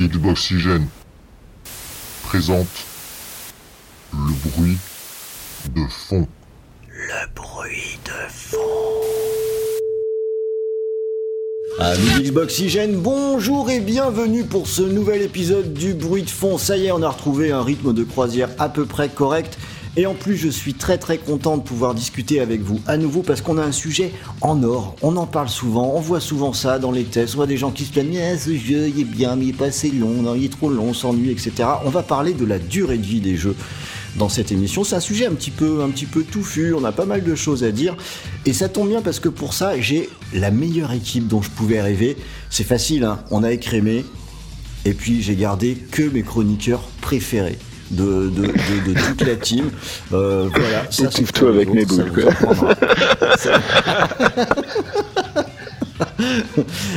Xboxygène présente le bruit de fond. Le bruit de fond. Amis d'Xboxygène, bonjour et bienvenue pour ce nouvel épisode du bruit de fond. Ça y est, on a retrouvé un rythme de croisière à peu près correct. Et en plus, je suis très très content de pouvoir discuter avec vous à nouveau parce qu'on a un sujet en or. On en parle souvent, on voit souvent ça dans les tests. On voit des gens qui se plaignent, ah, ce jeu il est bien, mais il est pas assez long, il est trop long, on s'ennuie, etc. On va parler de la durée de vie des jeux dans cette émission. C'est un sujet un petit peu, un petit peu touffu. On a pas mal de choses à dire et ça tombe bien parce que pour ça, j'ai la meilleure équipe dont je pouvais rêver. C'est facile, hein on a écrémé et puis j'ai gardé que mes chroniqueurs préférés de, de, de, de toute la team. Euh, voilà, ça c'est toi avec mes boules. Quoi.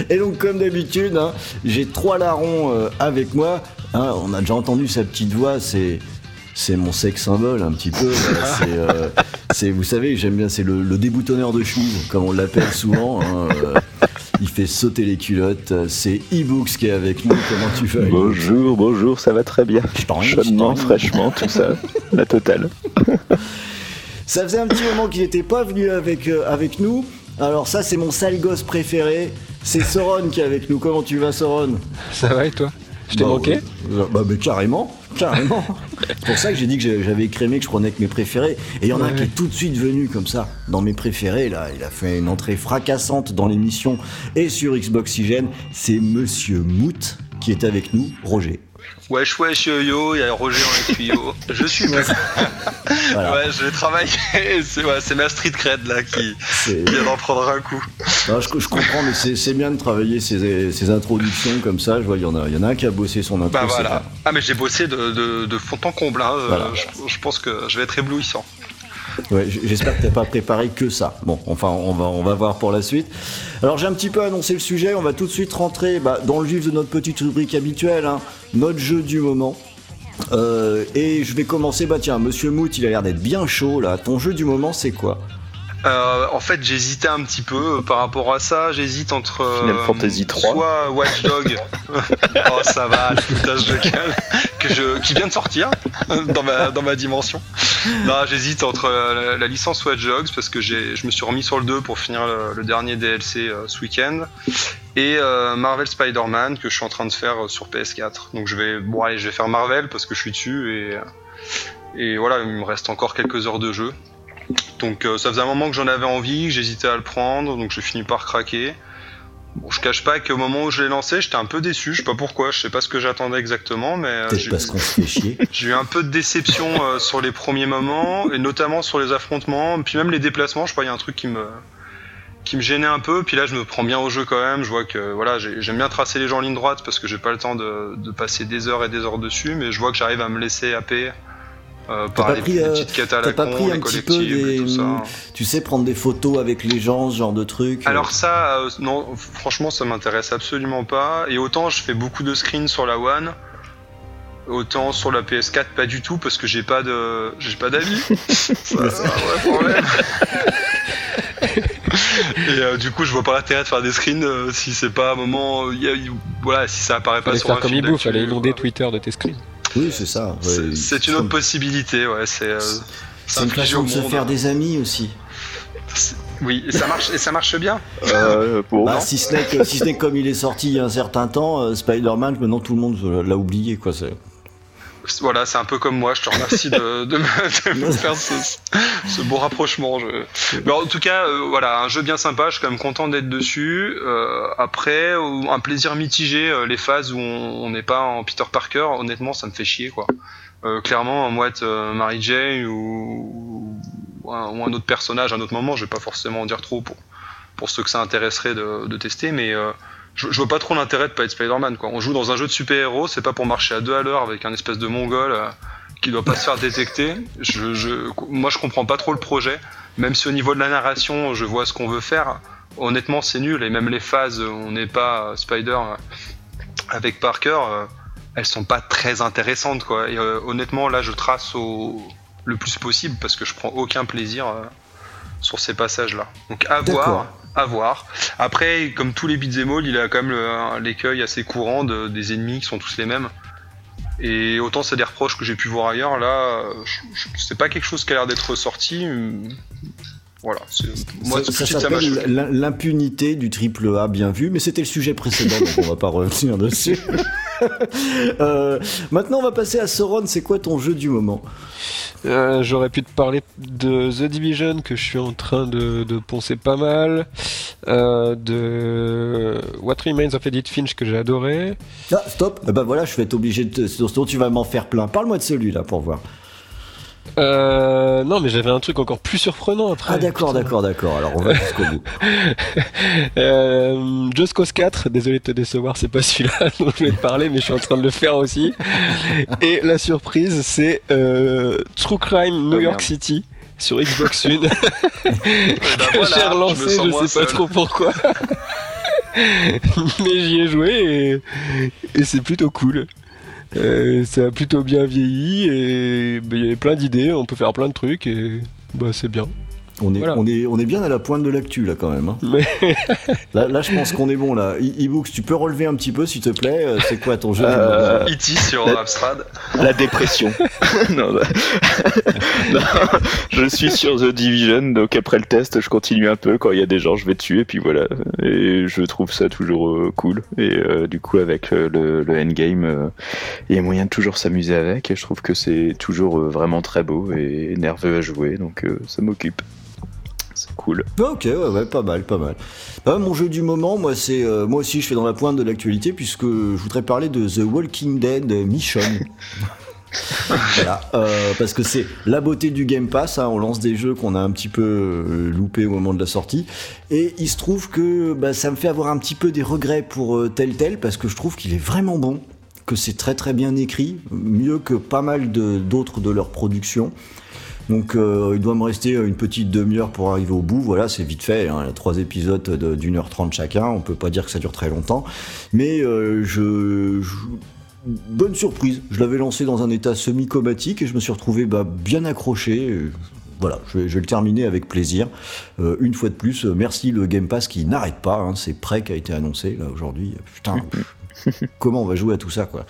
Et donc, comme d'habitude, hein, j'ai trois larrons euh, avec moi. Hein, on a déjà entendu sa petite voix, c'est c'est mon sexe symbole un petit peu. C'est, euh, c'est, vous savez, j'aime bien, c'est le, le déboutonneur de chemise, comme on l'appelle souvent. Hein, euh, il fait sauter les culottes. C'est eBooks qui est avec nous. Comment tu vas Bonjour, bonjour, ça va très bien. Chaudement, fraîchement, tout ça, la totale. Ça faisait un petit moment qu'il n'était pas venu avec, euh, avec nous. Alors ça, c'est mon sale gosse préféré. C'est Soron qui est avec nous. Comment tu vas, Soron? Ça va et toi? Je t'ai Bah, manqué? ouais. Bah, mais carrément, carrément. c'est pour ça que j'ai dit que j'avais écrémé, que je prenais que mes préférés. Et il y en a un qui est tout de suite venu comme ça, dans mes préférés. Là, il a fait une entrée fracassante dans l'émission et sur Xboxygène. C'est Monsieur Mout qui est avec nous, Roger. Wesh wesh yo yo, il y a Roger dans les tuyaux. Je suis prêt. Voilà. Ouais, je vais travailler. C'est ouais, ma street cred là qui vient d'en prendre un coup. Non, je, je comprends, mais c'est bien de travailler ces, ces introductions comme ça. Je vois, il y en a, y en a un qui a bossé son intro. Bah voilà. Ah mais j'ai bossé de, de, de fond en comble. Hein. Voilà. Je, je pense que je vais être éblouissant. J'espère que t'as pas préparé que ça. Bon, enfin, on va, on va voir pour la suite. Alors, j'ai un petit peu annoncé le sujet. On va tout de suite rentrer bah, dans le vif de notre petite rubrique habituelle, hein, notre jeu du moment. Euh, et je vais commencer. Bah tiens, Monsieur Mout, il a l'air d'être bien chaud là. Ton jeu du moment, c'est quoi? Euh, en fait, j'hésitais un petit peu euh, par rapport à ça. J'hésite entre euh, Final Fantasy 3. soit Watch Dog. oh, ça va, foutage de calme que je, qui vient de sortir dans ma, dans ma dimension. Non, j'hésite entre euh, la, la licence Watch Dogs parce que j'ai, je me suis remis sur le 2 pour finir le, le dernier DLC euh, ce week-end et euh, Marvel Spider-Man que je suis en train de faire euh, sur PS4. Donc je vais, bon allez, je vais faire Marvel parce que je suis dessus et et voilà, il me reste encore quelques heures de jeu. Donc euh, ça faisait un moment que j'en avais envie, que j'hésitais à le prendre, donc j'ai fini par craquer. Bon, je cache pas qu'au moment où je l'ai lancé, j'étais un peu déçu, je sais pas pourquoi, je sais pas ce que j'attendais exactement, mais euh, j'ai eu un peu de déception euh, sur les premiers moments, et notamment sur les affrontements, puis même les déplacements, je crois qu'il y a un truc qui me qui me gênait un peu, puis là je me prends bien au jeu quand même, je vois que voilà, j'ai- j'aime bien tracer les gens en ligne droite parce que j'ai pas le temps de, de passer des heures et des heures dessus, mais je vois que j'arrive à me laisser happer euh, pas pris, euh, petites quêtes à T'as la pas con, pris un les petit peu des, tout ça. tu sais, prendre des photos avec les gens, ce genre de trucs. euh, Alors ça, euh, non, franchement, ça m'intéresse absolument pas. Et autant je fais beaucoup de screens sur la One, autant sur la PS4 pas du tout parce que j'ai pas de, j'ai pas d'avis. Ça, c'est un vrai problème. Et euh, du coup, je vois pas l'intérêt de faire des screens euh, si c'est pas un moment, y a- voilà, si ça apparaît pas Fallait sur faire un comme d'actu, fallait inonder euh, Twitter de tes screens. Oui, c'est ça. ouais, C'est une autre possibilité, ouais. C'est euh, une façon de se faire des amis aussi. Oui, et ça marche, et ça marche bien. Euh, Bah, si ce n'est si comme il est sorti il y a un certain temps, euh, Spider-Man, maintenant tout le monde l'a oublié, quoi. Voilà, c'est un peu comme moi. Je te remercie de, de me, de me faire ce, ce beau rapprochement. Je... Mais en tout cas, euh, voilà, un jeu bien sympa. Je suis quand même content d'être dessus. Euh, après, un plaisir mitigé. euh, les phases où on n'est pas en Peter Parker, honnêtement, ça me fait chier, quoi. Euh, clairement, moi, être Mary Jane ou, ou, un, ou un autre personnage, à un autre moment, je vais pas forcément en dire trop pour pour ceux que ça intéresserait de, de tester, mais je, je vois pas trop l'intérêt de pas être Spider-Man. Quoi. On joue dans un jeu de super-héros, c'est pas pour marcher à deux à l'heure avec un espèce de mongol euh, qui doit pas se faire détecter. Je, je, moi, je comprends pas trop le projet, même si au niveau de la narration, je vois ce qu'on veut faire. Honnêtement, c'est nul, et même les phases, on n'est pas euh, Spider euh, avec Parker, euh, elles sont pas très intéressantes, quoi. Et honnêtement, là, je trace au le plus possible parce que je prends aucun plaisir sur ces passages-là. Donc à voir. À voir. Après, comme tous les beat'em all, il a quand même l'écueil assez courant des ennemis qui sont tous les mêmes. Et autant c'est des reproches que j'ai pu voir ailleurs, là, c'est pas quelque chose qui a l'air d'être sorti. Voilà, moi, ça, ça s'appelle l'impunité du triple A bien vu, mais c'était le sujet précédent, donc on va pas revenir dessus. Euh, maintenant, on va passer à Sauron. C'est quoi ton jeu du moment? Euh, J'aurais pu te parler de The Division que je suis en train de, poncer pas mal, euh, de What Remains of Edith Finch que j'ai adoré. Ah, stop. Eh ben voilà, je vais être obligé de. Sinon, tu vas m'en faire plein. Parle-moi de celui-là pour voir. Euh, non, mais j'avais un truc encore plus surprenant après. Ah d'accord, d'accord, d'accord. Alors on va jusqu'au bout. euh, Just Cause 4, désolé de te décevoir, c'est pas celui-là dont je vais te parler, mais je suis en train de le faire aussi. Et la surprise, c'est euh, True Crime New oh, York City sur Xbox One. ben j'ai relancé, je, sais pas trop pourquoi. mais j'y ai joué et, et c'est plutôt cool. Euh, ça a plutôt bien vieilli et il y avait plein d'idées, on peut faire plein de trucs et bah, c'est bien. On est, on, est, on est bien à la pointe de l'actu là quand même. Hein. là, je pense qu'on est bon là. E-books, tu peux relever un petit peu s'il te plaît euh, C'est quoi ton jeu euh, E.T. sur Amstrad. La dépression. non, je suis sur The Division, donc après le test, je continue un peu. Quand il y a des gens, je vais dessus et puis voilà. Et je trouve ça toujours euh, cool. Et du coup, avec le, le endgame, il y a moyen de toujours s'amuser avec. Et je trouve que c'est toujours vraiment très beau et nerveux à jouer, donc ça m'occupe c'est cool. Ok, ouais, ouais, pas mal, pas mal. Bah, mon jeu du moment, moi, c'est euh, moi aussi, je fais dans la pointe de l'actualité puisque je voudrais parler de The Walking Dead Mission. voilà, euh, parce que c'est la beauté du Game Pass. Hein, on lance des jeux qu'on a un petit peu euh, loupé au moment de la sortie, et il se trouve que bah, ça me fait avoir un petit peu des regrets pour tel tel parce que je trouve qu'il est vraiment bon, que c'est très très bien écrit, mieux que pas mal d'autres de, de leurs productions. Donc euh, il doit me rester une petite demi-heure pour arriver au bout. Voilà, c'est vite fait. Hein, trois épisodes d'une heure trente chacun. On peut pas dire que ça dure très longtemps. Mais euh, je, bonne surprise. Je l'avais lancé dans un état semi-comatique et je me suis retrouvé bah, bien accroché. Voilà, je vais, le terminer avec plaisir. Euh, une fois de plus, merci le Game Pass qui n'arrête pas. Hein, c'est prêt qui a été annoncé là aujourd'hui. Putain, comment on va jouer à tout ça quoi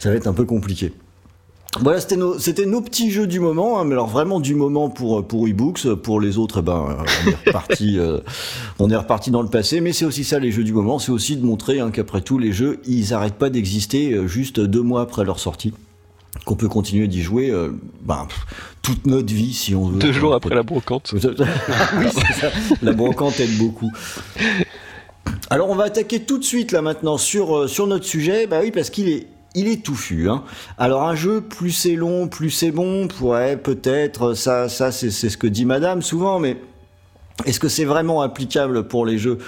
Ça va être un peu compliqué. Voilà, c'était nos, c'était nos petits jeux du moment, hein, mais alors vraiment du moment pour pour ebooks, pour les autres, eh ben on est reparti, euh, on est reparti dans le passé. Mais c'est aussi ça les jeux du moment, c'est aussi de montrer hein, qu'après tout les jeux, ils arrêtent pas d'exister euh, juste deux mois après leur sortie, qu'on peut continuer d'y jouer, euh, ben, toute notre vie si on veut. Deux jours après la brocante. oui, c'est ça. La brocante aide beaucoup. Alors on va attaquer tout de suite là maintenant sur sur notre sujet, bah oui parce qu'il est il est touffu. Hein. Alors un jeu, plus c'est long, plus c'est bon, pourrait peut-être, ça, ça c'est ce que dit Madame souvent, mais est-ce que c'est vraiment applicable pour les jeux?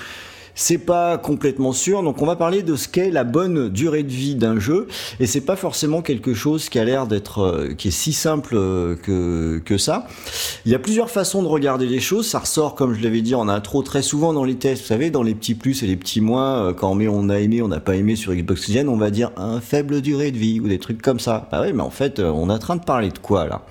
C'est pas complètement sûr, donc on va parler de ce qu'est la bonne durée de vie d'un jeu, et c'est pas forcément quelque chose qui a l'air d'être, euh, qui est si simple euh, que, que ça. Il y a plusieurs façons de regarder les choses, ça ressort, comme je l'avais dit en intro, très souvent dans les tests, vous savez, dans les petits plus et les petits moins, euh, quand on met on a aimé, on n'a pas aimé sur Xbox One, on va dire un faible durée de vie, ou des trucs comme ça. Bah oui, mais en fait, on est en train de parler de quoi là?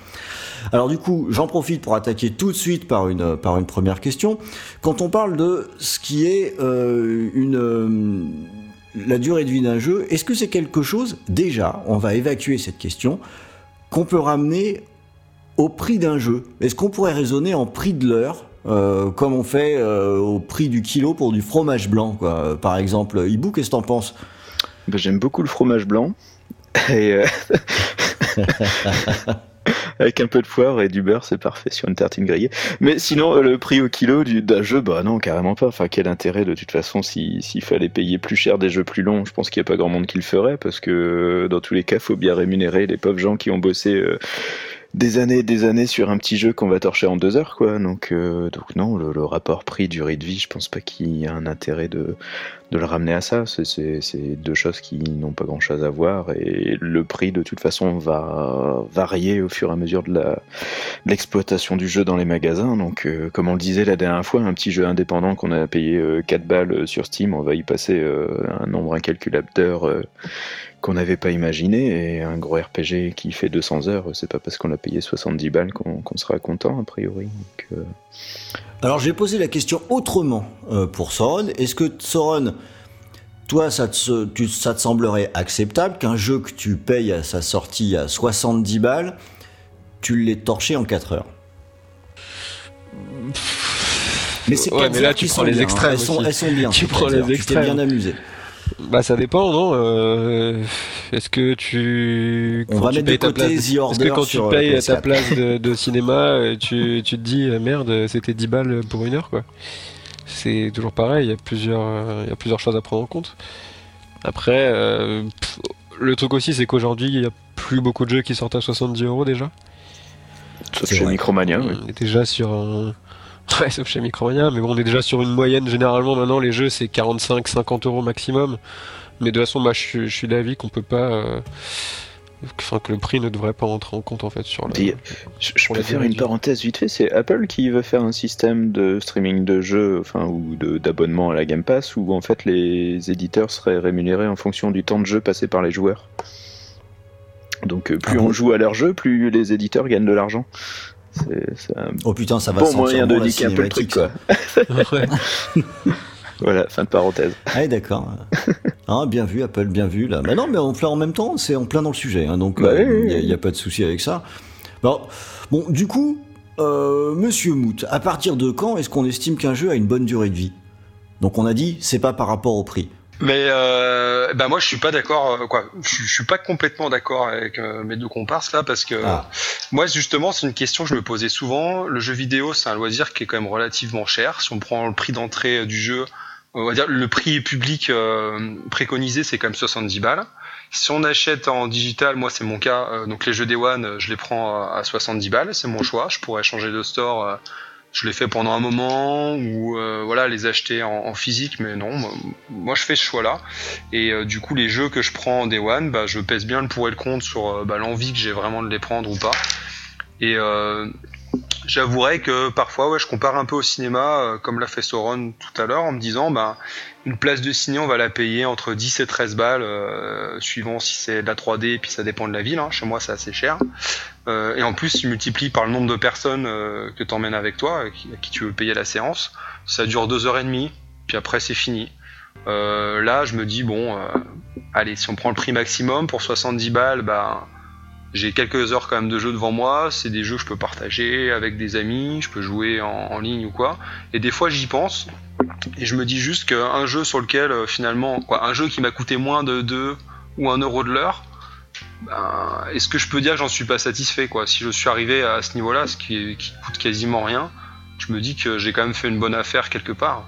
Alors du coup, j'en profite pour attaquer tout de suite par une, par une première question. Quand on parle de ce qui est euh, une... Euh, la durée de vie d'un jeu, est-ce que c'est quelque chose, déjà, on va évacuer cette question, qu'on peut ramener au prix d'un jeu? Est-ce qu'on pourrait raisonner en prix de l'heure euh, comme on fait au prix du kilo pour du fromage blanc, quoi. Par exemple, Ibu, qu'est-ce que t'en penses? Ben, J'aime beaucoup le fromage blanc. Et Avec un peu de poivre et du beurre, c'est parfait sur une tartine grillée. Mais sinon, euh, le prix au kilo d'un jeu, bah non, carrément pas. Enfin, quel intérêt de toute façon s'il fallait payer plus cher des jeux plus longs Je pense qu'il n'y a pas grand monde qui le ferait parce que dans tous les cas, faut bien rémunérer les pauvres gens qui ont bossé. Euh, des années et des années sur un petit jeu qu'on va torcher en deux heures, quoi. Donc, euh, donc non, le, rapport prix-durée de vie, je pense pas qu'il y a un intérêt de, de le ramener à ça. C'est deux choses qui n'ont pas grand chose à voir et le prix de toute façon va varier au fur et à mesure de l'exploitation du jeu dans les magasins. Donc, euh, comme on le disait la dernière fois, un petit jeu indépendant qu'on a payé 4 euh, balles sur Steam, on va y passer euh, un nombre incalculable d'heures qu'on n'avait pas imaginé et un gros RPG qui fait 200 heures, c'est pas parce qu'on l'a payé 70 balles qu'on sera content a priori. Alors j'ai posé la question autrement euh, pour Soren. Est-ce que Soren, toi, ça te, ça te semblerait acceptable qu'un jeu que tu payes à sa sortie à 70 balles, tu l'aies torché en 4 heures? Mais c'est ouais, mais là tu prends les extrêmes. Elles sont, elles sont, bien. Tu prends les extrêmes. Tu bien amusé. Bah ça dépend, non euh, Est-ce que tu on va mettre de côté Est-ce que quand tu euh, payes ta place de, cinéma, euh, tu, tu te dis merde, c'était 10 balles pour une heure quoi C'est toujours pareil. Il y a plusieurs, il y a plusieurs choses à prendre en compte. Après, le truc aussi, c'est qu'aujourd'hui, il y a plus beaucoup de jeux qui sortent à 70 euros déjà. Sauf chez Micromania. On est déjà sur un Ouais, sauf chez Micromania, mais bon, on est déjà sur une moyenne. Généralement, maintenant, les jeux, c'est 45-50 euros maximum. Mais de toute façon, moi, je, suis d'avis qu'on peut pas. Euh, enfin, que le prix ne devrait pas rentrer en compte en fait sur le. je, peux faire une parenthèse vite fait. C'est Apple qui veut faire un système de streaming de jeux, enfin ou d'abonnement à la Game Pass, où en fait les éditeurs seraient rémunérés en fonction du temps de jeu passé par les joueurs. Donc euh, plus ah on joue à leur jeu, plus les éditeurs gagnent de l'argent. C'est un oh putain, ça va bon moyen de niquer un peu le truc, quoi. voilà, fin de parenthèse. Ah, d'accord. Ah, bien vu, Apple, bien vu là. Mais non, mais en même temps, c'est en plein dans le sujet, hein, donc il bah n'y euh, a, pas de souci avec ça. Bon, bon du coup, euh, Monsieur Mout, à partir de quand est-ce qu'on estime qu'un jeu a une bonne durée de vie? Donc on a dit, c'est pas par rapport au prix. Mais euh, bah moi je suis pas d'accord euh, quoi. Je, je, suis pas complètement d'accord avec euh, mes deux comparses là parce que ah. moi justement c'est une question que je me posais souvent. Le jeu vidéo c'est un loisir qui est quand même relativement cher. Si on prend le prix d'entrée euh, du jeu, on va dire le prix public préconisé c'est quand même 70 balles. Si on achète en digital, moi c'est mon cas, donc les jeux Day One je les prends à 70 balles, c'est mon choix. Je pourrais changer de store je l'ai fait pendant un moment ou euh, voilà les acheter en, physique mais non moi je fais ce choix là et euh, du coup les jeux que je prends en day one bah, je pèse bien le pour et le contre sur euh, bah, l'envie que j'ai vraiment de les prendre ou pas et j'avouerais que parfois ouais je compare un peu au cinéma comme l'a fait Sauron tout à l'heure en me disant bah une place de ciné, on va la payer entre 10 et 13 balles, suivant si c'est de la 3D, puis ça dépend de la ville. Hein. Chez moi, c'est assez cher. Euh, et en plus, tu multiplies par le nombre de personnes euh, que tu emmènes avec toi, à qui, tu veux payer la séance. Ça dure 2 heures et demie, puis après, c'est fini. là, je me dis, bon, allez, si on prend le prix maximum pour 70 balles, bah, j'ai quelques heures quand même de jeu devant moi. C'est des jeux que je peux partager avec des amis, je peux jouer en, ligne ou quoi. Et des fois, j'y pense. Et je me dis juste qu'un jeu sur lequel euh, finalement, un jeu qui m'a coûté moins de 2 ou 1 euro de l'heure, ben, est-ce que je peux dire que j'en suis pas satisfait quoi? Si je suis arrivé à ce niveau-là, ce qui, qui coûte quasiment rien, je me dis que j'ai quand même fait une bonne affaire quelque part.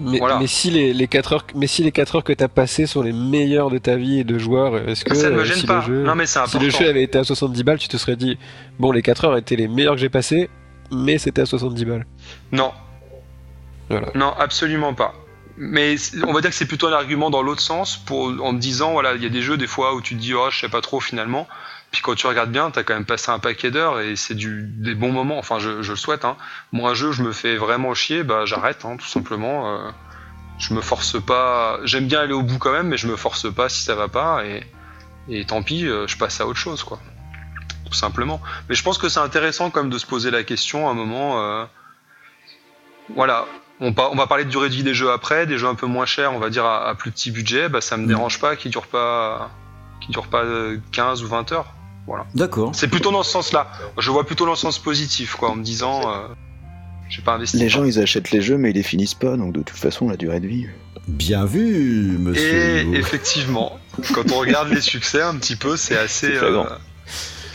Mais, mais, si les, les 4 heures, mais si les 4 heures que t'as passées sont les meilleures de ta vie et de joueur, est-ce que ça me gêne pas. Jeu, non, mais si le jeu avait été à 70 balles, tu te serais dit bon les 4 heures étaient les meilleures que j'ai passées, mais c'était à 70 balles. Non, non, absolument pas. Mais on va dire que c'est plutôt un argument dans l'autre sens, pour, en disant, voilà, il y a des jeux des fois où tu te dis, oh, je sais pas trop finalement. Puis quand tu regardes bien, t'as quand même passé un paquet d'heures et c'est du des bons moments. Enfin, je, le souhaite. Hein. Moi, un jeu, je me fais vraiment chier, bah j'arrête, hein, tout simplement. Euh, je me force pas. J'aime bien aller au bout quand même, mais je me force pas si ça va pas. Et, et tant pis, euh, je passe à autre chose, quoi. Tout simplement. Mais je pense que c'est intéressant quand même de se poser la question à un moment. Euh, voilà, on, va parler de durée de vie des jeux après, des jeux un peu moins chers, on va dire à, plus petit budget, bah, ça me mm. dérange pas qu'ils durent pas, qui durent pas 15 ou 20 heures. Voilà. D'accord. C'est plutôt dans ce sens-là. Je vois plutôt dans le sens positif, quoi, en me disant, euh, j'ai pas investi. Les gens, ils achètent les jeux, mais ils les finissent pas, donc de toute façon, la durée de vie. Bien vu, monsieur. Et effectivement, quand on regarde les succès un petit peu, c'est assez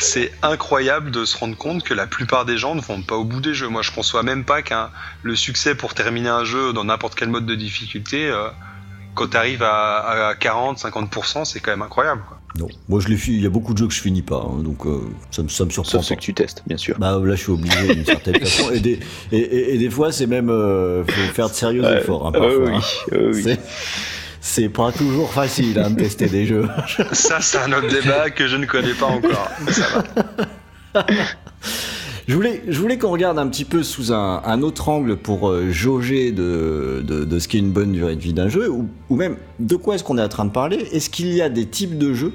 c'est incroyable de se rendre compte que la plupart des gens ne vont pas au bout des jeux. Moi, je conçois même pas qu'un le succès pour terminer un jeu dans n'importe quel mode de difficulté, euh, quand tu arrives à, 40-50%, c'est quand même incroyable. Non, moi je les il y a beaucoup de jeux que je finis pas, hein, donc euh, ça, me, ça me surprend. Sauf que tu testes, bien sûr. Bah là, je suis obligé d'une certaine façon. Et des, et, des, fois, c'est même euh, faut faire de sérieux efforts. Hein, parfois, oui, hein. oui. C'est pas toujours facile hein, de tester des jeux. Ça, c'est un autre débat que je ne connais pas encore. Ça va. Je voulais, je voulais qu'on regarde un petit peu sous un, un autre angle pour euh, jauger de, de, de ce qu'est une bonne durée de vie d'un jeu, ou, ou même de quoi est-ce qu'on est en train de parler. Est-ce qu'il y a des types de jeux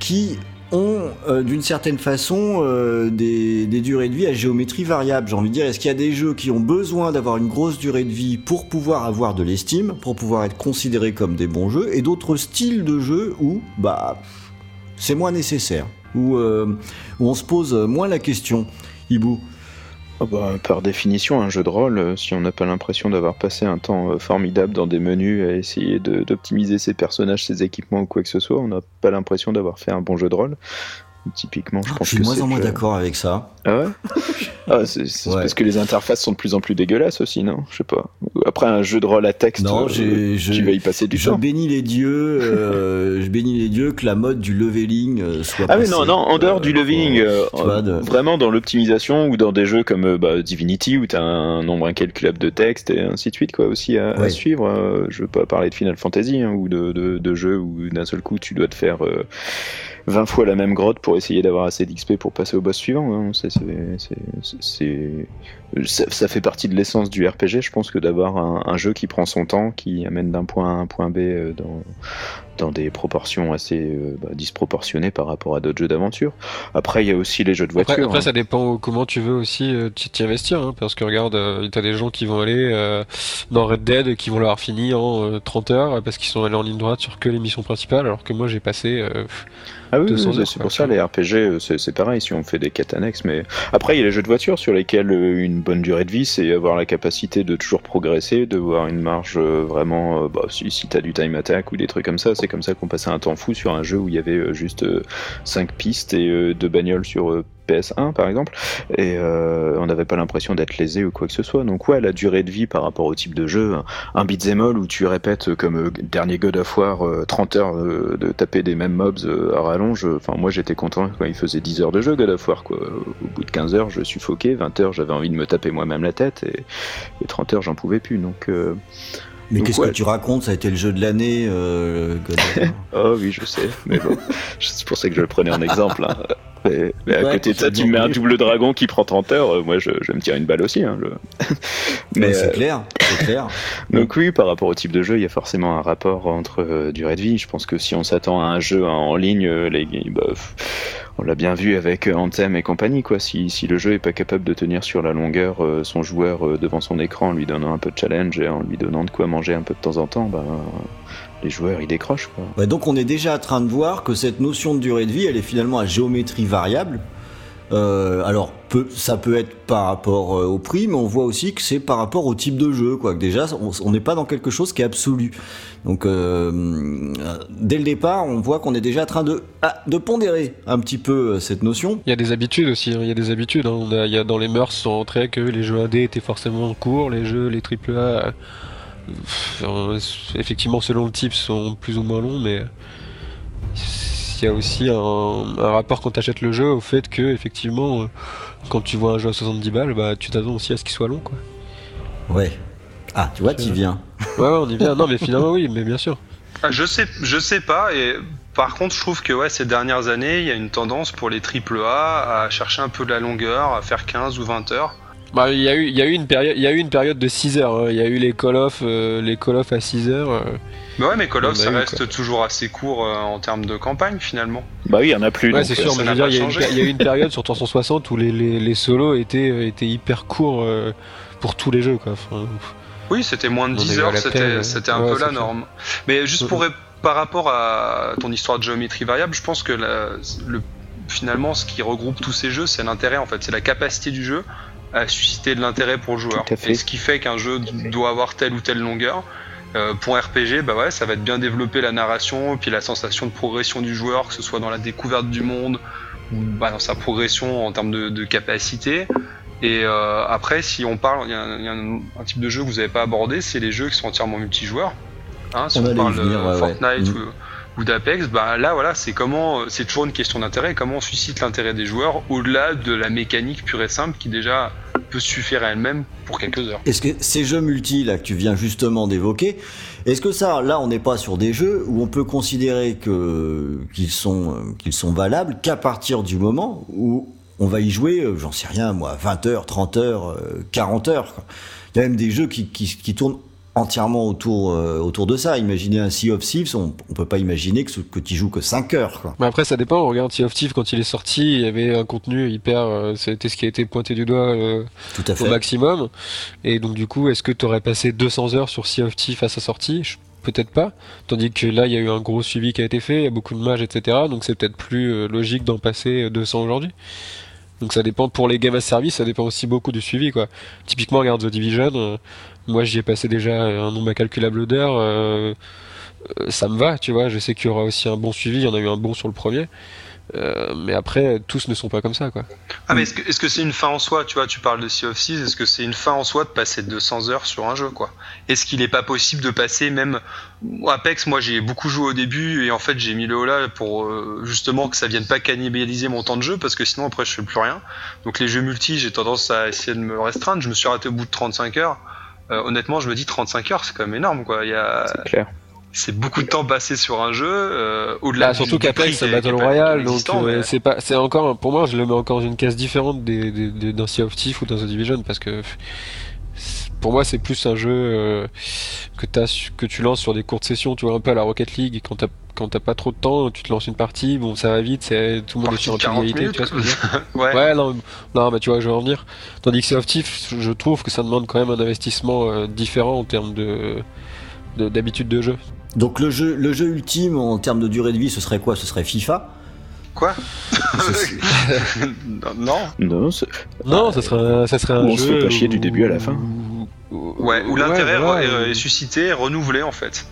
qui ont euh, d'une certaine façon euh, des, durées de vie à géométrie variable J'ai envie de dire, est-ce qu'il y a des jeux qui ont besoin d'avoir une grosse durée de vie pour pouvoir avoir de l'estime, pour pouvoir être considérés comme des bons jeux, et d'autres styles de jeux où bah, c'est moins nécessaire où, euh, où on se pose moins la question. Hibou? Ah bah, par définition, un jeu de rôle, euh, si on n'a pas l'impression d'avoir passé un temps euh, formidable dans des menus à essayer d'optimiser ses personnages, ses équipements ou quoi que ce soit, on n'a pas l'impression d'avoir fait un bon jeu de rôle. Typiquement, je Je pense suis que de moins en moins d'accord avec ça. Ah ouais ah, C'est Ouais. parce que les interfaces sont de plus en plus dégueulasses aussi, non? Je sais pas. Après, un jeu de rôle à texte, Non, euh, je- tu vas y passer du Je temps. bénis les dieux, euh, je bénis les dieux que la mode du leveling euh, soit. Ah oui, passée. non, non, en dehors Euh, du leveling, euh, vois, de- vraiment dans l'optimisation ou dans des jeux comme bah, Divinity où tu as un nombre incalculable de textes et ainsi de suite, quoi, aussi à, suivre. Euh, je veux pas parler de Final Fantasy hein, ou de, de, de jeux où d'un seul coup tu dois te faire euh, 20 fois la même grotte pour essayer d'avoir assez d'XP pour passer au boss suivant. hein. C'est- c'est- c'est- c'est- c'est- ça, ça fait partie de l'essence du RPG, je pense, que d'avoir un, un jeu qui prend son temps, qui amène d'un point A à un point B euh, dans, dans des proportions assez euh, bah, disproportionnées par rapport à d'autres jeux d'aventure. Après, il y a aussi les jeux de voiture. Après, après, hein. ça dépend comment tu veux aussi euh, t'y investir, hein, parce que regarde, euh, t'as des gens qui vont aller dans Red Dead qui vont l'avoir fini en euh, 30 heures parce qu'ils sont allés en ligne droite sur que les missions principales, alors que moi j'ai passé. euh, Ah oui, 200 oui, c'est pour ça les RPG, euh, c'est pareil si on fait des quêtes annexes. Mais après, il y a les jeux de voiture sur lesquels euh, une bonne durée de vie, c'est avoir la capacité de toujours progresser, de voir une marge euh, vraiment. bah, si si t'as du time attack ou des trucs comme ça, c'est comme ça qu'on passait un temps fou sur un jeu où il y avait juste 5 pistes et euh, deux bagnoles sur PS1 par exemple, et euh, on n'avait pas l'impression d'être lésé ou quoi que ce soit. Donc ouais, la durée de vie par rapport au type de jeu, un- beat'em all où tu répètes comme euh, dernier God of War euh, 30 heures euh, de taper des mêmes mobs à rallonge, enfin moi j'étais content quand il faisait 10 heures de jeu God of War quoi. Au bout de 15 heures je suffoquais, 20 heures j'avais envie de me taper moi-même la tête et, et 30 heures j'en pouvais plus. Donc Mais qu'est-ce ouais. que tu racontes? Ça a été le jeu de l'année. Euh, oh oui je sais, mais bon, c'est pour ça que je le prenais en exemple. hein. Mais, mais à Ouais, côté de ça, tu me mets un double dragon qui prend 30 heures, euh, moi je, je vais me tirer une balle aussi. Hein, je- Mais mais, c'est euh, clair, c'est clair. Donc oui, par rapport au type de jeu, il y a forcément un rapport entre euh, durée de vie. Je pense que si on s'attend à un jeu en ligne, les, bah, pff, on l'a bien vu avec euh, Anthem et compagnie. Quoi. Si, le jeu est pas capable de tenir sur la longueur euh, son joueur euh, devant son écran, en lui donnant un peu de challenge et en lui donnant de quoi manger un peu de temps en temps, bah, les joueurs ils décrochent. Quoi. Donc on est déjà en train de voir que cette notion de durée de vie, elle est finalement à géométrie variable. Euh, alors, ça peut être par rapport euh, au prix, mais on voit aussi que c'est par rapport au type de jeu. Quoi. Déjà, on n'est pas dans quelque chose qui est absolu. Donc, euh, dès le départ, on voit qu'on est déjà en train de, ah, de pondérer un petit peu cette notion. Il y a des habitudes aussi, hein, il y a des habitudes. hein. Il y a dans les mœurs sont entrés que les jeux AD étaient forcément courts, les jeux, les AAA, effectivement selon le type, sont plus ou moins longs, mais il y a aussi un, un rapport quand tu achètes le jeu au fait que effectivement, euh, quand tu vois un jeu à 70 balles, bah tu t'attends aussi à ce qu'il soit long, quoi. Ouais. Ah, tu vois, tu viens. Ouais, ouais, on y vient. Non, mais finalement oui, mais bien sûr. Ah, je sais, je sais pas. Et par contre, je trouve que ouais, ces dernières années, il y a une tendance pour les AAA à chercher un peu de la longueur, à faire 15 ou 20 heures. Bah, il y a eu, il y a eu une période, il y a eu une période de 6 heures. hein. Il y a eu les Call of, euh, les Call of à 6 heures. euh. Mais ouais, mais Call of, ça eu, reste toujours assez court euh, en termes de campagne finalement. Bah oui, il y en a plus. Ouais, c'est euh, sûr, mais je veux dire, il y, a une, changé. il y a eu une période sur 360 où les, les, les solos étaient, étaient hyper courts euh, pour tous les jeux, quoi. Enfin, Oui, c'était moins de On 10 est heures, adapté, c'était c'était un ouais, peu la sûr. norme. Mais juste pour par rapport à ton histoire de géométrie variable, je pense que la- le, finalement, ce qui regroupe tous ces jeux, c'est l'intérêt en fait, c'est la capacité du jeu à susciter de l'intérêt pour le joueur. Et ce qui fait qu'un jeu doit avoir telle ou telle longueur. Euh, pour un RPG, bah ouais, ça va être bien développer la narration, et puis la sensation de progression du joueur, que ce soit dans la découverte du monde ou bah, dans sa progression en termes de, de capacité. Et euh, après, si on parle, il y a, un, il y a un- un type de jeu que vous n'avez pas abordé, c'est les jeux qui sont entièrement multijoueurs. Hein, si On parle de ouais. Fortnite Mm. ou d'Apex, bah là voilà, c'est comment, c'est toujours une question d'intérêt, comment on suscite l'intérêt des joueurs au-delà de la mécanique pure et simple qui déjà peut suffire à elle-même pour quelques heures. Est-ce que ces jeux multi là que tu viens justement d'évoquer, est-ce que ça, là, on n'est pas sur des jeux où on peut considérer que qu'ils sont valables qu'à partir du moment où on va y jouer, euh, j'en sais rien moi, 20 heures, 30 heures, 40 heures. Quoi. Il y a même des jeux qui tournent entièrement autour, euh, autour de ça. Imaginez un Sea of Thieves, on, on peut pas imaginer que, que tu joues que 5 heures. Quoi. Mais après, ça dépend. On regarde Sea of Thieves quand il est sorti, il y avait un contenu hyper. Euh, C'était ce qui a été pointé du doigt euh, Tout à au fait. maximum. Et donc, du coup, est-ce que tu aurais passé 200 heures sur Sea of Thieves à sa sortie? Je- Peut-être pas. Tandis que là, il y a eu un gros suivi qui a été fait, il y a beaucoup de mages, etc. Donc, c'est peut-être plus logique d'en passer 200 aujourd'hui. Donc ça dépend pour les games à service, ça dépend aussi beaucoup du suivi quoi. Typiquement regarde The Division, moi j'y ai passé déjà un nombre incalculable d'heures, euh, euh, ça me va, tu vois, je sais qu'il y aura aussi un bon suivi, il y en a eu un bon sur le premier. Euh, mais après, tous ne sont pas comme ça, quoi. Ah mais est-ce que c'est une fin en soi, tu vois, tu parles de Sea of Thieves, est-ce que c'est une fin en soi de passer 200 heures sur un jeu quoi? Est-ce qu'il n'est pas possible de passer même Apex, moi j'ai beaucoup joué au début et en fait j'ai mis le holà pour euh, justement que ça vienne pas cannibaliser mon temps de jeu parce que sinon après je fais plus rien. Donc les jeux multi, j'ai tendance à essayer de me restreindre, je me suis arrêté au bout de 35 heures. Euh, honnêtement, je me dis 35 heures, c'est quand même énorme quoi. Il y a C'est clair. c'est beaucoup de temps passé sur un jeu euh, au-delà Là, du- surtout qu'Apex, c'est Battle Royale, donc euh, mais- c'est pas, c'est encore, pour moi, je le mets encore dans une case différente des, des- des- d'un Sea of Thieves ou d'un The Division parce que pour moi, c'est plus un jeu euh, que, tu lances sur des courtes sessions, tu vois, un peu à la Rocket League. Quand t'as, quand t'as pas trop de temps, tu te lances une partie, bon, ça va vite, c'est, tout le monde est sur de 40 intégralité, tu vois ce que je veux dire minutes. ouais. Ouais, non, non, mais tu vois, je vais en venir. Tandis que of Thieves, je trouve que ça demande quand même un investissement euh, différent en termes de, de- d'habitude de jeu. Donc le jeu, le jeu ultime en termes de durée de vie, ce serait quoi? Ce serait FIFA? Quoi? Non. Non, c'est- Non, ça serait, ça serait un on jeu. se fait pas chier du début à la fin. où- Ouais, où l'intérêt est, est suscité, renouvelé en fait.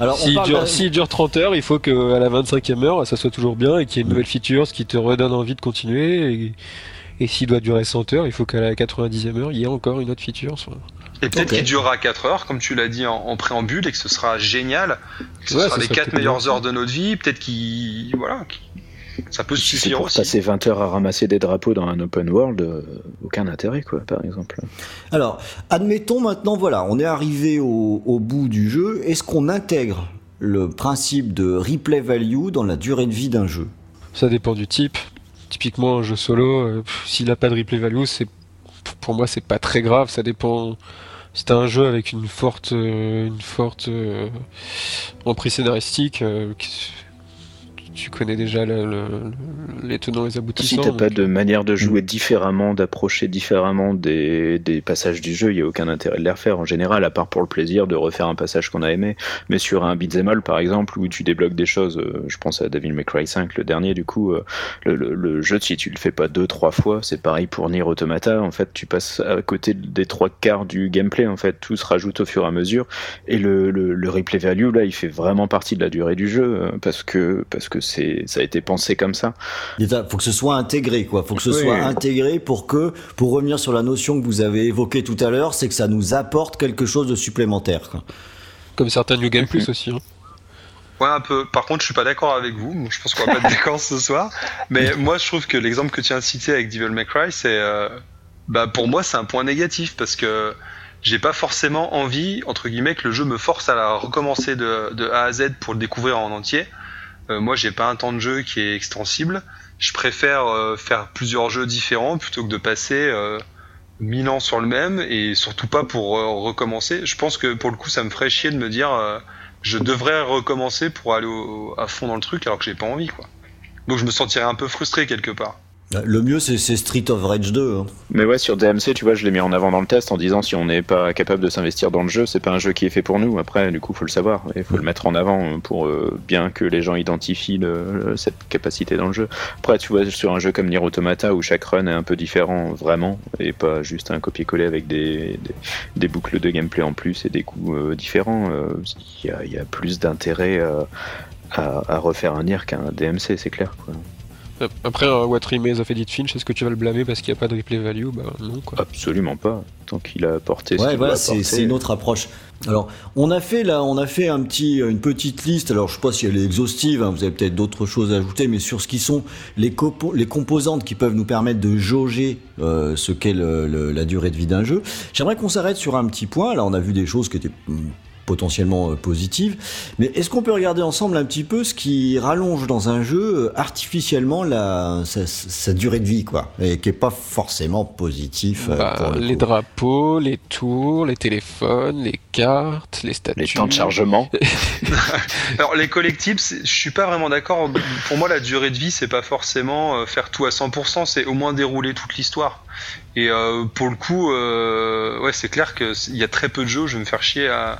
Alors on S'il parle dure, d'un- s'il dure 30 heures, il faut qu'à la 25e heure, ça soit toujours bien et qu'il y ait une nouvelle feature, ce qui te redonne envie de continuer. Et, et s'il doit durer 100 heures, il faut qu'à la 90e heure, il y ait encore une autre feature. soit- Et peut-être qu'il durera 4 heures, comme tu l'as dit en, en préambule, et que ce sera génial. Que ce Ouais, sera ça les serait 4 peut-être meilleures bien. heures de notre vie. Peut-être qu'il. Voilà. qu'il- Ça peut si suffire pour aussi. passer 20 heures à ramasser des drapeaux dans un open world, euh, aucun intérêt, quoi, par exemple. Alors, admettons maintenant, voilà, on est arrivé au, au bout du jeu. Est-ce qu'on intègre le principe de replay value dans la durée de vie d'un jeu? Ça dépend du type. Typiquement, un jeu solo, euh, s'il n'a pas de replay value, c'est pour moi c'est pas très grave. Ça dépend. Si t'as un jeu avec une forte, euh, une forte euh, emprise scénaristique, euh, qui- tu connais déjà le- le- le- les tenants et les Si aboutissants. t'as pas donc- de manière de jouer différemment, d'approcher différemment des, des passages du jeu, il y a aucun intérêt de les refaire en général, à part pour le plaisir de refaire un passage qu'on a aimé. Mais sur un beat'em all, par exemple, où tu débloques des choses, euh, je pense à Devil May Cry 5, le dernier, du coup, euh, le, le- jeu, si tu le fais pas deux, trois fois, c'est pareil pour Nier Automata. En fait, tu passes à côté des trois quarts du gameplay. En fait, tout se rajoute au fur et à mesure. Et le, replay value, là, il fait vraiment partie de la durée du jeu, euh, parce que parce que c'est ça a été pensé comme ça. Il faut que ce soit intégré, quoi. Faut que ce Oui. soit intégré pour que, pour revenir sur la notion que vous avez évoquée tout à l'heure, c'est que ça nous apporte quelque chose de supplémentaire. quoi. Comme certains New Game Plus aussi. hein. Ouais, un peu. Par contre, je suis pas d'accord avec vous. Je pense qu'on va pas être d'accord ce soir. Mais moi, je trouve que l'exemple que tu as cité avec Devil May Cry, c'est, euh, bah, pour moi, c'est un point négatif parce que j'ai pas forcément envie, entre guillemets, que le jeu me force à la recommencer de, de A à Z pour le découvrir en entier. Euh, moi, j'ai pas un temps de jeu qui est extensible. Je préfère euh, faire plusieurs jeux différents plutôt que de passer euh, 1000 ans sur le même et surtout pas pour euh, recommencer. Je pense que pour le coup, ça me ferait chier de me dire euh, je devrais recommencer pour aller au- à fond dans le truc alors que j'ai pas envie quoi. Donc je me sentirais un peu frustré quelque part. Le mieux, c'est Street of Rage 2. hein. Mais ouais, sur DMC, tu vois, je l'ai mis en avant dans le test en disant si on n'est pas capable de s'investir dans le jeu, c'est pas un jeu qui est fait pour nous. Après, du coup, faut le savoir et faut le mettre en avant pour euh, bien que les gens identifient cette capacité dans le jeu. Après, tu vois, sur un jeu comme Nier Automata où chaque run est un peu différent vraiment et pas juste un copier-coller avec des, des, boucles de gameplay en plus et des coups euh, différents, euh, il y, a, plus d'intérêt à, refaire un Nier qu'un DMC, c'est clair. Après, un What Remains of Edith Finch, est-ce que tu vas le blâmer parce qu'il n'y a pas de replay value? Bah non, quoi. Absolument pas. Tant qu'il a apporté ce Ouais, qu'il voilà, c'est une autre approche. Alors, on a fait là, on a fait un petit, une petite liste. Alors, je sais pas si elle est exhaustive. hein, vous avez peut-être d'autres choses à ajouter, mais sur ce qui sont les, composantes qui peuvent nous permettre de jauger euh, ce qu'est la durée de vie d'un jeu. J'aimerais qu'on s'arrête sur un petit point. Là, on a vu des choses qui étaient hum, potentiellement euh, positives. Mais est-ce qu'on peut regarder ensemble un petit peu ce qui rallonge dans un jeu euh, artificiellement la, sa, sa durée de vie, quoi, et qui est pas forcément positif euh, Bah, pour le les coup? drapeaux, les tours, les téléphones, les cartes, les statues. Les temps de chargement. Alors les collectibles, je suis pas vraiment d'accord. Pour moi, la durée de vie, c'est pas forcément faire tout à 100%, c'est au moins dérouler toute l'histoire. Et euh, pour le coup, euh, ouais, c'est clair que c'est- il y a très peu de jeux où je vais me faire chier à,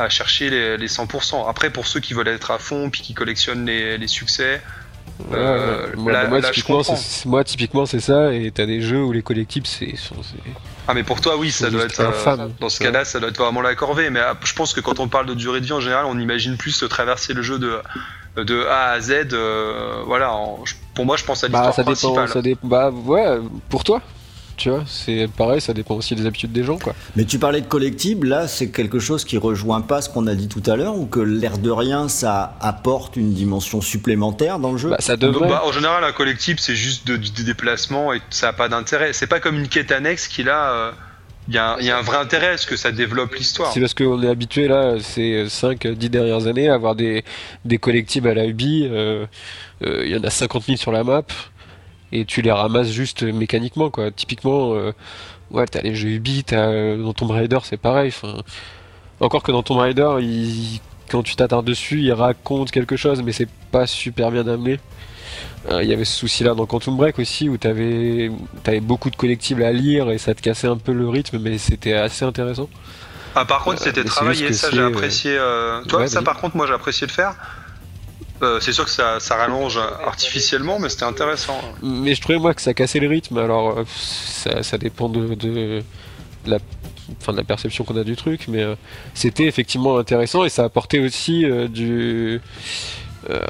à chercher les, les 100%. Après, pour ceux qui veulent être à fond puis qui collectionnent les, les succès, Ouais, Euh, ouais. Moi, typiquement, c'est- moi, typiquement, c'est ça. Et t'as des jeux où les collectibles, c'est. ah mais pour toi, oui, ça doit être euh, dans ce cas-là, ça doit être vraiment la corvée. Mais ah, je pense que quand on parle de durée de vie en général, on imagine plus traverser le jeu de de A à Z. euh, voilà, en- pour moi, je pense à Bah, l'histoire ça dépend. principale. Ça dépend. Bah, ouais, pour toi. Tu vois, c'est pareil, ça dépend aussi des habitudes des gens, quoi. Mais tu parlais de collectible, là c'est quelque chose qui rejoint pas ce qu'on a dit tout à l'heure, ou que l'air de rien ça apporte une dimension supplémentaire dans le jeu? Bah, ça Donc, devrait. bah, en général, un collectible, c'est juste de- du déplacement et ça n'a pas d'intérêt. C'est pas comme une quête annexe qui, là, euh, il y, a un- il y a un vrai intérêt à ce que ça développe l'histoire. C'est parce qu'on est habitué là, ces 5-10 dernières années, à avoir des, des collectibles à la Ubi. euh, euh, Il y en a 50 000 sur la map. Et tu les ramasses juste mécaniquement, quoi. Typiquement, euh, ouais, t'as les jeux Ubi, t'as, euh, dans Tomb Raider, c'est pareil. Enfin, encore que dans Tomb Raider, il- quand tu t'attardes dessus, il raconte quelque chose, mais c'est pas super bien amené. Euh, Il y avait ce souci-là dans Quantum Break aussi, où t'avais avais beaucoup de collectibles à lire et ça te cassait un peu le rythme, mais c'était assez intéressant. Ah, par contre, Euh, c'était travaillé, ça j'ai apprécié. Toi, ouais, ça par contre, moi j'ai apprécié le faire. Euh, c'est sûr que ça, ça rallonge artificiellement, mais c'était intéressant. Mais je trouvais moi que ça cassait le rythme. Alors euh, ça, ça dépend de, de la, enfin, de la perception qu'on a du truc, mais euh, c'était effectivement intéressant et ça apportait aussi euh, du, euh,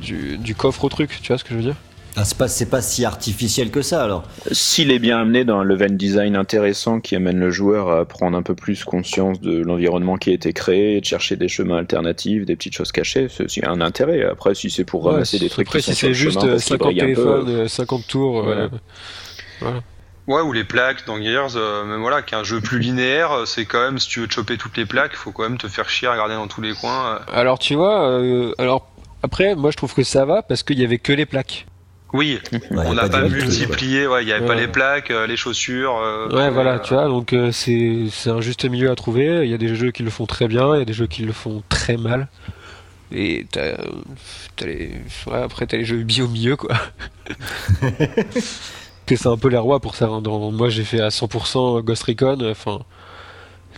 du du coffre au truc. Tu vois ce que je veux dire? Ah, c'est pas, c'est pas si artificiel que ça alors. S'il est bien amené dans un level design intéressant qui amène le joueur à prendre un peu plus conscience de l'environnement qui a été créé, de chercher des chemins alternatifs, des petites choses cachées, c'est c'est un intérêt. Après, si c'est pour ramasser des trucs Après, qui si c'est juste chemin euh, parce qu'ils 50 brillent un peu, téléphones, euh, 50 tours. euh, Ouais, ou les plaques dans Gears, euh, mais voilà, qu'un jeu plus linéaire, c'est quand même, si tu veux te choper toutes les plaques, faut quand même te faire chier à regarder dans tous les coins. euh. Alors tu vois, euh, alors après, moi je trouve que ça va parce qu'il y avait que les plaques. Oui, Ouais, a on n'a pas, multiplié, ouais, il n'y avait pas Ouais. les plaques, euh, les chaussures. euh, Ouais, voilà, tu vois, donc euh, c'est c'est un juste milieu à trouver. Il y a des jeux qui le font très bien, il y a des jeux qui le font très mal. Et t'as, t'as les, ouais, après t'as les jeux bio milieu quoi. que c'est un peu les rois pour ça. hein. Dans- moi j'ai fait à 100% Ghost Recon. Enfin,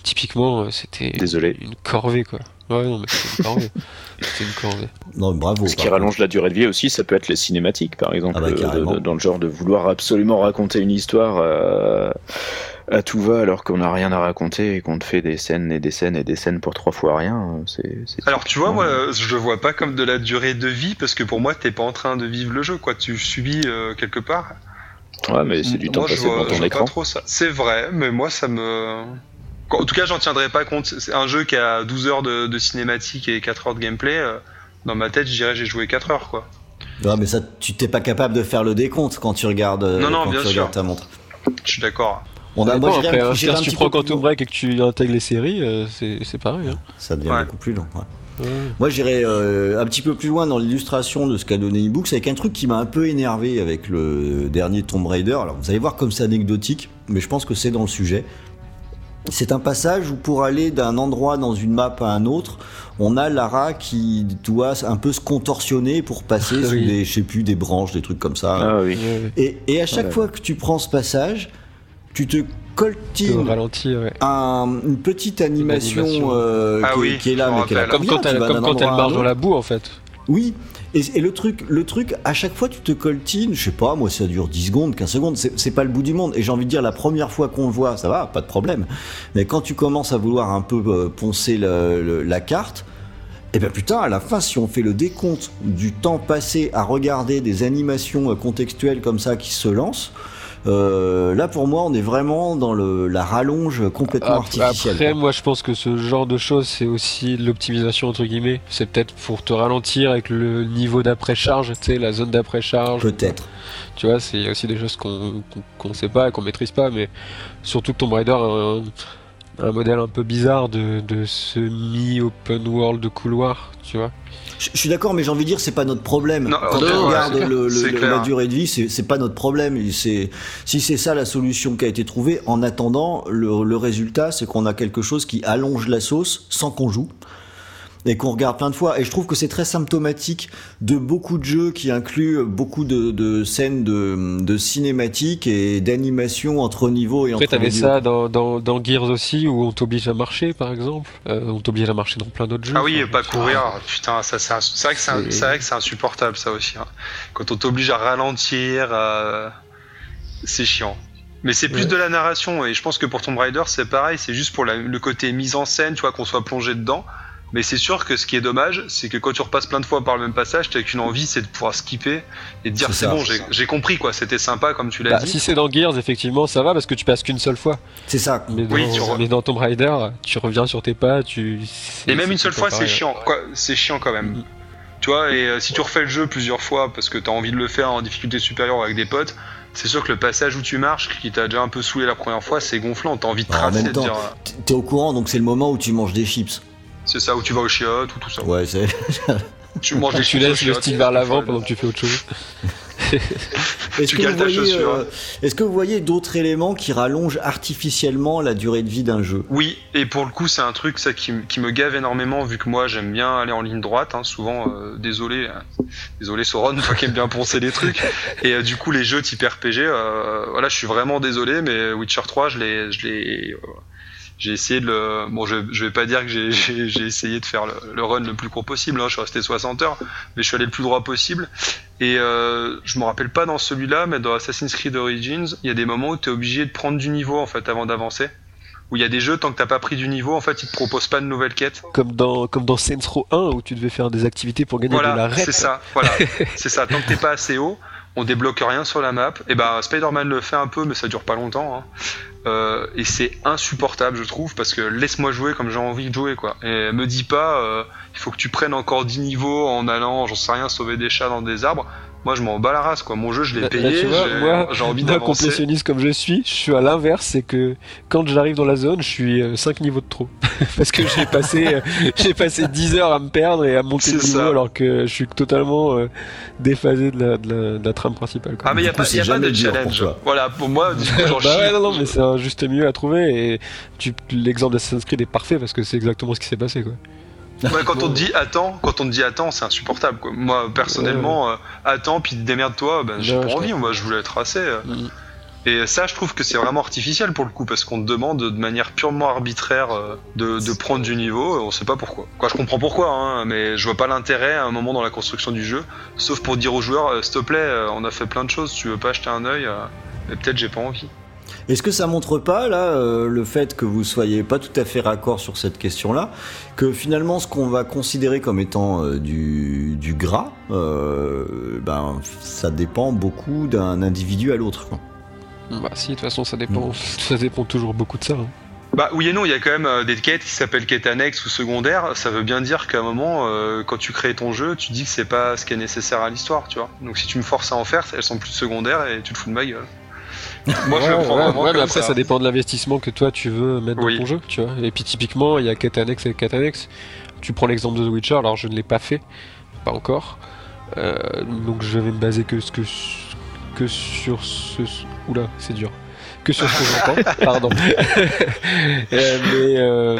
typiquement c'était une corvée quoi. Ouais non mais c'était une corvée. c'était une corvée. Non, bravo. Ce qui rallonge la durée de vie aussi, ça peut être les cinématiques, par exemple, Ah bah, euh, de- carrément. de- dans le genre de vouloir absolument raconter une histoire euh, à tout va alors qu'on n'a rien à raconter et qu'on te fait des scènes et des scènes et des scènes pour trois fois rien. euh, C'est, c'est Alors tu vois, moi, je le vois pas comme de la durée de vie, parce que pour moi, t'es pas en train de vivre le jeu, quoi. Tu subis euh, quelque part. Ouais, mais c'est du temps Moi, je passé vois, devant ton écran. pas trop ça. C'est vrai, mais moi, ça me. En tout cas, j'en tiendrai pas compte. C'est un jeu qui a 12 heures de, de cinématique et 4 heures de gameplay. euh, Dans ma tête, je dirais j'ai joué 4 heures, quoi. Ouais, mais ça, tu t'es pas capable de faire le décompte quand tu regardes, euh, Non, non, quand bien tu sûr. regardes ta montre. Je suis d'accord. On a, moi, après, un- hein, un si tu prends peu plus Quantum loin. Break et que tu intègres les séries, euh, c'est, c'est pareil. Hein. Ça devient Ouais. beaucoup plus long. ouais. Ouais. Moi, j'irais euh, un petit peu plus loin dans l'illustration de ce qu'a donné eBooks avec un truc qui m'a un peu énervé avec le dernier Tomb Raider. Alors, vous allez voir comme c'est anecdotique, mais je pense que c'est dans le sujet. C'est un passage où pour aller d'un endroit dans une map à un autre, on a Lara qui doit un peu se contorsionner pour passer Oui. sous des, je sais plus, des branches, des trucs comme ça. Ah oui. Et, et à chaque Ouais. fois que tu prends ce passage, tu te ralenti, ouais. un- une petite animation, animation. euh, Ah qui, est- oui, qui est là, mais qui est là. Comme bien, quand elle, comme quand marche dans la boue en fait. Oui, et, le truc, le truc, à chaque fois tu te coltines, je sais pas, moi ça dure 10 secondes, 15 secondes, c'est pas le bout du monde. Et j'ai envie de dire, la première fois qu'on le voit, ça va, pas de problème. Mais quand tu commences à vouloir un peu euh, poncer la carte, Et ben putain, à la fin, si on fait le décompte du temps passé à regarder des animations euh, contextuelles comme ça qui se lancent, euh, là pour moi, on est vraiment dans le, la rallonge complètement artificielle. Après, quoi. moi je pense que ce genre de choses, c'est aussi l'optimisation entre guillemets. C'est peut-être pour te ralentir avec le niveau d'après-charge, tu sais, la zone d'après-charge. Peut-être. Tu vois, c'est aussi des choses qu'on qu'on sait pas et qu'on maîtrise pas, mais surtout que Tomb Raider a un, modèle un peu bizarre de, de semi-open world de couloir, tu vois. Je je suis d'accord, mais j'ai envie de dire, c'est pas notre problème. Non, Quand non, on regarde le- le- la durée de vie, c'est pas notre problème. Si c'est ça la solution qui a été trouvée, en attendant, le, le résultat, c'est qu'on a quelque chose qui allonge la sauce sans qu'on joue. Et qu'on regarde plein de fois. Et je trouve que c'est très symptomatique de beaucoup de jeux qui incluent beaucoup de, de scènes de, de cinématiques et d'animation entre niveaux et Après, entre t'avais niveaux. ça dans, dans, dans Gears aussi, où on t'oblige à marcher, par exemple. Euh, on t'oblige à marcher dans plein d'autres jeux. Ah oui, et pas courir. Putain, ça, c'est un- c'est vrai que c'est un- C'est- c'est vrai que c'est insupportable ça aussi. hein. Quand on t'oblige à ralentir, euh, c'est chiant. Mais c'est plus Ouais. de la narration et je pense que pour Tomb Raider c'est pareil, c'est juste pour la- le côté mise en scène, tu vois, qu'on soit plongé dedans. Mais c'est sûr que ce qui est dommage, c'est que quand tu repasses plein de fois par le même passage, t'as qu'une envie, c'est de pouvoir skipper et de dire C'est bon, j'ai j'ai compris quoi, c'était sympa comme tu l'as Bah, dit. si c'est dans Gears, effectivement, ça va parce que tu passes qu'une seule fois. C'est ça. Mais dans, Oui, tu re- mais dans Tomb Raider, tu reviens sur tes pas, tu. Et même une seule fois, temps c'est chiant. Quoi, c'est chiant quand même. Mhm. Tu vois, et euh, si tu refais le jeu plusieurs fois parce que t'as envie de le faire en difficulté supérieure avec des potes, c'est sûr que le passage où tu marches, qui t'a déjà un peu saoulé la première fois, c'est gonflant. T'as envie de En tracer, même de temps, dire, euh, T'es au courant, donc c'est le moment où tu manges des chips. C'est ça où tu vas au chiottes ou tout ça. Ouais, c'est. Tu manges des Tu laisses le stick vers l'avant pendant que tu fais autre chose. Est-ce Tu que, cales vous ta voyez, chaussure. euh, est-ce que vous voyez d'autres éléments qui rallongent artificiellement la durée de vie d'un jeu? Oui, et pour le coup, c'est un truc ça qui, me gave énormément vu que moi j'aime bien aller en ligne droite. Hein, souvent, euh, désolé, hein. désolé Sauron, toi qui aimes bien poncer les trucs. Et euh, du coup, les jeux type RPG, euh, voilà, je suis vraiment désolé, mais Witcher 3, je l'ai, je l'ai, euh, j'ai essayé de le. Bon, je, je vais pas dire que j'ai, essayé de faire le, le run le plus court possible. Hein, je suis resté 60 heures, mais je suis allé le plus droit possible. Et euh, je me rappelle pas dans celui-là, mais dans Assassin's Creed Origins, il y a des moments où tu es obligé de prendre du niveau en fait avant d'avancer. Où il y a des jeux, tant que t'as pas pris du niveau, en fait, ils te proposent pas de nouvelles quêtes. Comme dans, comme dans Saints Row 1 où tu devais faire des activités pour gagner de la Voilà, rep. c'est ça. Voilà, c'est ça. Tant que t'es pas assez haut, on débloque rien sur la map. Et bah, Spider-Man le fait un peu, mais ça dure pas longtemps. hein. Euh, et c'est insupportable, je trouve, parce que laisse-moi jouer comme j'ai envie de jouer, quoi. Et me dis pas, euh, il faut que tu prennes encore 10 niveaux en allant, j'en sais rien, sauver des chats dans des arbres. Moi, je m'en bats la race, quoi. Mon jeu, je l'ai Là- là, payé, tu vois, j'ai- moi- j'ai envie Moi, complétionniste comme je suis, je suis à l'inverse, c'est que quand j'arrive dans la zone, je suis 5 niveaux de trop. Parce que j'ai passé, euh, j'ai passé 10 heures à me perdre et à monter de niveau alors que je suis totalement euh, déphasé de la, de, la, de la trame principale. quoi. Ah, mais il y a pas, y a pas de pour challenge. toi. Voilà, pour moi, du coup, j'en bah ouais, non, non, mais c'est un juste mieux à trouver et tu, l'exemple d'Assassin's Creed est parfait parce que c'est exactement ce qui s'est passé quoi. Ouais, quand on te dit attends, quand on te dit attends, c'est insupportable. Quoi. Moi, personnellement, euh, attends, puis démerde-toi, ben, j'ai pas envie. Moi, je voulais tracer. euh. Mhm. Et ça, je trouve que c'est vraiment artificiel pour le coup, parce qu'on te demande de manière purement arbitraire euh, de, de prendre du niveau, et on sait pas pourquoi. Quoi, je comprends pourquoi, hein, mais je vois pas l'intérêt à un moment dans la construction du jeu, sauf pour dire aux joueurs, s'il te plaît, on a fait plein de choses, tu veux pas acheter un œil, mais peut-être j'ai pas envie. Est-ce que ça montre pas là euh, le fait que vous soyez pas tout à fait raccord sur cette question-là, que finalement ce qu'on va considérer comme étant euh, du, du gras, euh, ben ça dépend beaucoup d'un individu à l'autre. Bah si, de toute façon ça dépend, ça dépend toujours beaucoup de ça. hein. Bah oui et non, il y a quand même euh, des quêtes qui s'appellent quêtes annexes ou secondaires. Ça veut bien dire qu'à un moment, euh, quand tu crées ton jeu, tu dis que c'est pas ce qui est nécessaire à l'histoire, tu vois. Donc si tu me forces à en faire, elles sont plus secondaires et tu te fous de ma gueule. Moi je le prends ouais, vraiment ouais, mais comme après ça. ça. dépend de l'investissement que toi tu veux mettre Oui. dans ton jeu, tu vois. Et puis typiquement, il y a quête annexe et quête annexe. Tu prends l'exemple de The Witcher, alors je ne l'ai pas fait, pas encore. Euh, donc je vais me baser que, que, que sur ce. Oula, c'est dur. Que sur ce que j'entends, pardon. Euh, mais euh,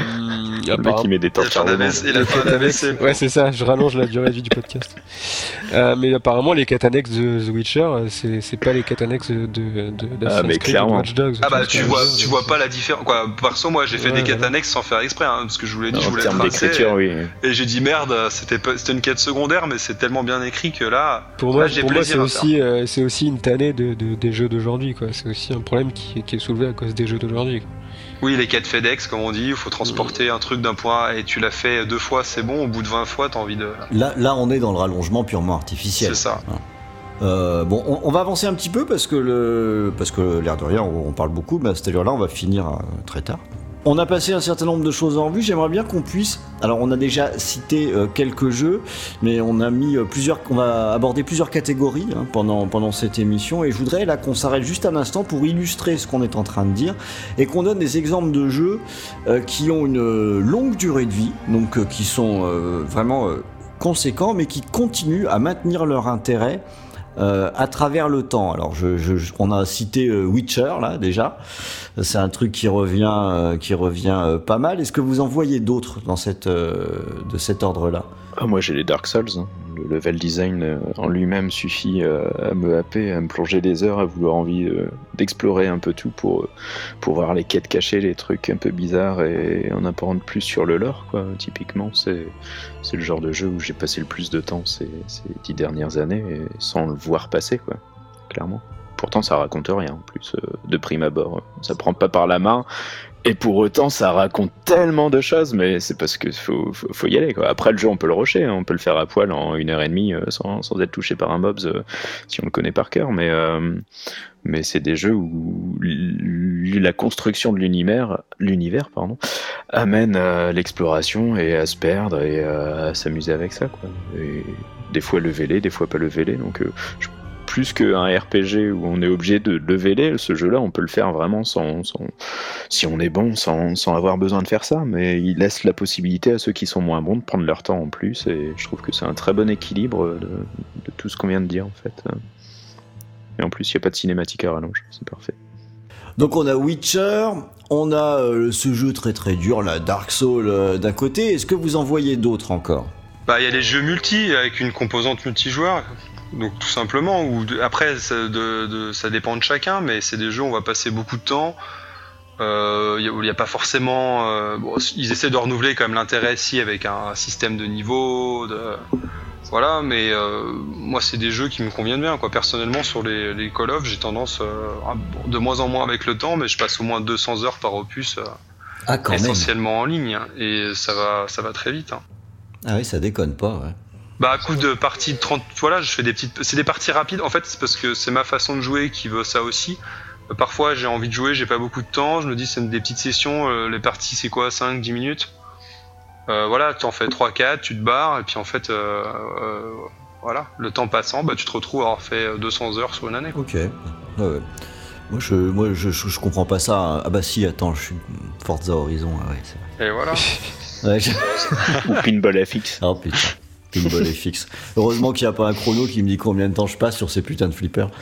Le mec qui met des AVC, il a fait un AVC. Ouais, c'est ça, je rallonge la durée de vie du podcast. Euh, mais apparemment, les quêtes annexes de The Witcher, euh, c'est c'est pas les quêtes annexes de, de, de Ah, mais clairement. Watch Dogs. Ah bah tu vois, tu vois pas la différence. Quoi, perso moi j'ai fait Ouais, des quêtes annexes sans faire exprès, hein, parce que je vous l'ai dit, je En voulais termes tracer. d'écriture, oui. Et j'ai dit merde, c'était pas- c'était une quête secondaire, mais c'est tellement bien écrit que là, Pour moi, Là, j'ai pour moi c'est aussi, euh, c'est aussi une tannée de, de- des jeux d'aujourd'hui. quoi. C'est aussi un problème qui, qui est soulevé à cause des jeux d'aujourd'hui. Oui, les quêtes FedEx, comme on dit, il faut transporter un truc d'un point A et tu l'as fait deux fois, c'est bon. Au bout de 20 fois, t'as envie de. Là, là, on est dans le rallongement purement artificiel. C'est ça. Euh, bon, on, on va avancer un petit peu parce que le, parce que l'air de rien, on, on parle beaucoup, mais à cette heure-là, on va finir euh, très tard. On a passé un certain nombre de choses en vue. J'aimerais bien qu'on puisse. Alors, on a déjà cité euh, quelques jeux, mais on a mis euh, plusieurs. On va aborder plusieurs catégories hein, pendant cette émission, et je voudrais là qu'on s'arrête juste un instant pour illustrer ce qu'on est en train de dire et qu'on donne des exemples de jeux euh, qui ont une longue durée de vie, donc qui sont vraiment conséquents, mais qui continuent à maintenir leur intérêt euh, à travers le temps. Alors, on a cité euh, Witcher là déjà. C'est un truc qui revient, euh, qui revient pas mal. Est-ce que vous en voyez d'autres dans cette, de cet ordre-là? Ah, moi j'ai les Dark Souls. hein. Le level design euh, en lui-même suffit euh, à me happer, à me plonger des heures, à vouloir envie euh, d'explorer un peu tout pour, voir les quêtes cachées, les trucs un peu bizarres et en apprendre plus sur le lore. Quoi. Typiquement, c'est le genre de jeu où j'ai passé le plus de temps ces, ces dix dernières années sans le voir passer, quoi. Clairement. Pourtant, ça raconte rien en plus de prime abord. Ça prend pas par la main. Et pour autant, ça raconte tellement de choses, mais c'est parce que faut, faut, y aller. Quoi. Après, le jeu, on peut le rusher, hein. on peut le faire à poil en une heure et demie euh, sans, sans être touché par un mobs euh, si on le connaît par cœur. Mais, euh, mais c'est des jeux où la construction de l'univers, l'univers pardon, amène à l'exploration et à se perdre et à s'amuser avec ça. Quoi. Et des fois lever des fois pas lever Donc, euh, je plus qu'un RPG où on est obligé de lever les, ce jeu-là, on peut le faire vraiment sans, sans- si on est bon, sans, sans avoir besoin de faire ça. Mais il laisse la possibilité à ceux qui sont moins bons de prendre leur temps en plus. Et je trouve que c'est un très bon équilibre de, de tout ce qu'on vient de dire en fait. Et en plus, il n'y a pas de cinématique à rallonge, c'est parfait. Donc on a Witcher, on a euh, ce jeu très très dur, la Dark Souls euh, d'un côté. Est-ce que vous en voyez d'autres encore? Bah, il y a les jeux multi avec une composante multijoueur. Donc tout simplement, ou après ça, de- de- ça dépend de chacun, mais c'est des jeux où on va passer beaucoup de temps. Euh, il n'y a pas forcément. euh, bon, ils essaient de renouveler quand même l'intérêt si avec un système de niveau, de, voilà. Mais euh, moi, c'est des jeux qui me conviennent bien. Quoi. Personnellement, sur les, les Call of, j'ai tendance à- de moins en moins avec le temps, mais je passe au moins 200 heures par opus, Ah même. essentiellement en ligne, hein, et ça va, ça va très vite. hein. Ah oui, ça déconne pas. Ouais. Bah, à coup de parties de 30, voilà, je fais des petites. C'est des parties rapides, en fait, c'est parce que c'est ma façon de jouer qui veut ça aussi. Euh, Parfois, j'ai envie de jouer, j'ai pas beaucoup de temps, je me dis, c'est des petites sessions, euh, les parties, c'est quoi, 5, 10 minutes? Euh, Voilà, t'en fais 3, 4, tu te barres, et puis en fait, euh, euh, voilà, le temps passant, bah, tu te retrouves à avoir fait euh, 200 heures sur une année. quoi. Ok. Ouais, ouais. Moi, je, moi je, je, je comprends pas ça. Ah bah si, attends, je suis Forza Horizon. Ah ouais, c'est vrai. Et voilà. Ouais, je- Ou Pinball FX. Oh putain. Pinball FX. Heureusement qu'il n'y a pas un chrono qui me dit combien de temps je passe sur ces putains de flippers.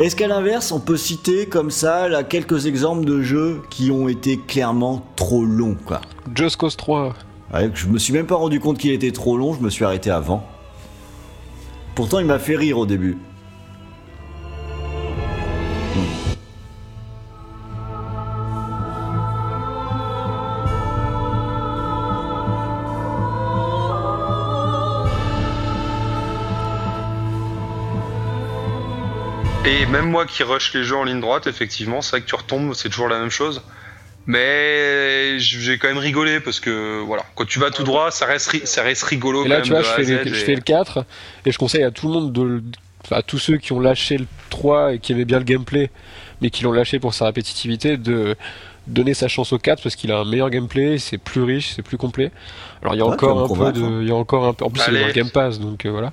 Est-ce qu'à l'inverse, on peut citer comme ça là, quelques exemples de jeux qui ont été clairement trop longs quoi? Just Cause 3. Ouais, Je me suis même pas rendu compte qu'il était trop long, je me suis arrêté avant. Pourtant, il m'a fait rire au début. Même moi qui rush les jeux en ligne droite, effectivement, c'est vrai que tu retombes, c'est toujours la même chose. Mais j'ai quand même rigolé parce que voilà, quand tu vas tout droit, ça reste, ri- ça reste rigolo Et là, quand tu même vois, je fais, le, Z, je et- fais le 4 et je conseille à tout le monde de à tous ceux qui ont lâché le 3 et qui aimaient bien le gameplay, mais qui l'ont lâché pour sa répétitivité, de donner sa chance au 4 parce qu'il a un meilleur gameplay, c'est plus riche, c'est plus complet. Alors il y a Ouais, encore un peu de, hein. il y a encore un peu, en plus il est dans le Allez. Game Pass donc euh, voilà.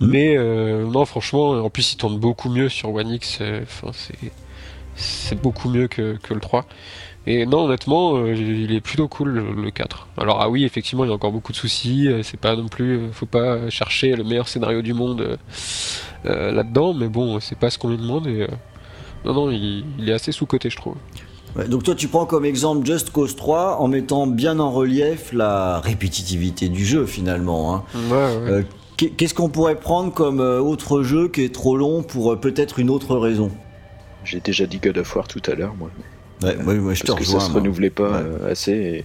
Mhm. Mais euh, non franchement, en plus il tourne beaucoup mieux sur One X, euh, enfin c'est c'est beaucoup mieux que, que le 3. Et non, honnêtement, euh, il est plutôt cool le, le 4. Alors, ah oui, effectivement, il y a encore beaucoup de soucis. C'est pas non plus, faut pas chercher le meilleur scénario du monde euh, là-dedans, mais bon, c'est pas ce qu'on lui demande. Et, euh, non, non, il, il est assez sous-coté, je trouve. Ouais, donc toi, tu prends comme exemple Just Cause 3 en mettant bien en relief la répétitivité du jeu finalement. hein. Ouais, ouais. Euh, qu'est- Qu'est-ce qu'on pourrait prendre comme euh, autre jeu qui est trop long pour euh, peut-être une autre raison? J'ai déjà dit God of War tout à l'heure, moi. Ouais, ouais, ouais, je te parce que rejoins. ça se renouvelait pas Ouais. euh, assez et,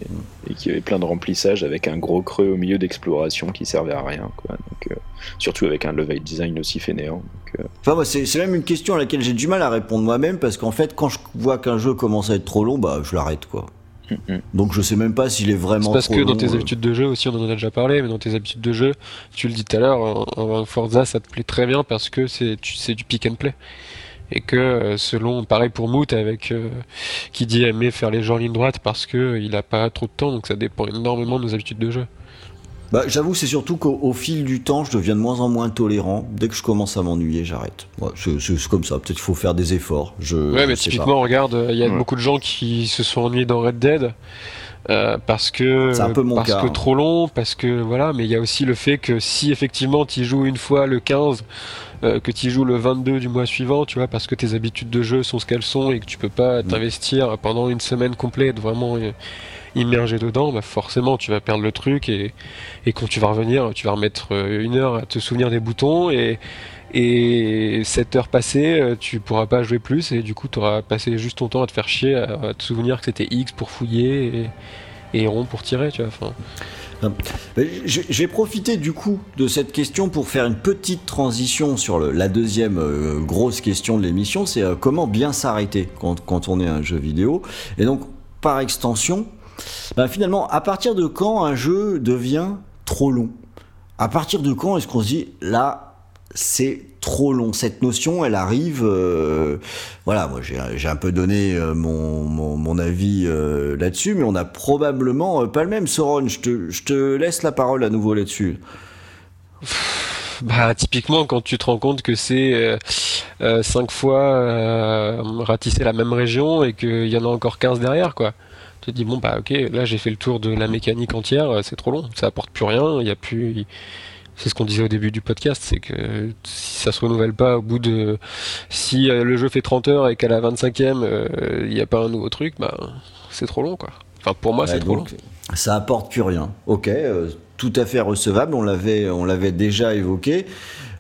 et qu'il y avait plein de remplissages avec un gros creux au milieu d'exploration qui servait à rien. Quoi. Donc, euh, surtout avec un level design aussi fainéant. Donc, euh, Enfin, moi, c'est c'est même une question à laquelle j'ai du mal à répondre moi-même parce qu'en fait, quand je vois qu'un jeu commence à être trop long, bah, je l'arrête, quoi. mm, mm. Donc, je sais même pas s'il est vraiment C'est parce trop que dans long, tes euh. habitudes de jeu aussi, on en a déjà parlé, mais dans tes habitudes de jeu, tu le dis tout à l'heure, en- en Forza ça te plaît très bien parce que c'est tu- c'est du pick and play. Et que euh, selon, pareil pour Moot avec euh, qui dit aimer faire les jeux en ligne droite parce que euh, il a pas trop de temps, donc ça dépend énormément de nos habitudes de jeu. Bah, j'avoue, c'est surtout qu'au au fil du temps, je deviens de moins en moins tolérant. Dès que je commence à m'ennuyer, j'arrête. Ouais, c'est comme ça. Peut-être qu'il faut faire des efforts. Je, Ouais, mais je typiquement, regarde, il y a Ouais. beaucoup de gens qui se sont ennuyés dans Red Dead euh, parce que C'est un peu mon parce cas, que hein. trop long, parce que voilà. Mais il y a aussi le fait que si effectivement tu joues une fois le 15, euh, que tu joues le 22 du mois suivant, tu vois, parce que tes habitudes de jeu sont ce qu'elles sont et que tu peux pas Mm. t'investir pendant une semaine complète vraiment euh, immergé dedans, bah forcément tu vas perdre le truc et, et quand tu vas revenir, tu vas remettre euh, une heure à te souvenir des boutons et et 7 heures passées, euh, tu pourras pas jouer plus et du coup tu auras passé juste ton temps à te faire chier, à, à te souvenir que c'était X pour fouiller et, et rond pour tirer, tu vois. Je vais profiter du coup de cette question pour faire une petite transition sur la deuxième euh, grosse question de l'émission, c'est euh, comment bien s'arrêter quand, on est un jeu vidéo. Et donc, par extension, ben, finalement, à partir de quand un jeu devient trop long? À partir de quand est-ce qu'on se dit là c'est trop long. Cette notion elle arrive euh, voilà moi j'ai un peu donné euh, mon, mon, avis euh, là-dessus mais on a probablement pas le même. Soron je te, laisse la parole à nouveau là-dessus. Bah typiquement quand tu te rends compte que c'est 5 fois ratisser la même région et qu'il y en a encore 15 derrière quoi. Tu te dis bon bah ok là j'ai fait le tour de la mécanique entière, c'est trop long, ça apporte plus rien, il y a plus c'est ce qu'on disait au début du podcast, c'est que si ça se renouvelle pas au bout de si euh, le jeu fait 30 heures et qu'à la 25e euh, il n'y a pas un nouveau truc, bah c'est trop long quoi. Enfin pour moi Ouais, c'est trop long. ça apporte plus rien ok euh, tout à fait recevable on l'avait on l'avait déjà évoqué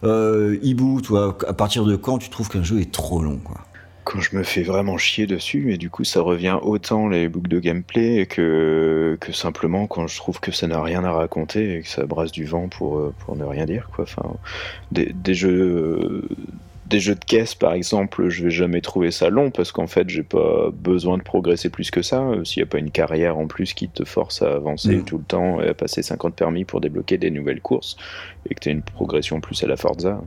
euh, Ibu toi à partir de quand tu trouves qu'un jeu est trop long quoi? Quand je me fais vraiment chier dessus, mais du coup ça revient autant les boucles de gameplay que, que simplement quand je trouve que ça n'a rien à raconter et que ça brasse du vent pour, euh, pour ne rien dire. Quoi. Enfin, des, des jeux, euh, des jeux de caisse par exemple, je vais jamais trouver ça long parce qu'en fait j'ai pas besoin de progresser plus que ça. Euh, S'il n'y a pas une carrière en plus qui te force à avancer Mm. tout le temps et à passer 50 permis pour débloquer des nouvelles courses et que tu as une progression plus à la Forza,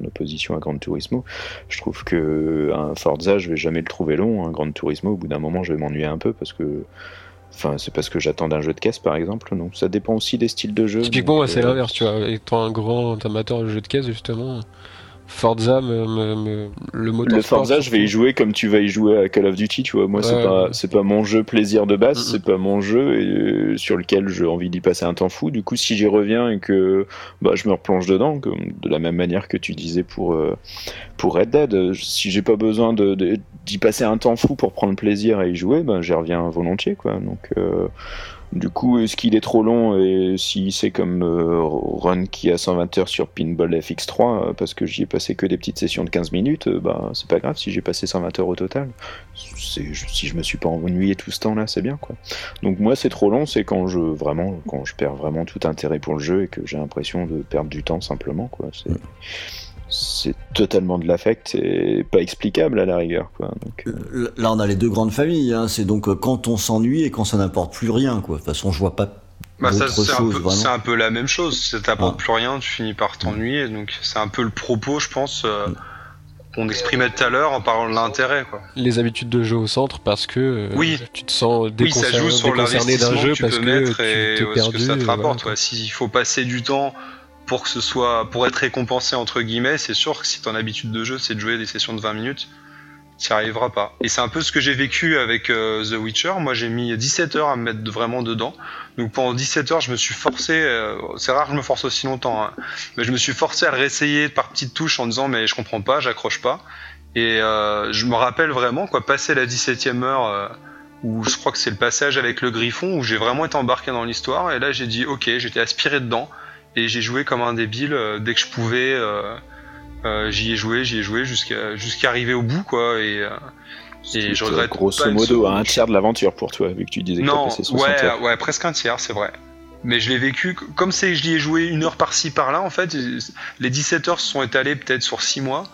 en opposition à Gran Turismo, je trouve que un Forza, je vais jamais le trouver long. Un Gran Turismo, au bout d'un moment, je vais m'ennuyer un peu parce que. Enfin, c'est parce que j'attends d'un jeu de caisse, par exemple. Non, ça dépend aussi des styles de jeu. Typiquement, c'est euh, l'inverse, tu vois. Étant un grand amateur de jeux de caisse, justement, Forza, me, me- me- le moteur Le Forza, je vais y jouer comme tu vas y jouer à Call of Duty, tu vois. Moi, c'est Ouais, pas, ouais. c'est pas mon jeu plaisir de base, Mhm. c'est pas mon jeu euh, sur lequel j'ai envie d'y passer un temps fou. Du coup, si j'y reviens et que bah, je me replonge dedans, comme de la même manière que tu disais pour euh, pour Red Dead, euh, si j'ai pas besoin de, d'y passer un temps fou pour prendre plaisir à y jouer, ben j'y reviens volontiers, quoi. Donc euh, du coup, est-ce qu'il est trop long et si c'est comme euh, Run qui a 120 heures sur Pinball FX3 euh, parce que j'y ai passé que des petites sessions de 15 minutes, euh, bah c'est pas grave si j'ai passé 120 heures au total. Si je me suis pas ennuyé tout ce temps-là, c'est bien quoi. Donc moi, c'est trop long, c'est quand je vraiment quand je perds vraiment tout intérêt pour le jeu et que j'ai l'impression de perdre du temps simplement quoi. C'est c'est totalement de l'affect et pas explicable à la rigueur quoi. Donc, euh, Là, on a les deux grandes familles. hein. C'est donc euh, quand on s'ennuie et quand ça n'apporte plus rien. Quoi. De toute façon, je vois pas Bah c'est un, chose. peu- vraiment. c'est un peu la même chose, ça t'apporte Ah. plus rien, tu finis par t'ennuyer, donc c'est un peu le propos je pense euh, qu'on exprimait tout à l'heure en parlant de l'intérêt les habitudes de jeu au centre parce que euh, Oui. tu te sens Oui déconcerné, déconcerné d'un jeu parce que mettre tu et t'es euh, perdu. que ça te euh, rapporte. voilà, quoi. S'il faut passer du temps pour que ce soit pour être récompensé entre guillemets, c'est sûr que si ton habitude de jeu c'est de jouer des sessions de 20 minutes, tu arriveras pas. Et c'est un peu ce que j'ai vécu avec euh, The Witcher. Moi j'ai mis 17 heures à me mettre vraiment dedans. Donc pendant 17 heures je me suis forcé, euh, c'est rare que je me force aussi longtemps, hein, mais je me suis forcé à le réessayer par petites touches en disant mais je comprends pas, j'accroche pas. Et euh, je me rappelle vraiment quoi, passer la 17e heure. où je crois que c'est le passage avec le griffon où j'ai vraiment été embarqué dans l'histoire et là j'ai dit ok j'étais aspiré dedans et j'ai joué comme un débile euh, dès que je pouvais euh, euh, j'y ai joué j'y ai joué jusqu'à jusqu'à arriver au bout quoi et, Et je regrette grosso pas modo un tiers de l'aventure pour toi, vu que tu disais que Non, passé 60 ouais, heures. ouais, presque un tiers, c'est vrai. Mais je l'ai vécu, comme c'est, je l'y ai joué une heure par-ci par-là, en fait, les 17 heures se sont étalées peut-être sur 6 mois,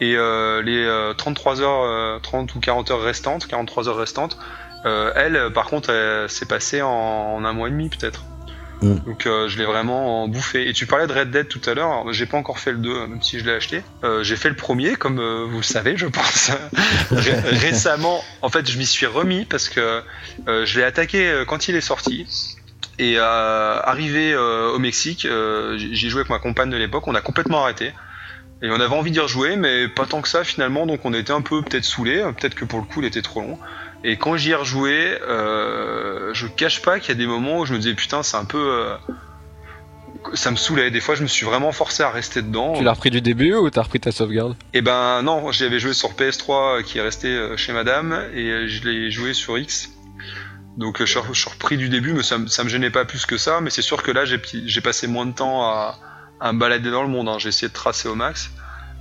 et euh, les euh, 33 heures, euh, 30 ou 40 heures restantes, 43 heures restantes, elle, par contre, s'est passée en, en un mois et demi peut-être. Mm. Donc euh, je l'ai vraiment bouffé. Et tu parlais de Red Dead tout à l'heure, j'ai pas encore fait le 2, même si je l'ai acheté. Euh, j'ai fait le premier, comme euh, vous le savez, je pense. Ré- récemment, en fait, je m'y suis remis parce que je l'ai attaqué quand il est sorti. Et arrivé au Mexique, j- j'y joué avec ma compagne de l'époque, on a complètement arrêté. Et on avait envie d'y rejouer, mais pas tant que ça finalement, donc on était un peu peut-être saoulé, peut-être que pour le coup il était trop long. Et quand j'y ai rejoué, euh, je cache pas qu'il y a des moments où je me disais putain c'est un peu... euh, ça me saoulait, des fois je me suis vraiment forcé à rester dedans. Tu l'as repris du début ou t'as repris ta sauvegarde? Et ben non, j'y avais joué sur PS3 euh, qui est resté euh, chez madame et je l'ai joué sur X. Donc je suis repris du début, mais ça, ça me gênait pas plus que ça. Mais c'est sûr que là j'ai passé moins de temps à, à me balader dans le monde. hein. J'ai essayé de tracer au max.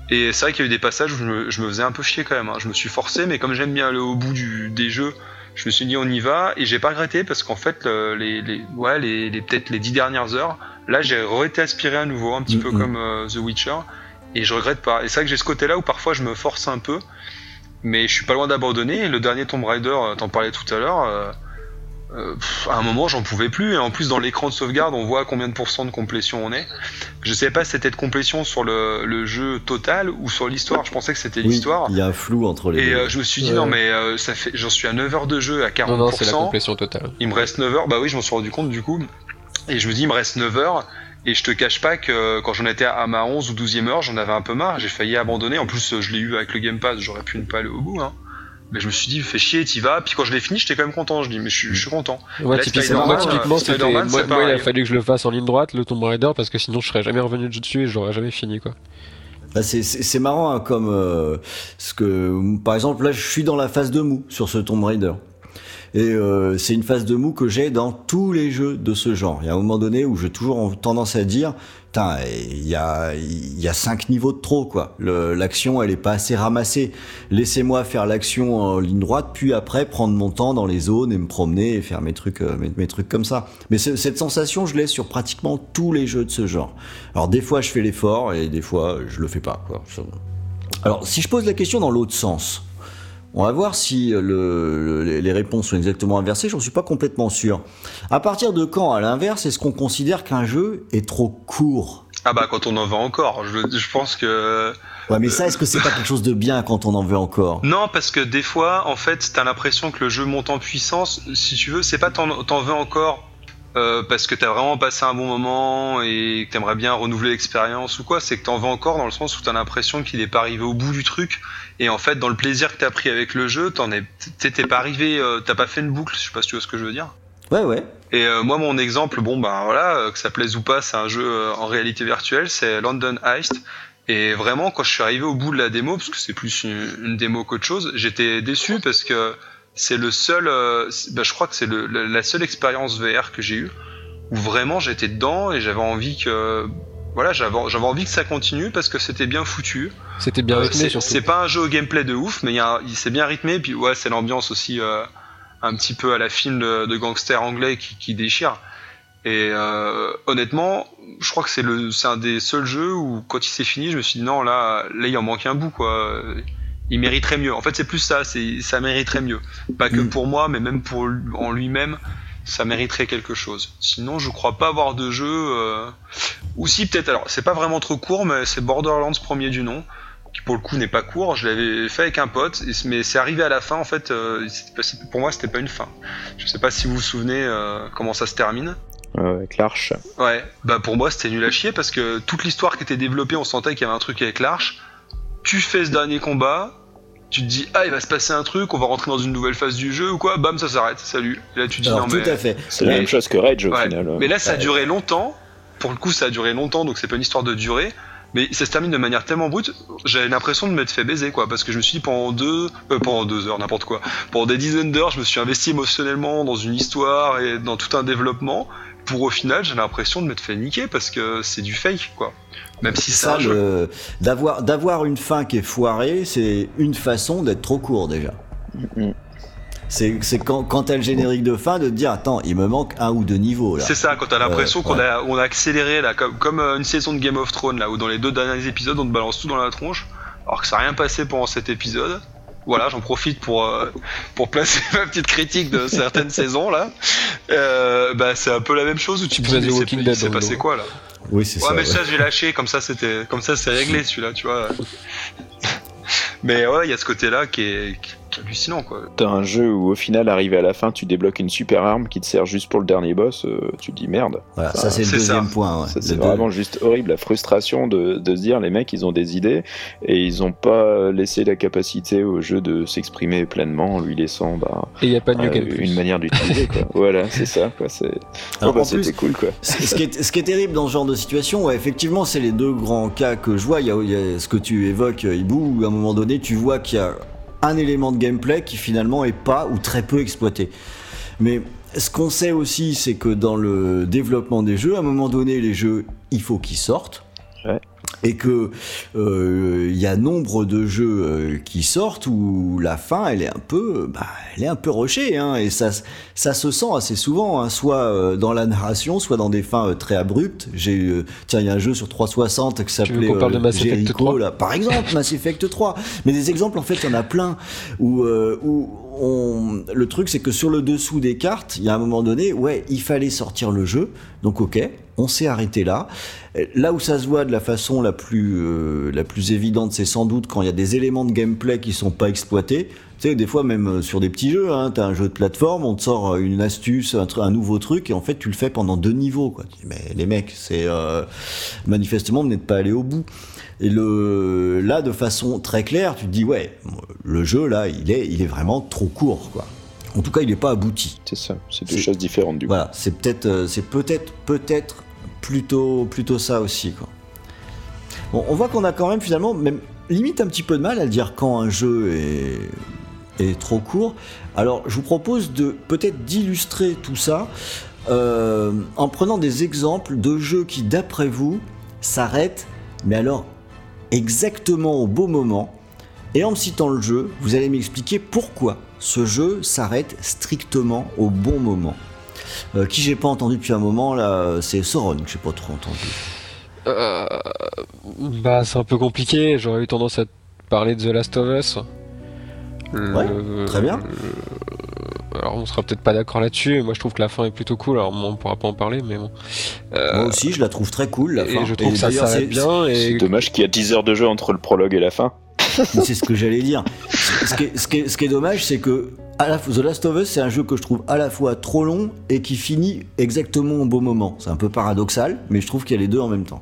Et c'est vrai qu'il y a eu des passages où je me, je me faisais un peu chier quand même. hein. Je me suis forcé, mais comme j'aime bien aller au bout du, des jeux, je me suis dit on y va et j'ai pas regretté parce qu'en fait le- les, les, ouais, les, les peut-être les dix dernières heures, là j'ai été aspiré à nouveau, un petit peu Mhm. comme euh, The Witcher. Et je regrette pas. Et c'est vrai que j'ai ce côté-là où parfois je me force un peu, mais je suis pas loin d'abandonner. Le dernier Tomb Raider, euh, t'en parlais tout à l'heure, euh, euh, pff, à un moment j'en pouvais plus. Et en plus, dans l'écran de sauvegarde, on voit combien de pourcents de complétion on est. Je sais pas si c'était de complétion sur le, le jeu total ou sur l'histoire. Je pensais que c'était Oui, l'histoire. il y a un flou entre les Et deux. euh, je me suis dit, Ouais. non, mais euh, ça fait, j'en suis à 9 heures de jeu à 40%. Non, non, c'est la complétion totale. Il me reste 9 heures, bah oui, je m'en suis rendu compte du coup. Et je me dis, il me reste 9 heures. Et je te cache pas que quand j'en étais à ma 11 ou 12e heure, j'en avais un peu marre. J'ai failli abandonner. En plus, je l'ai eu avec le Game Pass, j'aurais pu ne pas aller au bout. Hein. Mais je me suis dit, fais chier, t'y vas. Puis quand je l'ai fini, j'étais quand même content. Je dis, mais je suis, je suis content. Moi, Là, typiquement, moi, typiquement, c'était. Moi, il a fallu que je le fasse en ligne droite, le Tomb Raider, parce que sinon je serais jamais revenu dessus et j'aurais jamais fini, quoi. Bah, c'est- c'est c'est marrant hein, comme euh, ce que par exemple là je suis dans la phase de mou sur ce Tomb Raider et euh, c'est une phase de mou que j'ai dans tous les jeux de ce genre. Il y a un moment donné où j'ai toujours tendance à dire Il y a y cinq niveaux de trop quoi. L'action elle est pas assez ramassée. Laissez-moi faire l'action en ligne droite puis après prendre mon temps dans les zones et me promener et faire mes trucs euh, mes, trucs comme ça. Mais ce- cette sensation je l'ai sur pratiquement tous les jeux de ce genre. Alors des fois je fais l'effort et des fois je le fais pas. Quoi. Alors si je pose la question dans l'autre sens, on va voir si le, le- les- réponses sont exactement inversées, j'en suis pas complètement sûr. À partir de quand, à l'inverse, est-ce qu'on considère qu'un jeu est trop court? Ah bah, quand on en veut encore. Je, je pense que. Ouais mais ça, est-ce que c'est pas quelque chose de bien quand on en veut encore? Non, parce que des fois, en fait, t'as l'impression que le jeu monte en puissance. Si tu veux, c'est pas t'en veux encore euh, parce que t'as vraiment passé un bon moment et que t'aimerais bien renouveler l'expérience ou quoi. C'est que t'en veux encore dans le sens où t'as l'impression qu'il est pas arrivé au bout du truc. Et en fait, dans le plaisir que t'as pris avec le jeu, t'en es, t'es pas arrivé, euh, t'as pas fait une boucle. Je sais pas si tu vois ce que je veux dire. Ouais ouais. Et euh, moi, mon exemple, bon, ben voilà, euh, que ça plaise ou pas, c'est un jeu en réalité virtuelle, c'est London Heist. Et vraiment, quand je suis arrivé au bout de la démo, parce que c'est plus une, une démo qu'autre chose, j'étais déçu parce que c'est le seul, ben, je crois que c'est la la seule expérience VR que j'ai eue où vraiment j'étais dedans et j'avais envie que, voilà, j'avais envie que ça continue parce que c'était bien foutu. C'était bien Euh, rythmé, c'est- surtout. C'est pas un jeu au gameplay de ouf, mais il c'est bien rythmé. Puis ouais, c'est l'ambiance aussi euh, un petit peu à la film de, de gangster anglais qui, qui déchire. Et euh, honnêtement, je crois que c'est le, c'est un des seuls jeux où quand il s'est fini, je me suis dit non là, là il en manque un bout quoi. Il mériterait mieux. En fait, c'est plus ça, c'est ça mériterait mieux. Pas que Mm. pour moi, mais même pour en lui-même, ça mériterait quelque chose. Sinon, je crois pas avoir de jeu. Euh... Ou si peut-être. Alors, c'est pas vraiment trop court, mais c'est Borderlands premier du nom qui pour le coup n'est pas court. Je l'avais fait avec un pote, mais c'est arrivé à la fin en fait. euh, pour moi, c'était pas une fin. Je sais pas si vous vous souvenez euh, comment ça se termine. Avec l'arche. Ouais, bah pour moi c'était nul à chier parce que toute l'histoire qui était développée, on sentait qu'il y avait un truc avec l'arche. Tu fais ce dernier combat, tu te dis ah il va se passer un truc, on va rentrer dans une nouvelle phase du jeu ou quoi, bam ça s'arrête, salut. Et là tu te dis Alors non tout mais. à fait. C'est la même chose que Rage au Ouais. final. Mais là, ça a duré longtemps. Pour le coup, ça a duré longtemps, donc c'est pas une histoire de durée. Mais ça se termine de manière tellement brute, j'avais l'impression de m'être fait baiser, quoi. Parce que je me suis dit pendant deux, euh, pendant deux heures, n'importe quoi. Pendant des dizaines d'heures, je me suis investi émotionnellement dans une histoire et dans tout un développement. Pour au final, j'ai l'impression de m'être fait niquer parce que c'est du fake, quoi. Même si Ça, ça, je... le- d'avoir d'avoir une fin qui est foirée, c'est une façon d'être trop court déjà. Mm. C'est c'est quand, quand t'as le générique de fin de te dire attends il me manque un ou deux niveaux là. C'est ça, quand t'as l'impression Euh, qu'on ouais. a, on a accéléré là, comme, comme euh, une saison de Game of Thrones là, où dans les deux derniers épisodes on te balance tout dans la tronche, alors que ça n'a rien passé pendant cet épisode. Voilà, j'en profite pour euh, pour placer ma petite critique de certaines saisons là. Euh, bah c'est un peu la même chose où tu c'est- Dead il s'est passé quoi là Oui c'est Ouais ça. mais ouais. ça j'ai lâché, comme ça c'était comme ça c'est réglé celui-là, tu vois. Mais ouais, il y a ce côté-là qui est, qui est hallucinant quoi. T'as un jeu où au final, arrivé à la fin, tu débloques une super arme qui te sert juste pour le dernier boss, euh, tu te dis merde. Voilà, Ça, ça c'est le deuxième ça. point. ouais. C'est vraiment juste horrible, la frustration de, de se dire les mecs ils ont des idées et ils ont pas laissé la capacité au jeu de s'exprimer pleinement en lui laissant bah, Et il n'y a pas de New euh, une manière d'utiliser quoi. voilà, c'est ça quoi. C'est Alors, Oh, bah, en plus, c'était cool quoi. Ce ce qui, est, ce qui est terrible dans ce genre de situation, ouais, effectivement, c'est les deux grands cas que je vois. Il y a, il y a ce que tu évoques, Hibou, où à un moment donné, tu vois qu'il y a un élément de gameplay qui finalement est pas ou très peu exploité. Mais ce qu'on sait aussi, c'est que dans le développement des jeux, à un moment donné, les jeux, il faut qu'ils sortent. Et que euh, il y a nombre de jeux euh, qui sortent où la fin, elle est un peu, bah, elle est un peu rushée, hein, et ça, ça se sent assez souvent, hein, soit euh, dans la narration, soit dans des fins euh, très abruptes. J'ai, euh, tiens, il y a un jeu sur 360 qui s'appelait Jericho, 3? là, par exemple, Mass Effect 3. Mais des exemples, en fait, il y en a plein où, euh, où on, le truc, c'est que sur le dessous des cartes, il y a un moment donné, ouais, il fallait sortir le jeu, donc ok, on s'est arrêté là. Là où ça se voit de la façon la plus, euh, la plus évidente, c'est sans doute quand il y a des éléments de gameplay qui sont pas exploités. Tu sais, des fois même euh, sur des petits jeux, hein, t'as un jeu de plateforme, on te sort euh, une astuce, un, un nouveau truc, et en fait tu le fais pendant deux niveaux. Quoi. Mais les mecs, c'est manifestement vous n'êtes pas allé au bout. Et le, là, de façon très claire, tu te dis ouais, le jeu là, il est, il est vraiment trop court, quoi. En tout cas, il n'est pas abouti. C'est ça, c'est deux choses différentes du coup. Voilà, c'est peut-être, euh, c'est peut-être, peut-être plutôt, plutôt ça aussi, quoi. Bon, on voit qu'on a quand même finalement, même limite un petit peu de mal à dire quand un jeu est, est trop court. Alors, je vous propose de peut-être d'illustrer tout ça euh, en prenant des exemples de jeux qui, d'après vous, s'arrêtent, mais alors exactement au beau moment. Et en me citant le jeu, vous allez m'expliquer pourquoi ce jeu s'arrête strictement au bon moment. Euh, qui j'ai pas entendu depuis un moment là, c'est Sauron que j'ai pas trop entendu. Euh, bah, c'est un peu compliqué. J'aurais eu tendance à parler de The Last of Us. Le- très bien. Alors, on sera peut-être pas d'accord là-dessus. Moi, je trouve que la fin est plutôt cool. Alors, moi, on pourra pas en parler, mais bon. Euh, Moi aussi, je la trouve très cool la fin. et je trouve que ça s'arrête c'est- bien. C'est Et dommage qu'il y a 10 heures de jeu entre le prologue et la fin. C'est ce que j'allais dire. Ce qui est, ce qui est- ce qui est dommage, c'est que à la, The Last of Us, c'est un jeu que je trouve à la fois trop long et qui finit exactement au bon moment. C'est un peu paradoxal, mais je trouve qu'il y a les deux en même temps.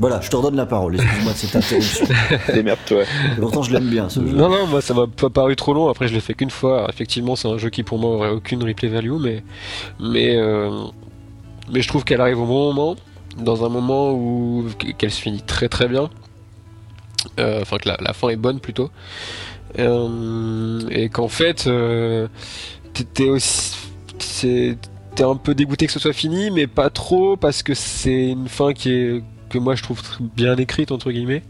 Voilà, je te redonne la parole. Excuse-moi de cette interruption. Démerde-toi. Et pourtant, je l'aime bien ce jeu. Non, non, moi ça m'a pas paru trop long. Après, je l'ai fait qu'une fois. Alors, effectivement, c'est un jeu qui pour moi aurait aucune replay value, mais mais euh, mais je trouve qu'elle arrive au bon moment, dans un moment où qu'elle se finit très très bien. Euh, Enfin, que la, la fin est bonne plutôt. Euh, et qu'en fait, euh, t'es- aussi t'es un peu dégoûté que ce soit fini, mais pas trop parce que c'est une fin qui est que moi je trouve tr- bien écrite entre guillemets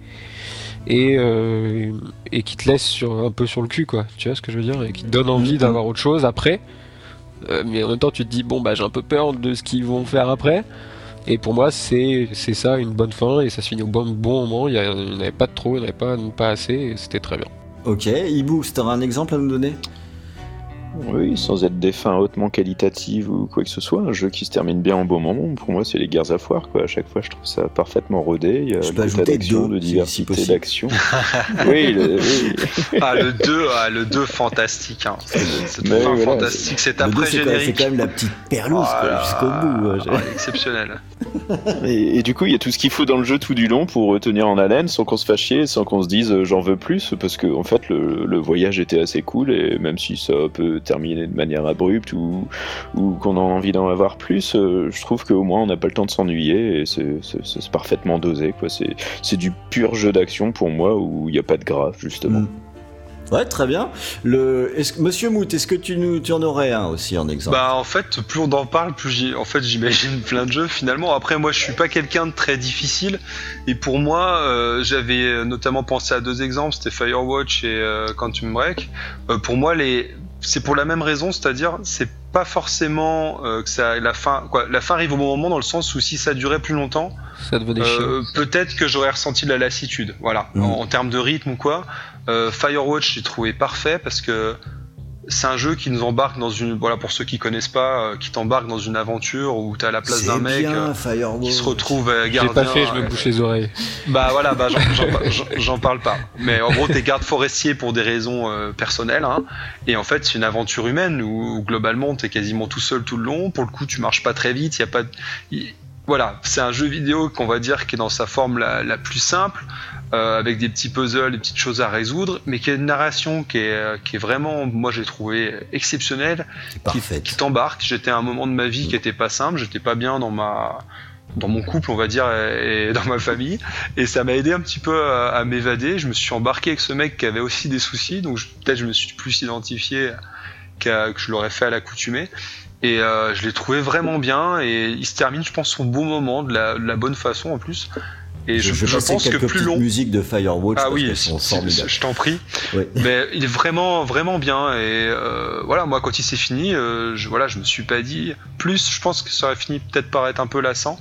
et, euh, et qui te laisse sur, un peu sur le cul, quoi. Tu vois ce que je veux dire? Et qui te donne envie d'avoir autre chose après. Euh, mais en même temps, tu te dis, bon, bah j'ai un peu peur de ce qu'ils vont faire après. Et pour moi, c'est c'est ça, une bonne fin, et ça se finit au bon, bon moment. Il n'y avait pas de trop, il n'y en avait pas, pas assez, et c'était très bien. Ok, Ibu, tu un exemple à nous donner? Oui, sans être des fins hautement qualitatives ou quoi que ce soit, un jeu qui se termine bien en bon moment, pour moi c'est les guerres à foire quoi. À chaque fois je trouve ça parfaitement rodé, il y a Je peux ajouter deux, de si- si diversité possible. d'action. oui, le- oui. Ah, le 2, ah, le 2 fantastique. Hein. C'est voilà, fantastique. C'est après c'est quand, même- c'est générique. quand même la petite perlouse, Voilà. jusqu'au bout. ouais. Ah, exceptionnel. Et, et du coup il y a tout ce qu'il faut dans le jeu tout du long pour retenir en haleine sans qu'on se chier, sans qu'on se dise euh, j'en veux plus, parce que en fait le, le voyage était assez cool et même si ça peut terminer de manière abrupte ou, ou qu'on a envie d'en avoir plus, euh, je trouve qu'au moins on n'a pas le temps de s'ennuyer et c'est parfaitement dosé quoi. C'est c'est du pur jeu d'action pour moi où il n'y a pas de gras justement. Mm. Ouais, très bien. Le, est Monsieur Mout, est-ce que tu, nous, tu en aurais un aussi en exemple? Bah en fait, plus on en parle, plus en fait j'imagine plein de jeux finalement. Après moi, je suis pas quelqu'un de très difficile et pour moi, euh, j'avais notamment pensé à deux exemples, c'était Firewatch et euh, Quantum Break. Euh, pour moi, les c'est pour la même raison, c'est-à-dire c'est pas forcément que ça la fin quoi, la fin arrive au bon moment dans le sens où si ça durait plus longtemps, euh, peut-être que j'aurais ressenti de la lassitude, voilà, en, en, termes de rythme ou quoi. Euh, Firewatch, j'ai trouvé parfait parce que c'est un jeu qui nous embarque dans une voilà pour ceux qui connaissent pas euh, qui t'embarque dans une aventure où t'es à la place d'un mec euh, qui se retrouve euh, gardien j'ai pas fait je me bouche les oreilles. Bah voilà bah j'en parle pas. Mais en gros t'es garde forestier pour des raisons personnelles hein, et en fait c'est une aventure humaine où, où globalement t'es quasiment tout seul tout le long. Pour le coup tu marches pas très vite il y a pas voilà, c'est un jeu vidéo qu'on va dire qui est dans sa forme la, plus simple, euh, avec des petits puzzles, des petites choses à résoudre, mais qui a une narration qui est, euh, qui est vraiment, moi j'ai trouvé exceptionnelle, qui, qui t'embarque. J'étais à un moment de ma vie qui était pas simple, j'étais pas bien dans ma dans mon couple, on va dire, et dans ma famille. Et ça m'a aidé un petit peu à, m'évader. Je me suis embarqué avec ce mec qui avait aussi des soucis, donc peut-être je me suis plus identifié que je l'aurais fait à l'accoutumée. Et euh, je l'ai trouvé vraiment bien et il se termine, je pense, au bon moment, de la, bonne façon en plus. Et je, je, pense que plus long. musique de Firewatch. Ah oui, je t'en prie. Mais il est vraiment, vraiment bien. Et euh, voilà, moi, quand il s'est fini, euh, je, voilà, je me suis pas dit. Plus, je pense que ça aurait fini peut-être par être un peu lassant.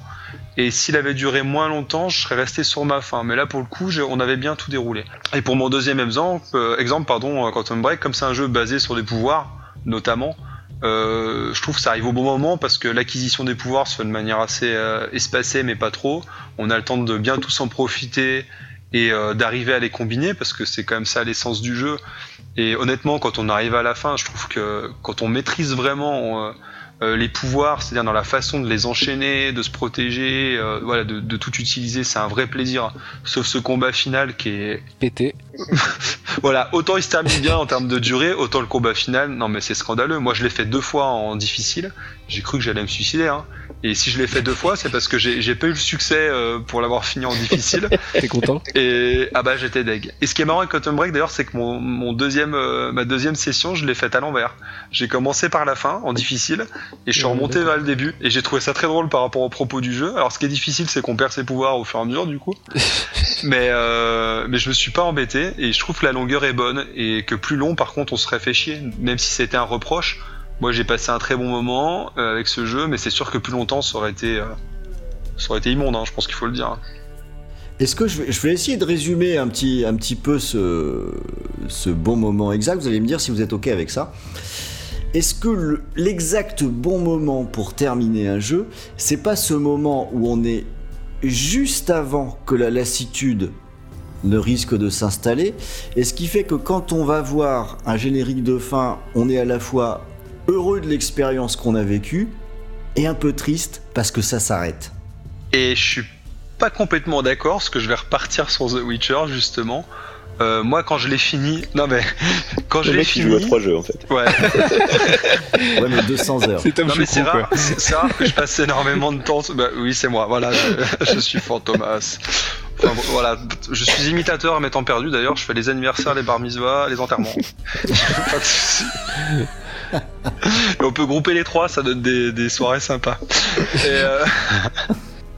Et s'il avait duré moins longtemps, je serais resté sur ma fin. Mais là, pour le coup, on avait bien tout déroulé. Et pour mon deuxième exemple, exemple pardon, Quantum Break, comme c'est un jeu basé sur des pouvoirs, notamment, euh, je trouve que ça arrive au bon moment parce que l'acquisition des pouvoirs se fait de manière assez euh, espacée mais pas trop. On a le temps de bien tous en profiter et euh, d'arriver à les combiner parce que c'est quand même ça l'essence du jeu. Et honnêtement, quand on arrive à la fin, je trouve que quand on maîtrise vraiment euh, les pouvoirs, c'est-à-dire dans la façon de les enchaîner, de se protéger, euh, voilà, de, tout utiliser, c'est un vrai plaisir. Sauf ce combat final qui est pété. voilà, autant il se termine bien en termes de durée, autant le combat final, non mais c'est scandaleux. Moi je l'ai fait deux fois en difficile. J'ai cru que j'allais me suicider. Hein. Et si je l'ai fait deux fois, c'est parce que j'ai pas eu le succès euh, pour l'avoir fini en difficile. T'es content Et ah bah j'étais deg. Et ce qui est marrant avec Quantum Break d'ailleurs, c'est que mon, mon deuxième, ma deuxième session, je l'ai faite à l'envers. J'ai commencé par la fin en difficile et je suis remonté vers le début et j'ai trouvé ça très drôle par rapport au propos du jeu. Alors ce qui est difficile c'est qu'on perd ses pouvoirs au fur et à mesure du coup. mais euh, mais je me suis pas embêté et je trouve que la longueur est bonne et que plus long par contre on serait fait chier même si c'était un reproche. Moi j'ai passé un très bon moment euh, avec ce jeu mais c'est sûr que plus longtemps ça aurait été euh, ça aurait été immonde hein, je pense qu'il faut le dire. Est-ce que je vais, essayer de résumer un petit, un petit peu ce, ce bon moment exact Vous allez me dire si vous êtes OK avec ça. Est-ce que l'exact bon moment pour terminer un jeu, c'est pas ce moment où on est juste avant que la lassitude ne risque de s'installer, et ce qui fait que quand on va voir un générique de fin, on est à la fois heureux de l'expérience qu'on a vécue et un peu triste parce que ça s'arrête. Et je suis pas complètement d'accord, parce que je vais repartir sur The Witcher justement. Euh, moi, quand je l'ai fini, non mais quand je l'ai fini, joue à trois jeux en fait. Ouais. ouais, mais 200 heures. C'est non mais c'est rare, c'est rare que je passe énormément de temps. Bah, oui, c'est moi. Voilà, je, suis Fantomas. Enfin, voilà, je suis imitateur à mes temps perdus. D'ailleurs, je fais les anniversaires, les bar mitzvahs, les enterrements. Pas de soucis. Et on peut grouper les trois, ça donne des, des soirées sympas. Et euh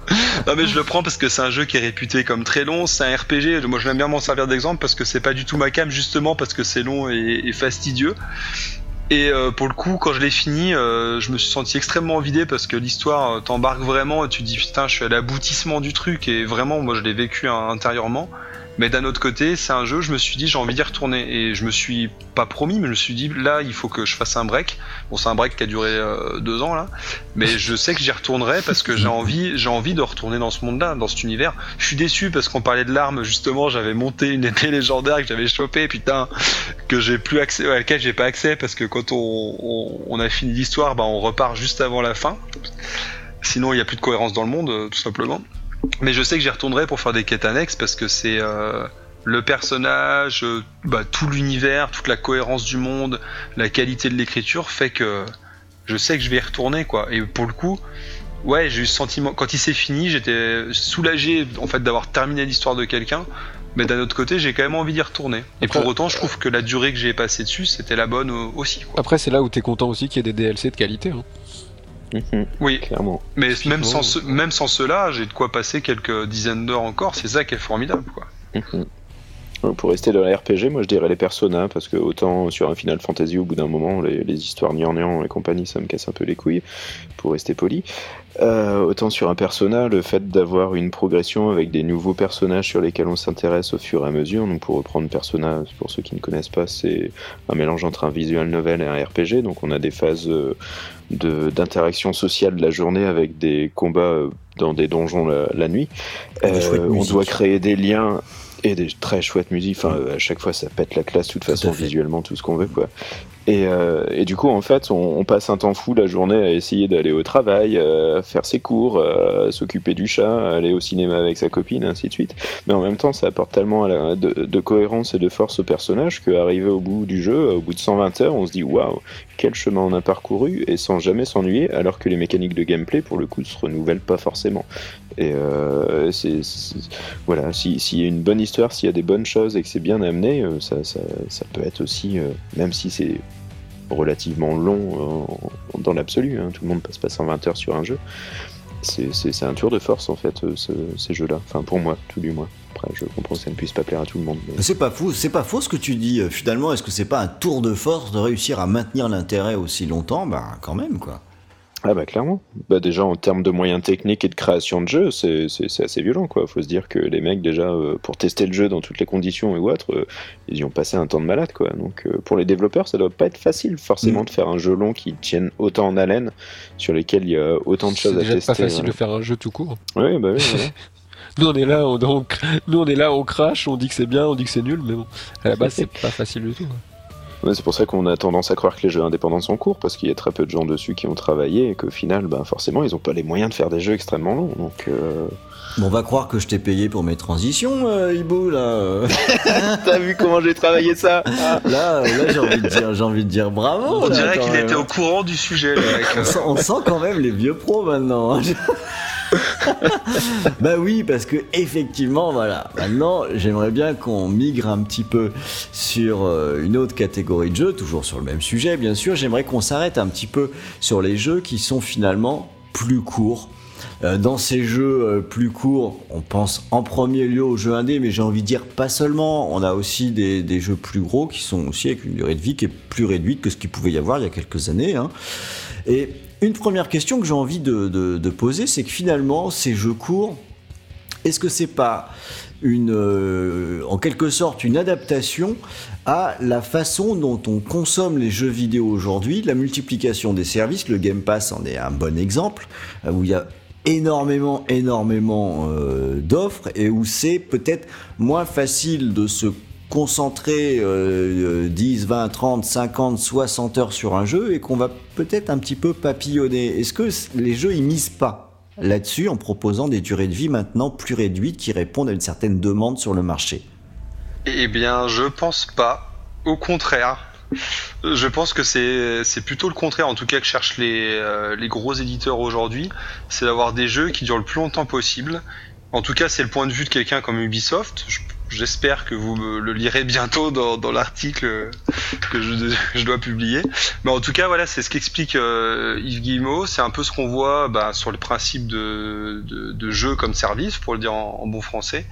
non mais je le prends parce que c'est un jeu qui est réputé comme très long, c'est un RPG, moi je l'aime bien m'en servir d'exemple parce que c'est pas du tout ma cam justement parce que c'est long et, fastidieux. Et euh, pour le coup, quand je l'ai fini, euh, je me suis senti extrêmement vidé parce que l'histoire t'embarque vraiment et tu te dis putain, je suis à l'aboutissement du truc et vraiment, moi je l'ai vécu intérieurement. Mais d'un autre côté, c'est un jeu, je me suis dit j'ai envie d'y retourner et je me suis pas promis, mais je me suis dit là il faut que je fasse un break. Bon, c'est un break qui a duré euh, deux ans là, mais je sais que j'y retournerai parce que j'ai envie, j'ai envie de retourner dans ce monde-là, dans cet univers. Je suis déçu parce qu'on parlait de l'arme justement, j'avais monté une épée légendaire que j'avais chopé, putain, que j'ai plus accès, à laquelle j'ai pas accès parce que quand on, on, a fini l'histoire, bah on repart juste avant la fin. Sinon, il n'y a plus de cohérence dans le monde, euh, tout simplement. Mais je sais que j'y retournerai pour faire des quêtes annexes parce que c'est euh, le personnage, euh, bah, tout l'univers, toute la cohérence du monde, la qualité de l'écriture fait que je sais que je vais y retourner quoi. Et pour le coup, ouais, j'ai eu ce sentiment quand il s'est fini, j'étais soulagé en fait d'avoir terminé l'histoire de quelqu'un Mais d'un autre côté, j'ai quand même envie d'y retourner. Et Après- pour autant, je trouve que la durée que j'ai passée dessus, c'était la bonne euh, aussi. Quoi. Après, c'est là où t'es content aussi qu'il y ait des DLC de qualité. Hein. Mhm, Oui, clairement. mais même Typiquement, sans, ce- même sans cela, j'ai de quoi passer quelques dizaines d'heures encore. C'est ça qui est formidable. Quoi. Mhm. Pour rester dans la RPG, moi je dirais les personnages, parce que autant sur un Final Fantasy, au bout d'un moment, les, les histoires gnangnan et compagnie, ça me casse un peu les couilles, pour rester poli. Euh, autant sur un personnage, le fait d'avoir une progression avec des nouveaux personnages sur lesquels on s'intéresse au fur et à mesure. Donc pour reprendre Persona, pour ceux qui ne connaissent pas, c'est un mélange entre un visual novel et un RPG. Donc on a des phases euh, de- d'interaction sociale de la journée avec des combats euh, dans des donjons la, la nuit. Euh, chouettes on doit créer des liens et des très chouettes musiques. Enfin, à chaque fois, ça pète la classe, de toute façon, visuellement, tout ce qu'on veut, quoi. Et, euh, et du coup, en fait, on, passe un temps fou la journée à essayer d'aller au travail, euh, faire ses cours, euh, s'occuper du chat, aller au cinéma avec sa copine, ainsi de suite. Mais en même temps, ça apporte tellement de, cohérence et de force au personnage qu'arrivé au bout du jeu, au bout de 120 heures, on se dit waouh, quel chemin on a parcouru et sans jamais s'ennuyer, alors que les mécaniques de gameplay, pour le coup, se renouvellent pas forcément. Et voilà, si- s'il y a une bonne histoire, s'il y a des bonnes choses et que c'est bien amené, ça, peut être aussi, même si c'est relativement long euh, dans l'absolu, hein, tout le monde passe pas 120 heures sur un jeu. C'est- un tour de force en fait, euh, ce- ces jeux-là. Enfin, pour moi, tout du moins. Après, je comprends que ça ne puisse pas plaire à tout le monde. mais- C'est pas faux, c'est pas faux ce que tu dis. euh, Finalement, est-ce que c'est pas un tour de force de réussir à maintenir l'intérêt aussi longtemps? Bah, quand même, quoi. Ah bah clairement. Bah déjà en termes de moyens techniques et de création de jeu, c'est c'est- c'est assez violent quoi. Faut se dire que les mecs déjà euh, pour tester le jeu dans toutes les conditions et autres, euh, ils y ont passé un temps de malade quoi. Donc euh, pour les développeurs, ça doit pas être facile forcément Mm. de faire un jeu long qui tienne autant en haleine, sur lesquels il y a autant de C'est choses à tester. pas facile voilà. de faire un jeu tout court. Oui bah oui. voilà. Nous on est là, on, on- nous on est là, on crache, on dit que c'est bien, on dit que c'est nul, mais bon, à la base c'est pas facile du tout. Ouais, c'est pour ça qu'on a tendance à croire que les jeux indépendants sont courts parce qu'il y a très peu de gens dessus qui ont travaillé et qu'au final, bah, forcément, ils ont pas les moyens de faire des jeux extrêmement longs. Donc euh, Bon, on va croire que je t'ai payé pour mes transitions, euh, Ibo, là. T'as vu comment j'ai travaillé ça? Là, là j'ai envie de dire, j'ai envie de dire bravo. On là, dirait qu'il était au courant du sujet, le mec. On sent, on sent quand même les vieux pros maintenant. hein. bah oui, parce que effectivement, voilà. Maintenant, j'aimerais bien qu'on migre un petit peu sur euh, une autre catégorie de jeux, toujours sur le même sujet, bien sûr. J'aimerais qu'on s'arrête un petit peu sur les jeux qui sont finalement plus courts. Euh, Dans ces jeux euh, plus courts, on pense en premier lieu aux jeux indés, mais j'ai envie de dire pas seulement. On a aussi des, jeux plus gros qui sont aussi avec une durée de vie qui est plus réduite que ce qu'il pouvait y avoir il y a quelques années. hein. Et une première question que j'ai envie de, poser, c'est que finalement, ces jeux courts, est-ce que c'est pas une, euh, en quelque sorte une adaptation à la façon dont on consomme les jeux vidéo aujourd'hui, la multiplication des services, le Game Pass en est un bon exemple, euh, où il y a énormément, énormément euh, d'offres et où c'est peut-être moins facile de se concentrer euh, 10, 20, 30, 50, 60 heures sur un jeu et qu'on va peut-être un petit peu papillonner. Est-ce que les jeux ils misent pas là-dessus en proposant des durées de vie maintenant plus réduites qui répondent à une certaine demande sur le marché? Eh bien, je pense pas. Au contraire. Je pense que c'est plutôt le contraire, en tout cas, que cherchent les, euh, les gros éditeurs aujourd'hui. C'est d'avoir des jeux qui durent le plus longtemps possible. En tout cas, c'est le point de vue de quelqu'un comme Ubisoft. J'espère que vous me le lirez bientôt dans, dans l'article que je, je dois publier. Mais en tout cas, voilà, c'est ce qu'explique euh, Yves Guillemot. C'est un peu ce qu'on voit bah, sur le principe de, de, de jeu comme service, pour le dire en, en bon français.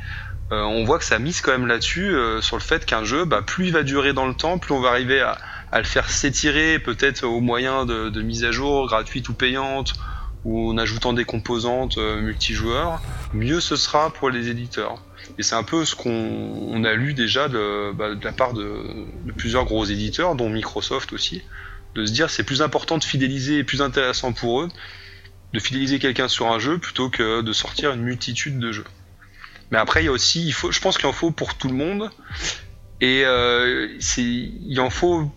Euh, on voit que ça mise quand même là-dessus, euh, sur le fait qu'un jeu, bah, plus il va durer dans le temps, plus on va arriver à, à le faire s'étirer, peut-être au moyen de, de mises à jour gratuites ou payantes, ou en ajoutant des composantes euh, multijoueurs, mieux ce sera pour les éditeurs. Et c'est un peu ce qu'on on a lu déjà de, bah, la part de, plusieurs gros éditeurs, dont Microsoft aussi, de se dire c'est plus important de fidéliser et plus intéressant pour eux de fidéliser quelqu'un sur un jeu plutôt que de sortir une multitude de jeux. Mais après, il y a aussi, il faut, je pense qu'il en faut pour tout le monde. Et euh, il en faut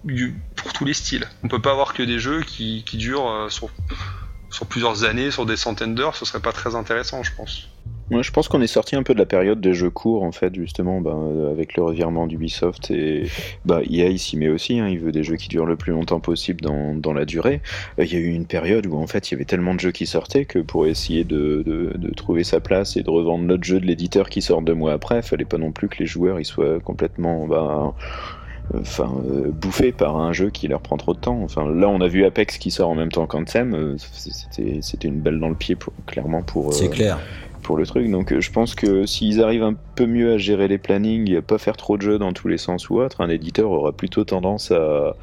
pour tous les styles. On peut pas avoir que des jeux qui, qui durent euh, sur, sur plusieurs années, sur des centaines d'heures. Ce serait pas très intéressant, je pense. Moi, je pense qu'on est sorti un peu de la période des jeux courts, en fait, justement, bah, euh, avec le revirement d'Ubisoft et bah, EA il s'y met aussi, hein, il veut des jeux qui durent le plus longtemps possible dans, dans la durée. Euh, Il y a eu une période où, en fait, il y avait tellement de jeux qui sortaient que pour essayer de, de, de trouver sa place et de revendre notre jeu de l'éditeur qui sort deux mois après, il fallait pas non plus que les joueurs ils soient complètement bah, enfin, euh, bouffés par un jeu qui leur prend trop de temps. Enfin, là, on a vu Apex qui sort en même temps qu'Anthem, euh, c'était c'était une balle dans le pied, pour, clairement, pour... C'est clair. Le truc. Donc euh, je pense que s'ils arrivent un peu mieux à gérer les plannings pas faire trop de jeux dans tous les sens ou autre, un éditeur aura plutôt tendance à,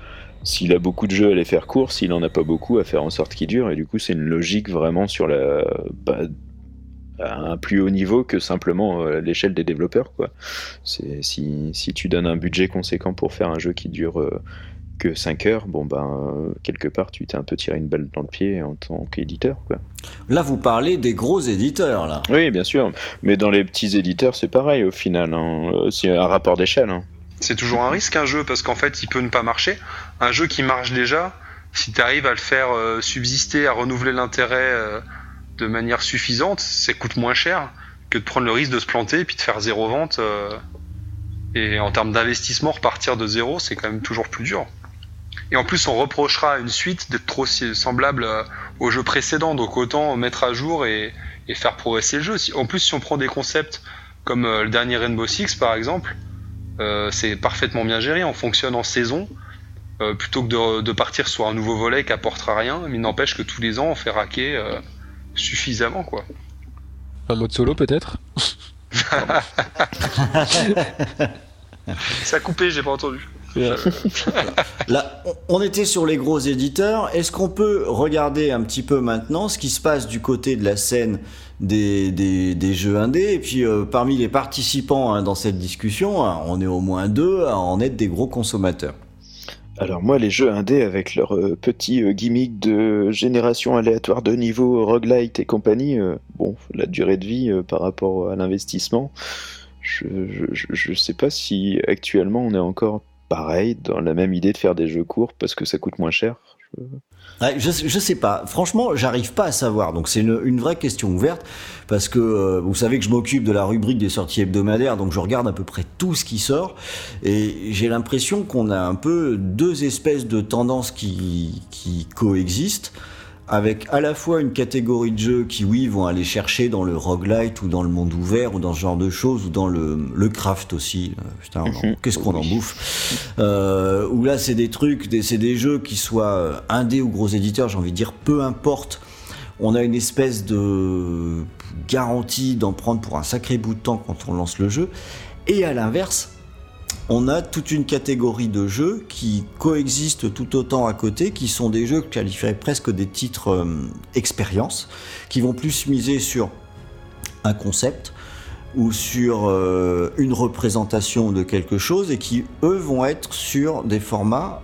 s'il a beaucoup de jeux, à les faire courts, s'il en a pas beaucoup, à faire en sorte qu'ils durent. Et du coup, c'est une logique vraiment sur la, bah, à un plus haut niveau que simplement euh, l'échelle des développeurs. Quoi. Si tu donnes un budget conséquent pour faire un jeu qui dure euh, que 5 heures, bon ben euh, quelque part tu t'es un peu tiré une balle dans le pied en tant qu'éditeur. Quoi. Là, vous parlez des gros éditeurs, là. Oui, bien sûr. Mais dans les petits éditeurs, c'est pareil au final. hein. Euh, C'est un rapport d'échelle. hein. C'est toujours un risque un jeu parce qu'en fait il peut ne pas marcher. Un jeu qui marche déjà, si tu arrives à le faire euh, subsister, à renouveler l'intérêt euh, de manière suffisante, ça coûte moins cher que de prendre le risque de se planter et puis de faire zéro vente. euh, et en termes d'investissement, repartir de zéro, c'est quand même toujours plus dur. Et en plus, on reprochera à une suite d'être trop semblable euh, au jeu précédent, donc autant mettre à jour et, et faire progresser le jeu. En plus, si on prend des concepts comme euh, le dernier Rainbow Six par exemple, euh, c'est parfaitement bien géré, on fonctionne en saison, euh, plutôt que de, de partir sur un nouveau volet qui apportera rien, mais il n'empêche que tous les ans on fait raquer euh, suffisamment quoi. Un mode solo peut-être? Ça a coupé, j'ai pas entendu. Là, on était sur les gros éditeurs. Est-ce qu'on peut regarder un petit peu maintenant ce qui se passe du côté de la scène des, des, des jeux indés? Et puis, euh, parmi les participants hein, dans cette discussion, hein, on est au moins deux à en être des gros consommateurs. Alors moi, les jeux indés avec leur euh, petit euh, gimmick de génération aléatoire de niveau, roguelite et compagnie, euh, bon, la durée de vie euh, par rapport à l'investissement, je, je, je- je sais pas si actuellement on est encore pareil dans la même idée de faire des jeux courts parce que ça coûte moins cher. Je, je sais pas. Franchement, j'arrive pas à savoir. Donc c'est une, vraie question ouverte parce que euh, vous savez que je m'occupe de la rubrique des sorties hebdomadaires, donc je regarde à peu près tout ce qui sort et j'ai l'impression qu'on a un peu deux espèces de tendances qui coexistent. Avec à la fois une catégorie de jeux qui, oui, vont aller chercher dans le roguelite ou dans le monde ouvert ou dans ce genre de choses ou dans le, le craft aussi. Euh, Putain, Mhm. qu'est-ce qu'on en bouffe? Euh, Où là, c'est des trucs, c'est des jeux qui soient euh, indés ou gros éditeurs, j'ai envie de dire, peu importe. On a une espèce de garantie d'en prendre pour un sacré bout de temps quand on lance le jeu. Et à l'inverse, on a toute une catégorie de jeux qui coexistent tout autant à côté, qui sont des jeux qualifierais presque des titres euh, expérience, qui vont plus miser sur un concept ou sur euh, une représentation de quelque chose et qui, eux, vont être sur des formats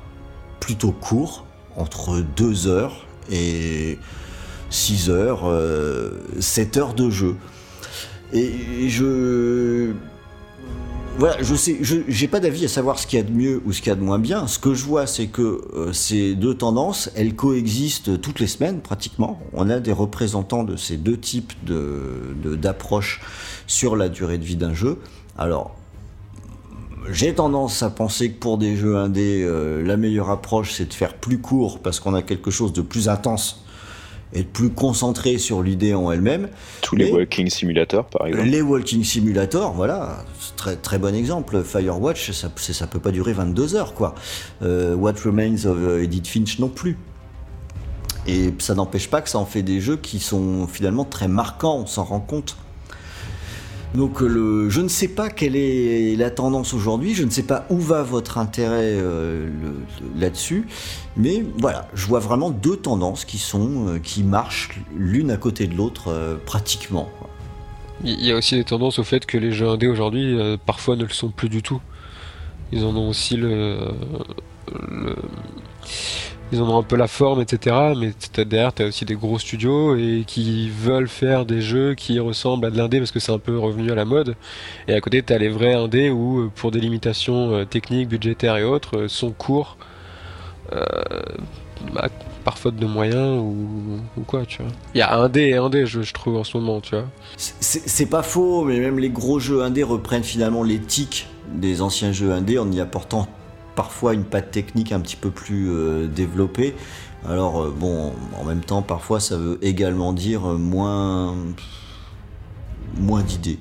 plutôt courts, entre 2 heures et 6 heures, euh, 7 heures de jeu. Et je. Voilà, je sais, je j'ai pas d'avis à savoir ce qu'il y a de mieux ou ce qu'il y a de moins bien. Ce que je vois, c'est que euh, ces deux tendances, elles coexistent toutes les semaines pratiquement. On a des représentants de ces deux types de d'approches sur la durée de vie d'un jeu. Alors, j'ai tendance à penser que pour des jeux indés, euh, la meilleure approche, c'est de faire plus court parce qu'on a quelque chose de plus intense et de plus concentré sur l'idée en elle-même. Tous les walking simulators, par exemple. Les walking simulator, voilà, très très bon exemple. Firewatch, ça, ça peut pas durer 22 heures, quoi. Euh, What Remains of Edith Finch non plus. Et ça n'empêche pas que ça en fait des jeux qui sont finalement très marquants, on s'en rend compte. Donc euh, le, je ne sais pas quelle est la tendance aujourd'hui, je ne sais pas où va votre intérêt euh, là-dessus, mais voilà, je vois vraiment deux tendances qui sont euh, qui marchent l'une à côté de l'autre pratiquement. Il y a aussi des tendances au fait que les jeux indés aujourd'hui parfois ne le sont plus du tout. Ils en ont aussi le- ils en ont un peu la forme, etc. Mais derrière, t'as aussi des gros studios et qui veulent faire des jeux qui ressemblent à de l'indé parce que c'est un peu revenu à la mode. Et à côté, t'as les vrais indés où, euh, pour des limitations euh, techniques, budgétaires et autres, euh, sont courts. bah, par faute de moyens ou, quoi, tu vois. Il y a un dé et un dé, je, je trouve, en ce moment, tu vois. C'est pas faux, mais même les gros jeux indés reprennent finalement tics des anciens jeux indés en y apportant parfois une patte technique un petit peu plus euh, développée. Alors euh, bon, en même temps, parfois ça veut également dire euh, moins moins d'idées.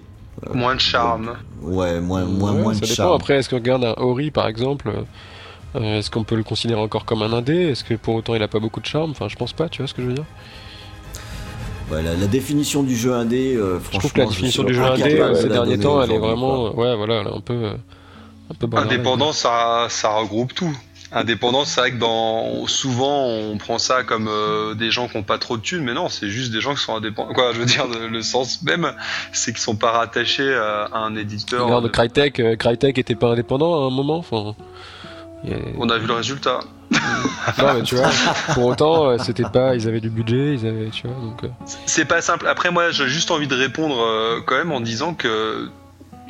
Moins de charme. Ouais, moins moins Ouais, moins ça de dépend. charme. Après, est-ce qu'on regarde un Ori, par exemple euh, Est-ce qu'on peut le considérer encore comme un indé? Est-ce que pour autant il a pas beaucoup de charme? Enfin, je pense pas, tu vois ce que je veux dire Ouais, la, la définition du jeu indé, euh, franchement, Je trouve que la définition du jeu indé, ces derniers temps, elle est vraiment. quoi. Ouais, voilà, elle est un peu. euh, un peu. Indépendant, ça, ça regroupe tout. Indépendant, c'est vrai que dans souvent on prend ça comme euh, des gens qui ont pas trop de thunes, mais non, c'est juste des gens qui sont indépendants. Quoi, je veux dire, le, le sens même, c'est qu'ils sont pas rattachés à, à un éditeur. Regarde, Crytek, euh, Crytek était pas indépendant à un moment. Enfin, a- On a vu le résultat. non, mais tu vois, pour autant, euh, c'était pas. Ils avaient du budget, ils avaient. Tu vois, donc. euh, C'est pas simple. Après, moi, j'ai juste envie de répondre euh, quand même en disant que,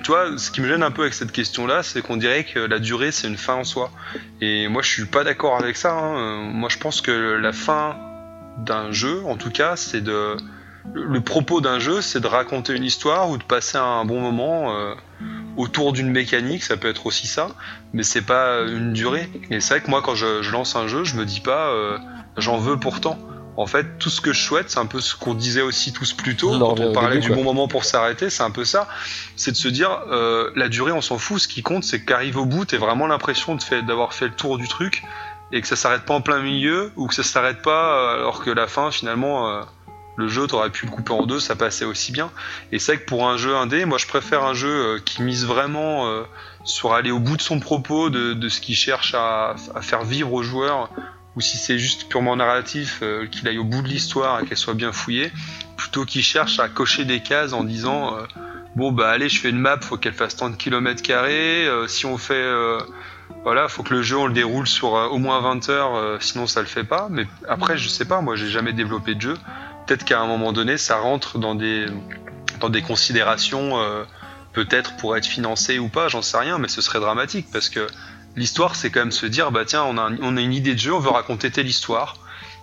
tu vois, ce qui me gêne un peu avec cette question-là, c'est qu'on dirait que la durée, c'est une fin en soi. Et moi, je suis pas d'accord avec ça. hein. Moi, je pense que la fin d'un jeu, en tout cas, c'est de. Le propos d'un jeu, c'est de raconter une histoire ou de passer un bon moment euh, autour d'une mécanique. Ça peut être aussi ça, mais c'est pas une durée. Et c'est vrai que moi, quand je, je lance un jeu, je me dis pas euh, j'en veux pourtant. En fait, tout ce que je souhaite, c'est un peu ce qu'on disait aussi tous plus tôt, quand on parlait début, du quoi. bon moment pour s'arrêter, c'est un peu ça. C'est de se dire, euh, la durée, on s'en fout. Ce qui compte, c'est qu'arrive au bout, t'as vraiment l'impression fait- d'avoir fait le tour du truc et que ça s'arrête pas en plein milieu ou que ça s'arrête pas euh, alors que la fin, finalement, euh, le jeu, t'aurais pu le couper en deux, ça passait aussi bien. Et c'est vrai que pour un jeu indé, moi, je préfère un jeu qui mise vraiment euh, sur aller au bout de son propos, de, de ce qu'il cherche à, à faire vivre aux joueurs ou si c'est juste purement narratif, euh, qu'il aille au bout de l'histoire et qu'elle soit bien fouillée, plutôt qu'il cherche à cocher des cases en disant euh, bon bah allez je fais une map, faut qu'elle fasse tant de kilomètres carrés, euh, si on fait euh, voilà, faut que le jeu on le déroule sur au moins 20 heures, sinon ça le fait pas. Mais après je sais pas, moi j'ai jamais développé de jeu. Peut-être qu'à un moment donné ça rentre dans des dans des considérations peut-être pour être financé ou pas, j'en sais rien, mais ce serait dramatique parce que l'histoire c'est quand même se dire bah tiens on a, on a une idée de jeu, on veut raconter telle histoire.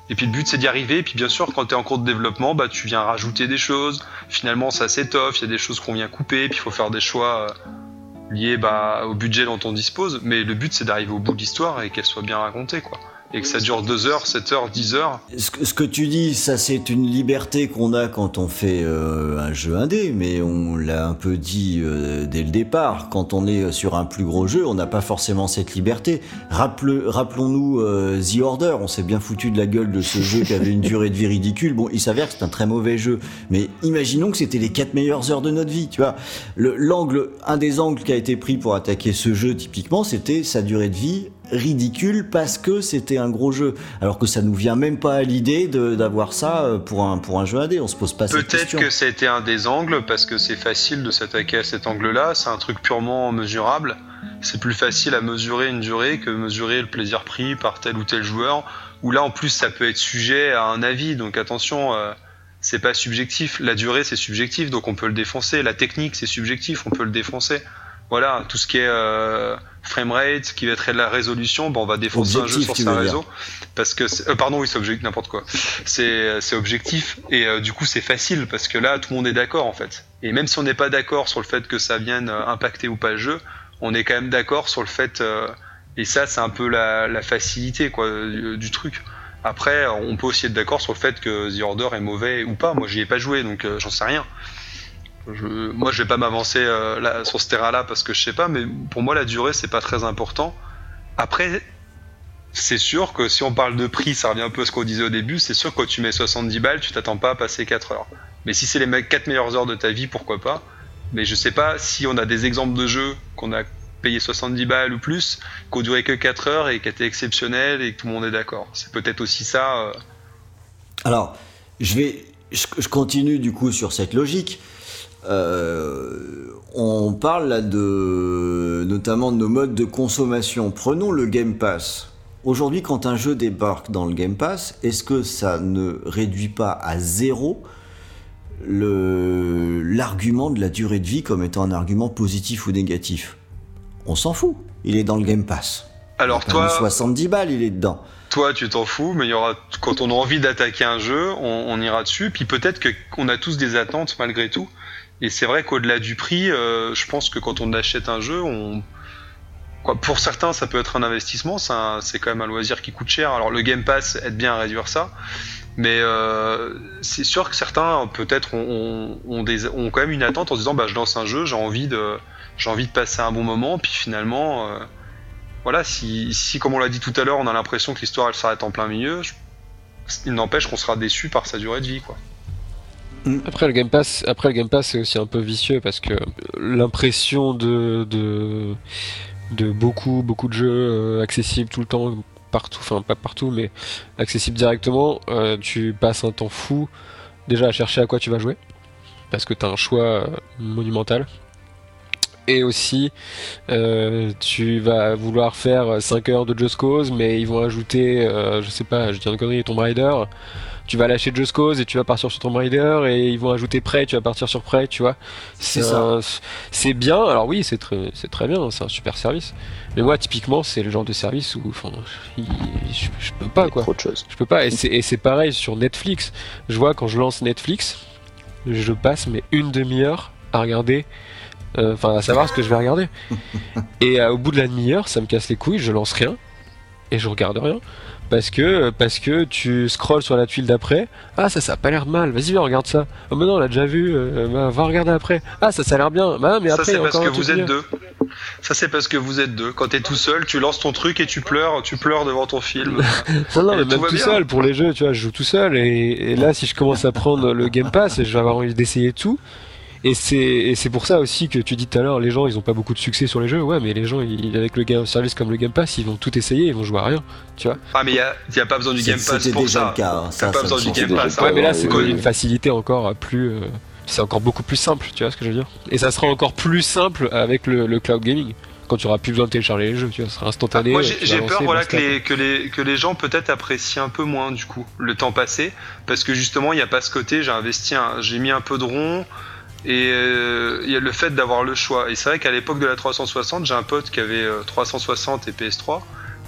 Et puis le but c'est d'y arriver, et puis bien sûr quand tu es en cours de développement, bah tu viens rajouter des choses, finalement ça s'étoffe, il y a des choses qu'on vient couper, puis il faut faire des choix euh, liés bah, au budget dont on dispose, mais le but c'est d'arriver au bout de l'histoire et qu'elle soit bien racontée quoi. Et que ça dure 2 heures, 7 heures, 10 heures. Ce que, tu dis, ça c'est une liberté qu'on a quand on fait euh, un jeu indé, mais on l'a un peu dit euh, dès le départ. Quand on est sur un plus gros jeu, on n'a pas forcément cette liberté. Rappelons-nous euh, The Order, on s'est bien foutu de la gueule de ce jeu qui avait une durée de vie ridicule. Bon, il s'avère que c'est un très mauvais jeu, mais imaginons que c'était les 4 meilleures heures de notre vie, tu vois. Le- L'angle, un des angles qui a été pris pour attaquer ce jeu typiquement, c'était sa durée de vie ridicule parce que c'était un gros jeu. Alors que ça nous vient même pas à l'idée de- d'avoir ça euh, pour un, pour un jeu AD, on se pose pas cette Peut-être question. que ça a été un des angles parce que c'est facile de s'attaquer à cet angle-là, c'est un truc purement mesurable. C'est plus facile à mesurer une durée que mesurer le plaisir pris par tel ou tel joueur. Où là en plus ça peut être sujet à un avis, donc attention, euh, c'est pas subjectif. La durée c'est subjectif, donc on peut le défoncer. La technique c'est subjectif, on peut le défoncer. Voilà, tout ce qui est euh, framerate, qui va être de la résolution, bon, on va défoncer un jeu sur sa réseau. Parce que, euh, pardon, oui, c'est objectif, n'importe quoi. C'est c'est objectif, et euh, du coup, c'est facile, parce que là, tout le monde est d'accord, en fait. Et même si on n'est pas d'accord sur le fait que ça vienne euh, impacter ou pas le jeu, on est quand même d'accord sur le fait. euh, et ça, c'est un peu la, la facilité, quoi, du, du truc. Après, on peut aussi être d'accord sur le fait que The Order est mauvais ou pas. Moi, j'y ai pas joué, donc euh, j'en sais rien. Moi, je vais pas m'avancer euh, sur ce terrain-là parce que je sais pas, mais pour moi, la durée, c'est pas très important. Après, c'est sûr que si on parle de prix, ça revient un peu à ce qu'on disait au début. C'est sûr que quand tu mets 70 balles, tu t'attends pas à passer 4 heures. Mais si c'est les 4 meilleures heures de ta vie, pourquoi pas? Mais je sais pas si on a des exemples de jeux qu'on a payé 70 balles ou plus, qui ont duré que 4 heures et qui étaient exceptionnels et que tout le monde est d'accord. C'est peut-être aussi ça. euh, Alors, je vais, je continue du coup sur cette logique. Euh, on parle là de, notamment de nos modes de consommation. Prenons le Game Pass. Aujourd'hui, quand un jeu débarque dans le Game Pass, est-ce que ça ne réduit pas à zéro l'argument de la durée de vie comme étant un argument positif ou négatif? On s'en fout. Il est dans le Game Pass. Alors toi, 70 balles, il est dedans. toi tu t'en fous, mais il y aura quand on a envie d'attaquer un jeu, on, on ira dessus. Puis peut-être qu'on a tous des attentes malgré tout. Et c'est vrai qu'au-delà du prix, euh, je pense que quand on achète un jeu, on pour certains, ça peut être un investissement. C'est quand même un loisir qui coûte cher. Alors le Game Pass aide bien à réduire ça. Mais euh, c'est sûr que certains, peut-être, ont, ont, quand même une attente en se disant bah, je lance un jeu, j'ai envie, de, passer un bon moment. Puis finalement, euh, voilà, si, comme on l'a dit tout à l'heure, on a l'impression que l'histoire elle s'arrête en plein milieu, il n'empêche qu'on sera déçu par sa durée de vie. Quoi. Après le Game Pass, après le Game Pass c'est aussi un peu vicieux parce que l'impression de, de beaucoup beaucoup de jeux euh, accessibles tout le temps partout, enfin pas partout mais accessibles directement, euh, tu passes un temps fou déjà à chercher à quoi tu vas jouer parce que tu as un choix euh, monumental. Et aussi, tu vas vouloir faire 5 heures de Just Cause, mais ils vont ajouter, je sais pas, je dis une connerie, Tomb Raider. Tu vas lâcher Just Cause et tu vas partir sur Tomb Raider, et ils vont ajouter Prey, tu vas partir sur Prey, tu vois. C'est C'est bien, alors oui, c'est très, c'est très bien, c'est un super service. Mais moi, typiquement, c'est le genre de service où, enfin, je, je peux pas, quoi. Je peux pas. Et c'est, et c'est pareil sur Netflix. Je vois quand je lance Netflix, je passe mais une demi-heure à regarder, euh, enfin à savoir ce que je vais regarder. Et euh, au bout de la demi-heure, ça me casse les couilles, je lance rien et je regarde rien. Parce que, parce que tu scrolles sur la tuile d'après. Ah, ça, ça a pas l'air mal. Vas-y, viens, regarde ça. Oh, mais non, on l'a déjà vu. euh, bah, va regarder après. Ah, ça, ça a l'air bien. Bah, mais ça après, c'est parce que vous êtes deux. Ça c'est parce que vous êtes deux. Quand t'es tout seul, tu lances ton truc et tu pleures, tu pleures devant ton film. Non, non, Et mais tout même tout bien. seul, pour les jeux, tu vois, je joue tout seul, et, et là, si je commence à prendre le Game Pass, je vais avoir envie d'essayer tout. Et c'est, et c'est pour ça aussi que tu dis tout à l'heure, les gens, ils ont pas beaucoup de succès sur les jeux. Ouais, mais les gens, ils- avec le game, service comme le Game Pass, ils vont tout essayer, ils vont jouer à rien, tu vois. Ah mais il y a, y a pas besoin du Game Pass C'était pour déjà ça. le cas. hein, T'as ça, pas ça besoin du. Game Pass. pas Ouais, mais là, c'est une facilité encore plus, euh, c'est encore beaucoup plus simple, tu vois ce que je veux dire. Et ça sera encore plus simple avec le, le cloud gaming. Quand tu auras plus besoin de télécharger les jeux, tu vois, ce sera Ah, instantané. moi j'ai peur voilà, que, les, que, les, que les gens peut-être apprécient un peu moins du coup le temps passé parce que justement il n'y a pas ce côté j'ai investi un- j'ai mis un peu de rond et euh, il y a le fait d'avoir le choix. Et c'est vrai qu'à l'époque de la 360 j'ai un pote qui avait euh, 360 et PS3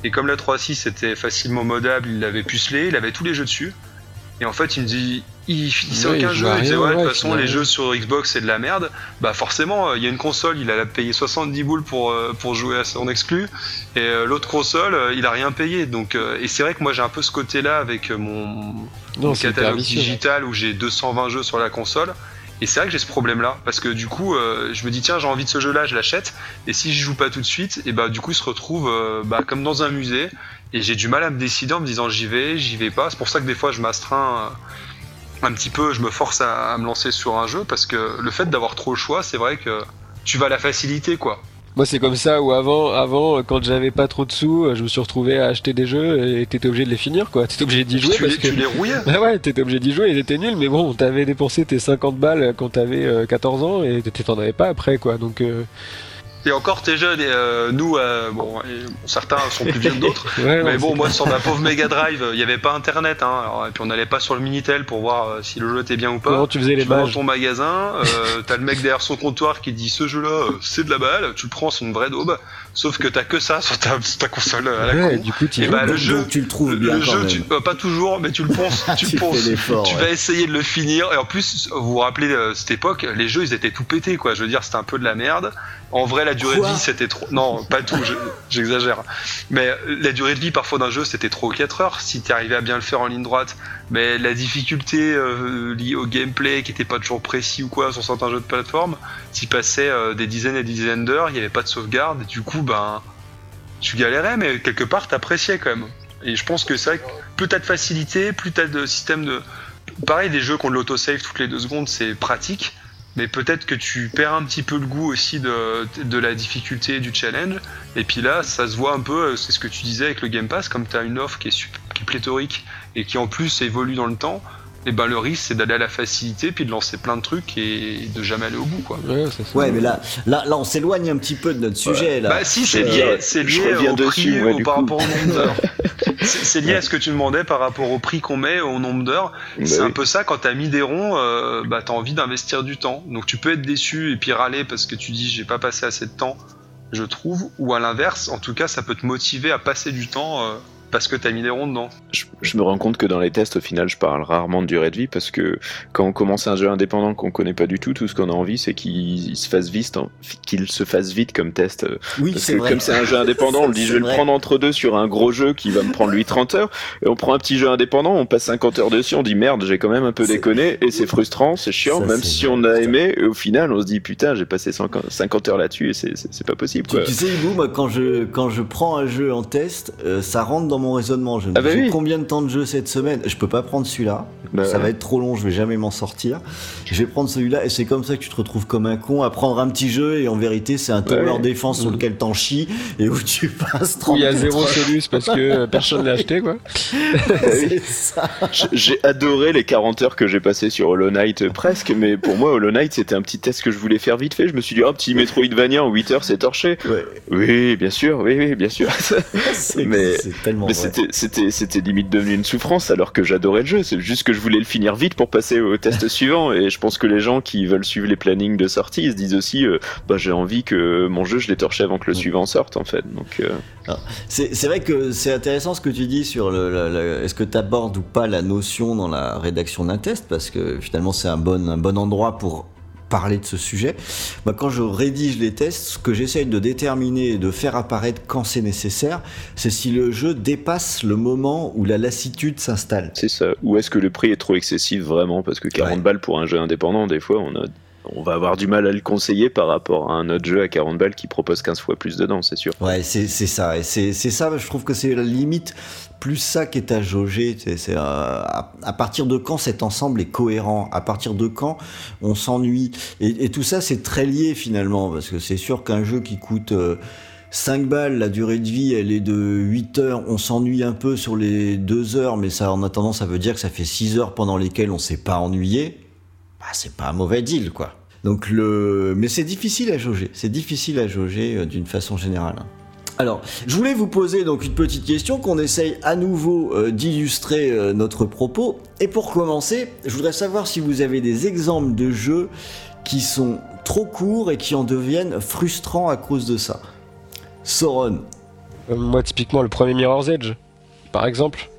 et comme la 3.6 était facilement modable il l'avait pucelé il avait tous les jeux dessus. Et en fait il me dit il finissait Ouais, aucun jeu. il disait ouais de toute façon les jeux sur Xbox c'est de la merde. Bah forcément euh, il y a une console il a payé 70 boules pour, euh, pour jouer à son exclu. Et euh, l'autre console, euh, il a rien payé. Donc, euh, et c'est vrai que moi j'ai un peu ce côté-là avec euh, mon, Non, catalogue digital où j'ai 220 jeux sur la console. Et c'est vrai que j'ai ce problème-là parce que du coup, euh, je me dis tiens, j'ai envie de ce jeu-là, je l'achète. Et si je joue pas tout de suite, et bah du coup, il se retrouve euh, bah, comme dans un musée. Et j'ai du mal à me décider en me disant j'y vais, j'y vais pas. C'est pour ça que des fois, je m'astreins euh, un petit peu, je me force à, me lancer sur un jeu parce que le fait d'avoir trop le choix, c'est vrai que tu vas la facilité quoi. Moi, c'est comme ça où avant, avant, quand j'avais pas trop de sous, euh, je me suis retrouvé à acheter des jeux et t'étais obligé de les finir, quoi. T'étais obligé d'y jouer tu, parce les, que. tu les rouillais. Bah ouais, t'étais obligé d'y jouer, ils étaient nuls, mais bon, t'avais dépensé tes 50 balles quand t'avais euh, 14 ans et t'étais- t'en avais pas après, quoi. Donc, euh, Et encore, t'es jeune, et euh, nous, euh, bon, et certains sont plus vieux que d'autres. ouais, Mais non, bon, moi, sur ma pauvre Mega Drive, il n'y avait pas internet, hein, alors, et puis on n'allait pas sur le Minitel pour voir euh, si le jeu était bien ou pas. Comment tu faisais les Tu vas dans ton magasin, euh, t'as le mec derrière son comptoir qui dit ce jeu-là, euh, c'est de la balle, tu le prends, c'est une vraie daube, sauf que t'as que ça sur ta, sur ta console à la Ouais, con. du coup, tu Et bah, le jeu, tu le trouves bien le quand jeu, même. tu, euh, pas toujours, mais tu le penses, tu, Tu le penses. Tu ouais. vas essayer de le finir, et en plus, vous vous rappelez euh, cette époque, les jeux ils étaient tout pétés, quoi. Je veux dire, c'était un peu de la merde. En vrai, la durée Quoi de vie c'était trop. Non, pas tout, je- j'exagère. Mais euh, la durée de vie parfois d'un jeu c'était trop 4 heures si tu arrivais à bien le faire en ligne droite. Mais la difficulté euh, liée au gameplay qui était pas toujours précis ou quoi sur certains jeux de plateforme, tu passais euh, des dizaines et des dizaines d'heures, il n'y avait pas de sauvegarde, et du coup, ben, tu galérais, mais quelque part t'appréciais quand même. Et je pense que c'est vrai que plus t'as de facilité, plus t'as de système de. Pareil, des jeux qui ont de l'autosave toutes les deux secondes, c'est pratique. Mais peut-être que tu perds un petit peu le goût aussi de, la difficulté du challenge. Et puis là, ça se voit un peu, euh, c'est ce que tu disais avec le Game Pass, comme tu as une offre qui est pléthorique et qui en plus évolue dans le temps, et ben le risque c'est d'aller à la facilité, puis de lancer plein de trucs et de jamais aller au bout. quoi. Ouais, c'est ça. Ouais, mais là, là, là, on s'éloigne un petit peu de notre sujet. Là. Bah si, c'est Euh, lié, c'est au dessus, prix ouais, au- du par coup. rapport au nombre d'heures. c'est lié à ce que tu demandais par rapport au prix qu'on met, au nombre d'heures. Bah c'est un peu ça, quand t'as mis des ronds, euh, bah t'as envie d'investir du temps. Donc tu peux être déçu et puis râler parce que tu dis j'ai pas passé assez de temps, je trouve. Ou à l'inverse, en tout cas, ça peut te motiver à passer du temps euh, parce que t'as mis des ronds dedans. Je, je me rends compte que dans les tests, au final, je parle rarement de durée de vie parce que quand on commence un jeu indépendant qu'on connaît pas du tout, tout ce qu'on a envie, c'est qu'il se fasse vite, en- qu'il se fasse vite comme test. euh, Oui, Parce c'est que vrai. comme c'est un jeu indépendant, on le dit je vais vrai. le prendre entre deux sur un gros jeu qui va me prendre lui 30 heures, et on prend un petit jeu indépendant, on passe 50 heures dessus, on dit merde, j'ai quand même un peu déconné, et c'est frustrant, c'est chiant, Ça, même si vrai, on a aimé, et au final on se dit putain, j'ai passé 50 50 heures là-dessus, et c'est- pas possible Tu, quoi. tu sais, Hibou, moi, quand je, quand je prends un jeu en test, euh, ça rentre dans mon raisonnement. Je me Ah bah dis, j'ai oui. combien de temps de jeu cette semaine? Je peux pas prendre celui-là. Bah, ça va être trop long, je vais jamais m'en sortir. Je vais prendre celui-là, et c'est comme ça que tu te retrouves comme un con à prendre un petit jeu, et en vérité, c'est un tower Ouais. défense sur Mhm. lequel t'en chies, et où tu passes 30 Où il y a zéro solus parce que personne l'a acheté, quoi. J'ai adoré les 40 heures que j'ai passées sur Hollow Knight euh, presque, mais pour moi Hollow Knight c'était un petit test que je voulais faire vite fait. Je me suis dit, oh petit Metroidvania en 8 heures c'est torché. Ouais, Oui, bien sûr, oui, oui, bien sûr. Mais- c'est tellement Mais c'était, limite devenu une souffrance alors que j'adorais le jeu. C'est juste que je voulais le finir vite pour passer au test suivant. Et je pense que les gens qui veulent suivre les plannings de sortie, ils se disent aussi, euh, bah j'ai envie que mon jeu je l'ai torché avant que le Mm. suivant sorte en fait. Donc euh, C'est c'est vrai que c'est intéressant ce que tu dis sur le, le- le- est-ce que tu abordes ou pas la notion dans la rédaction d'un test? Parce que finalement c'est un bon, un bon endroit pour parler de ce sujet. Moi, quand je rédige les tests, ce que j'essaye de déterminer et de faire apparaître quand c'est nécessaire, c'est si le jeu dépasse le moment où la lassitude s'installe. c'est ça. Ou est-ce que le prix est trop excessif vraiment Parce que 40 Ouais. balles pour un jeu indépendant, des fois on a. On va avoir du mal à le conseiller par rapport à un autre jeu à 40 balles qui propose 15 fois plus dedans, c'est sûr. Ouais, c'est ça. Et c'est ça, je trouve que c'est la limite, plus ça qui est à jauger. C'est euh, à, partir de quand cet ensemble est cohérent? À partir de quand on s'ennuie? Et, tout ça, c'est très lié finalement, parce que c'est sûr qu'un jeu qui coûte... euh, 5 balles, la durée de vie, elle est de 8 heures. On s'ennuie un peu sur les 2 heures, mais ça, en attendant, ça veut dire que ça fait 6 heures pendant lesquelles on s'est pas ennuyé. Bah, c'est pas un mauvais deal, quoi. Donc le, mais c'est difficile à jauger. C'est difficile à jauger euh, d'une façon générale. Alors, je voulais vous poser donc une petite question qu'on essaye à nouveau euh, d'illustrer euh, notre propos. Et pour commencer, je voudrais savoir si vous avez des exemples de jeux qui sont trop courts et qui en deviennent frustrants à cause de ça. Sauron. Moi, typiquement, le premier Mirror's Edge, par exemple,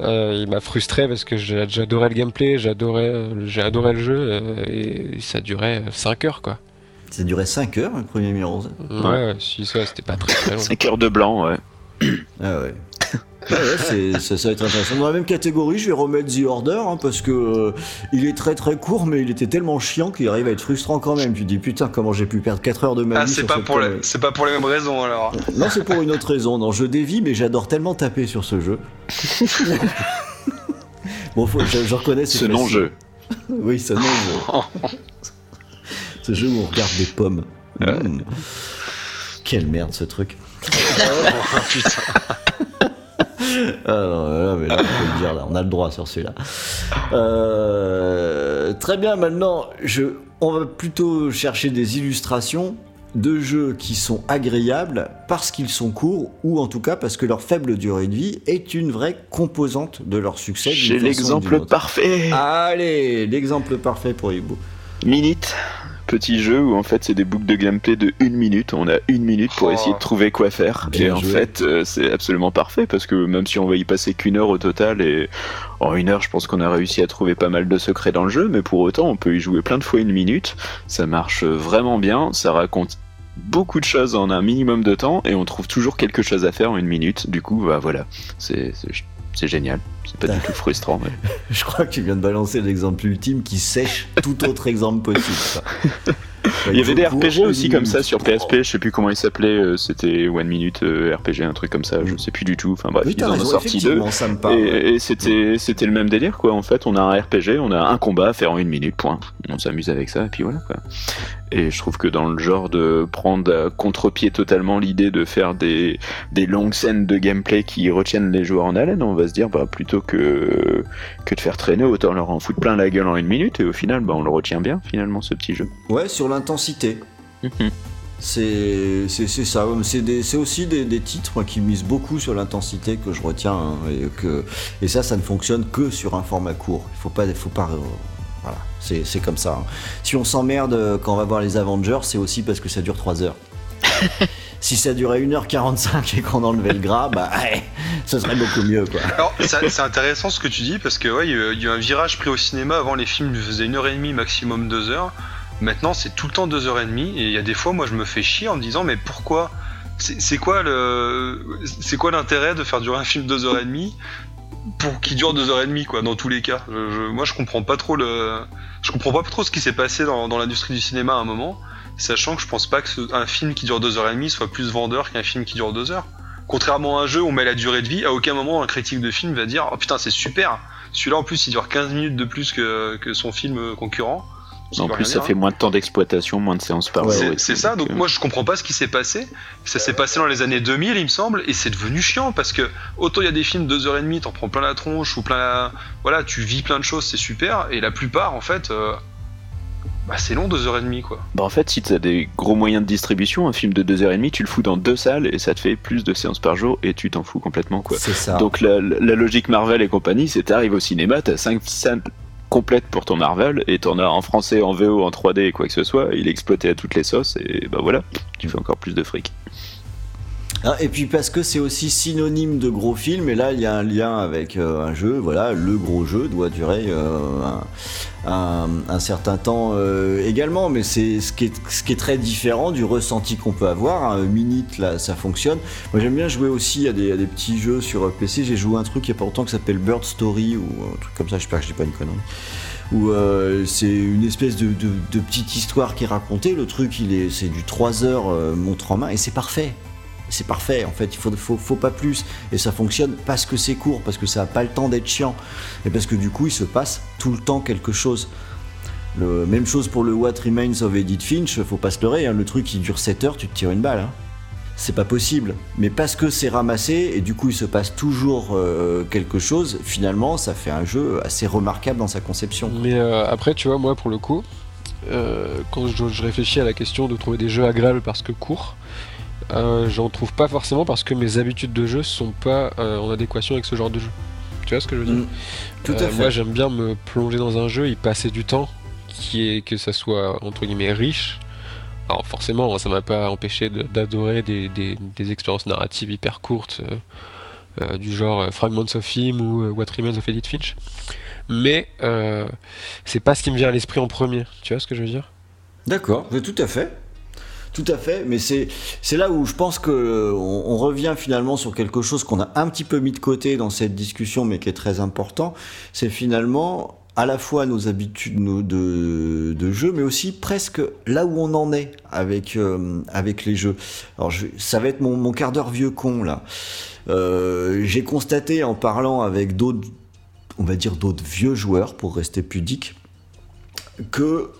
euh, il m'a frustré parce que j'a- j'adorais le gameplay, j'adorais, euh, j'ai adoré le jeu euh, et ça durait 5 heures, quoi. Ça durait 5 heures, le premier Mirror's. Ouais, ouais, si ça, c'était pas très très long. 5 heures de blanc, ouais. Ah ouais. Ah ouais, c'est- ça, ça va être intéressant. Dans la même catégorie, je vais remettre The Order hein, parce que euh, il est très très court, mais il était tellement chiant qu'il arrive à être frustrant quand même. Tu te dis putain, comment j'ai pu perdre 4 heures de ma Ah, vie c'est pas, pour les- c'est pas pour les mêmes raisons alors. Non, c'est pour une autre raison. Non, je dévie, mais j'adore tellement taper sur ce jeu. bon, faut, je, je reconnais c'est Ce non-jeu. Oui, ce non-jeu. ce jeu où on regarde des pommes. Mm. Quelle merde ce truc. Oh, putain. Ah non, là, mais là, on peut le dire, là, on a le droit sur celui-là. Euh, très bien, maintenant, je, on va plutôt chercher des illustrations de jeux qui sont agréables parce qu'ils sont courts ou en tout cas parce que leur faible durée de vie est une vraie composante de leur succès. J'ai l'exemple parfait. Allez, l'exemple parfait pour Ibo. Minute, petit jeu où en fait c'est des boucles de gameplay de une minute. On a une minute pour Oh. essayer de trouver quoi faire. Bien et en fait euh, c'est absolument parfait parce que même si on va y passer qu'une heure au total et en une heure je pense qu'on a réussi à trouver pas mal de secrets dans le jeu, mais pour autant on peut y jouer plein de fois une minute. Ça marche vraiment bien, ça raconte beaucoup de choses en un minimum de temps et on trouve toujours quelque chose à faire en une minute. Du coup bah voilà, c'est c'est- génial. C'est pas du tout frustrant. mais- Je crois que tu viens de balancer l'exemple ultime qui sèche tout autre exemple possible. Il y avait des faut RPG aussi comme ça sur PSP, je sais plus comment il s'appelait, euh, c'était One Minute euh, RPG, un truc comme ça, je sais plus du tout. Enfin bref, Oui, ils en ont sorti deux. et c'était c'était le même délire quoi. En fait, on a un RPG, on a un combat à faire en une minute, point. On s'amuse avec ça et puis voilà quoi. Et je trouve que dans le genre de prendre à contre-pied totalement l'idée de faire des des longues scènes de gameplay qui retiennent les joueurs en haleine, on va se dire bah plutôt que que de faire traîner, autant leur en foutre plein la gueule en une minute et au final bah on le retient bien finalement ce petit jeu. Ouais, sur l'intensité. Mhm. C'est ça. C'est aussi des, des titres qui misent beaucoup sur l'intensité que je retiens. hein, et, que, et ça, ça ne fonctionne que sur un format court. Il faut pas. Faut pas euh, voilà, c'est comme ça. hein. Si on s'emmerde euh, quand on va voir les Avengers, c'est aussi parce que ça dure 3 heures. si ça durait 1h45 et qu'on enlevait le gras, bah ouais, ça serait beaucoup mieux quoi. Alors, c'est intéressant ce que tu dis parce que ouais, il y a eu- il y a eu un virage pris au cinéma. Avant, les films faisaient une heure et demie, maximum deux heures. Maintenant, c'est tout le temps deux heures et demie. Et il y a des fois, moi, je me fais chier en me disant, mais pourquoi? C'est c'est quoi le, c'est quoi l'intérêt de faire durer un film deux heures et demie? Pour qu'il dure deux heures et demie quoi Dans tous les cas, moi, je comprends pas trop le, je comprends pas trop ce qui s'est passé dans, dans l'industrie du cinéma à un moment, sachant que je pense pas que un film qui dure deux heures et demie soit plus vendeur qu'un film qui dure deux heures. Contrairement à un jeu où on met la durée de vie, à aucun moment un critique de film va dire Oh putain, c'est super Celui-là en plus il dure 15 minutes de plus que, que son film euh, concurrent. En plus, ça dire, fait hein. moins de temps d'exploitation, moins de séances par Ouais. C'est ça, donc euh, moi je comprends pas ce qui s'est passé. Ça s'est passé dans les années 2000, il me semble, et c'est devenu chiant parce que autant il y a des films de 2h30, t'en prends plein la tronche ou plein la. Voilà, tu vis plein de choses, c'est super, et la plupart en fait. euh, Bah, c'est long 2h30 quoi. Bah en fait, si tu as des gros moyens de distribution, un film de 2h30, tu le fous dans deux salles et ça te fait plus de séances par jour et tu t'en fous complètement quoi. C'est ça. Donc la, la logique Marvel et compagnie, c'est t'arrives au cinéma, t'as 5 salles complètes pour ton Marvel et t'en as en français, en VO, en 3D et quoi que ce soit, il est exploité à toutes les sauces et bah voilà, tu fais encore plus de fric. Ah, et puis parce que c'est aussi synonyme de gros film, et là il y a un lien avec euh, un jeu, voilà, le gros jeu doit durer euh, un, certain temps euh, également, mais c'est ce qui, est, très différent du ressenti qu'on peut avoir. Un minute là, ça fonctionne. Moi j'aime bien jouer aussi à des, petits jeux sur PC. J'ai joué un truc il y a pas longtemps qui s'appelle Bird Story ou un truc comme ça, j'espère que je dis pas une connerie où c'est une espèce de, petite histoire qui est racontée. Le truc, il est, c'est du 3 heures montre en main et c'est parfait. C'est parfait, en fait, il faut, faut, pas plus. Et ça fonctionne parce que c'est court, parce que ça a pas le temps d'être chiant. Et parce que du coup, il se passe tout le temps quelque chose. Même chose pour le What Remains of Edith Finch, faut pas se leurrer, hein, le truc il dure 7 heures, tu te tires une balle. hein. C'est pas possible. Mais parce que c'est ramassé et du coup il se passe toujours euh, quelque chose, finalement ça fait un jeu assez remarquable dans sa conception. Mais euh, après, tu vois, moi, pour le coup, euh, quand je, je réfléchis à la question de trouver des jeux agréables parce que courts, euh, j'en trouve pas forcément parce que mes habitudes de jeu sont pas euh, en adéquation avec ce genre de jeu. Tu vois ce que je veux dire Mm. Tout à Euh, fait. Moi, j'aime bien me plonger dans un jeu, y passer du temps, qui est que ça soit entre guillemets riche. Alors forcément, ça m'a pas empêché de- d'adorer des, des- des expériences narratives hyper courtes, euh, du genre Fragments of Him ou What Remains of Edith Finch. Mais c'est pas ce qui me vient à l'esprit en premier. Tu vois ce que je veux dire? D'accord, tout à fait. Tout à fait, mais c'est là où je pense que euh, on, revient finalement sur quelque chose qu'on a un petit peu mis de côté dans cette discussion, mais qui est très important. C'est finalement à la fois nos habitudes de, de jeu, mais aussi presque là où on en est avec euh, avec les jeux. Alors ça va être mon, mon quart d'heure vieux con là. Euh, J'ai constaté en parlant avec d'autres, on va dire d'autres vieux joueurs pour rester pudique, que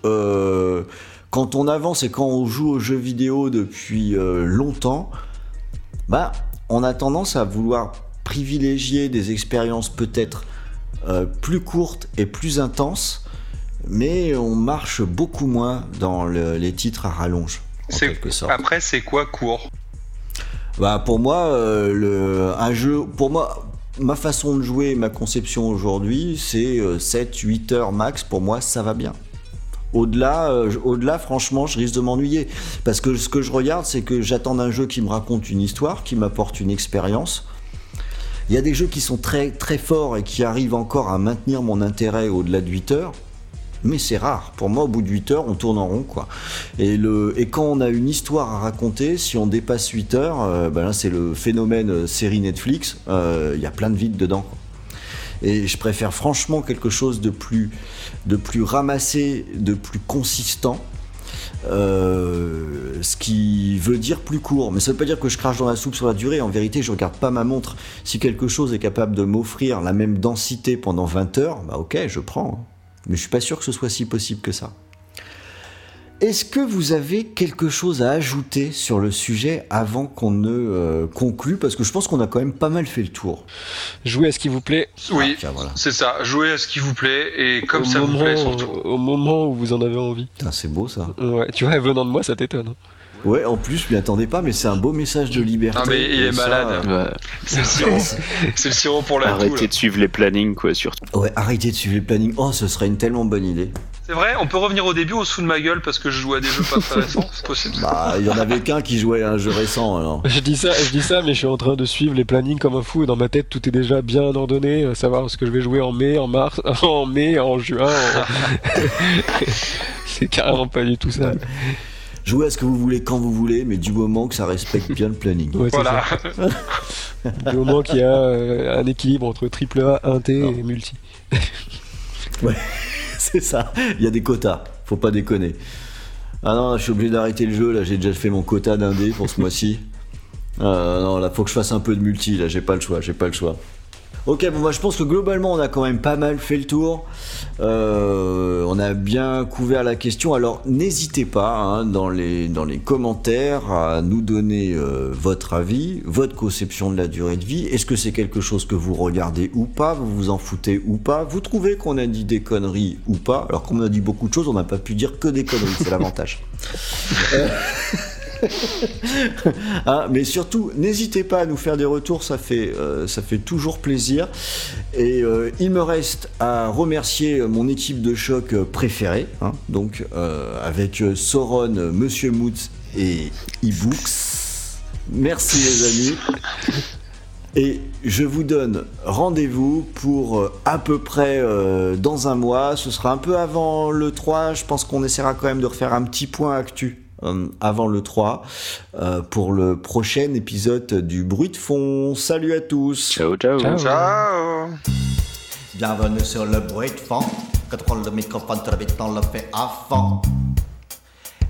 quand on avance et quand on joue aux jeux vidéo depuis euh, longtemps, bah, on a tendance à vouloir privilégier des expériences peut-être euh, plus courtes et plus intenses, mais on marche beaucoup moins dans le- les titres à rallonge. En C'est- quelque sorte. Après, c'est quoi court? Bah pour moi, euh, le, un jeu, pour moi, ma façon de jouer, ma conception aujourd'hui, c'est 7-8 heures max. Pour moi, ça va bien. Au-delà, euh, au-delà, franchement, je risque de m'ennuyer. Parce que ce que je regarde, c'est que j'attends un jeu qui me raconte une histoire, qui m'apporte une expérience. Il y a des jeux qui sont très, forts et qui arrivent encore à maintenir mon intérêt au-delà de 8 heures. Mais c'est rare. Pour moi, au bout de 8 heures, on tourne en rond, quoi. Et, quand on a une histoire à raconter, si on dépasse 8 heures, euh, ben c'est le phénomène euh, série Netflix. Il y a plein de vides dedans. Et je préfère franchement quelque chose de plus, de plus ramassé, de plus consistant. Euh, ce qui veut dire plus court, mais ça veut pas dire que je crache dans la soupe sur la durée. En vérité, je regarde pas ma montre. Si quelque chose est capable de m'offrir la même densité pendant 20 heures, bah ok, je prends. Mais je suis pas sûr que ce soit si possible que ça. Est-ce que vous avez quelque chose à ajouter sur le sujet avant qu'on ne euh, conclue? Parce que je pense qu'on a quand même pas mal fait le tour. Jouez à ce qui vous plaît. Oui, Ah, tiens, voilà. c'est ça. Jouez à ce qui vous plaît et comme au ça vous moment, plaît surtout. Au moment où vous en avez envie. Putain, c'est beau ça. Ouais, tu vois, venant de moi, ça t'étonne. hein. Ouais, en plus, je m'y attendais pas, mais c'est un beau message de liberté. Ah, mais il est ça, malade. euh, Ouais. C'est le sirop. c'est le sirop pour la toux. Arrêtez de suivre les plannings quoi surtout. Ouais, arrêtez de suivre les plannings. Oh, ce serait une tellement bonne idée. C'est vrai, on peut revenir au début, au sous de ma gueule, parce que je joue à des jeux pas très récents, c'est possible. Bah, il y en avait qu'un qui jouait à un jeu récent alors. Je dis ça, je dis ça, mais je suis en train de suivre les plannings comme un fou. Et dans ma tête, tout est déjà bien ordonné. euh, Savoir ce que je vais jouer en mai, en mars, en mai, en juin. en- c'est carrément pas du tout ça. Jouez à ce que vous voulez quand vous voulez, mais du moment que ça respecte bien le planning. Ouais, Voilà. ça. Du moment qu'il y a euh, un équilibre entre triple A, 1T et multi. C'est ça, il y a des quotas, faut pas déconner. Ah non, je suis obligé d'arrêter le jeu, là j'ai déjà fait mon quota d'indé pour ce mois-ci. Euh, non, là faut que je fasse un peu de multi, là j'ai pas le choix, j'ai pas le choix. Ok, bon bah je pense que globalement on a quand même pas mal fait le tour. Euh, on a bien couvert la question. Alors n'hésitez pas hein, dans, les, dans les commentaires à nous donner euh, votre avis, votre conception de la durée de vie. Est-ce que c'est quelque chose que vous regardez ou pas? Vous vous en foutez ou pas? Vous trouvez qu'on a dit des conneries ou pas? Alors comme on a dit beaucoup de choses, on n'a pas pu dire que des conneries, c'est l'avantage. Hein, mais surtout, n'hésitez pas à nous faire des retours, ça fait, euh, toujours plaisir. Et euh, il me reste à remercier mon équipe de choc euh, préférée, hein, donc euh, avec euh, Sauron, euh, Monsieur Moots et eBooks. Merci les amis. Et je vous donne rendez-vous pour euh, à peu près euh, dans un mois. Ce sera un peu avant le 3. Je pense qu'on essaiera quand même de refaire un petit point actu euh, avant le 3 euh, pour le prochain épisode du bruit de fond. Salut à tous. Ciao, ciao. Ciao. Ciao Bienvenue sur le bruit de fond. Quand on prend le microphone, très vite on le fait à fond.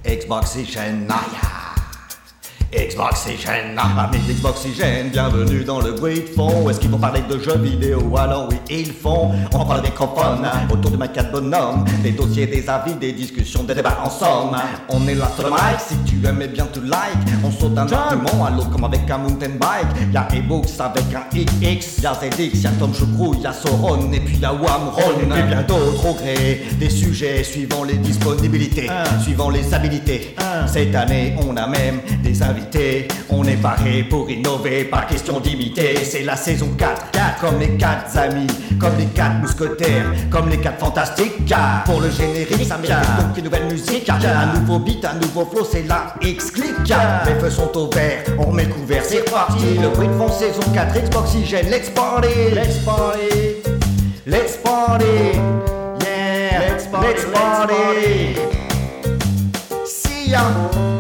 Xboxygène, aïe. Xboxygène, amis Xboxygène, bienvenue dans le bruit de fond. Est-ce qu'ils vont parler de jeux vidéo? Alors oui, ils font. On prend le microphone autour de ma carte bonhomme. Des dossiers, des avis, des discussions, des débats en somme. On est là sur le mic, si tu aimais bien tu like. On saute d'un argument à l'autre comme avec un mountain bike. Y'a ebooks avec un XX, y'a ZX, y'a Tom Choucrou, y'a Sauron, et puis y'a Wamron, et puis bien d'autres au gré des sujets suivant les disponibilités, suivant les habilités. Cette année, on a même des invités. On est paré pour innover, pas question d'imiter. C'est la saison 4, 4 comme les 4 amis, comme les 4 mousquetaires, comme les 4 fantastiques. Car pour le générique, ça mérite donc une nouvelle musique. Un nouveau beat, un nouveau flow, c'est la X-Click. Les feux sont au vert, on remet le couvert, c'est reparti. Le bruit de fond, saison 4, Xboxygène, let's party, let's party, let's party, yeah, let's party, let's party. See ya.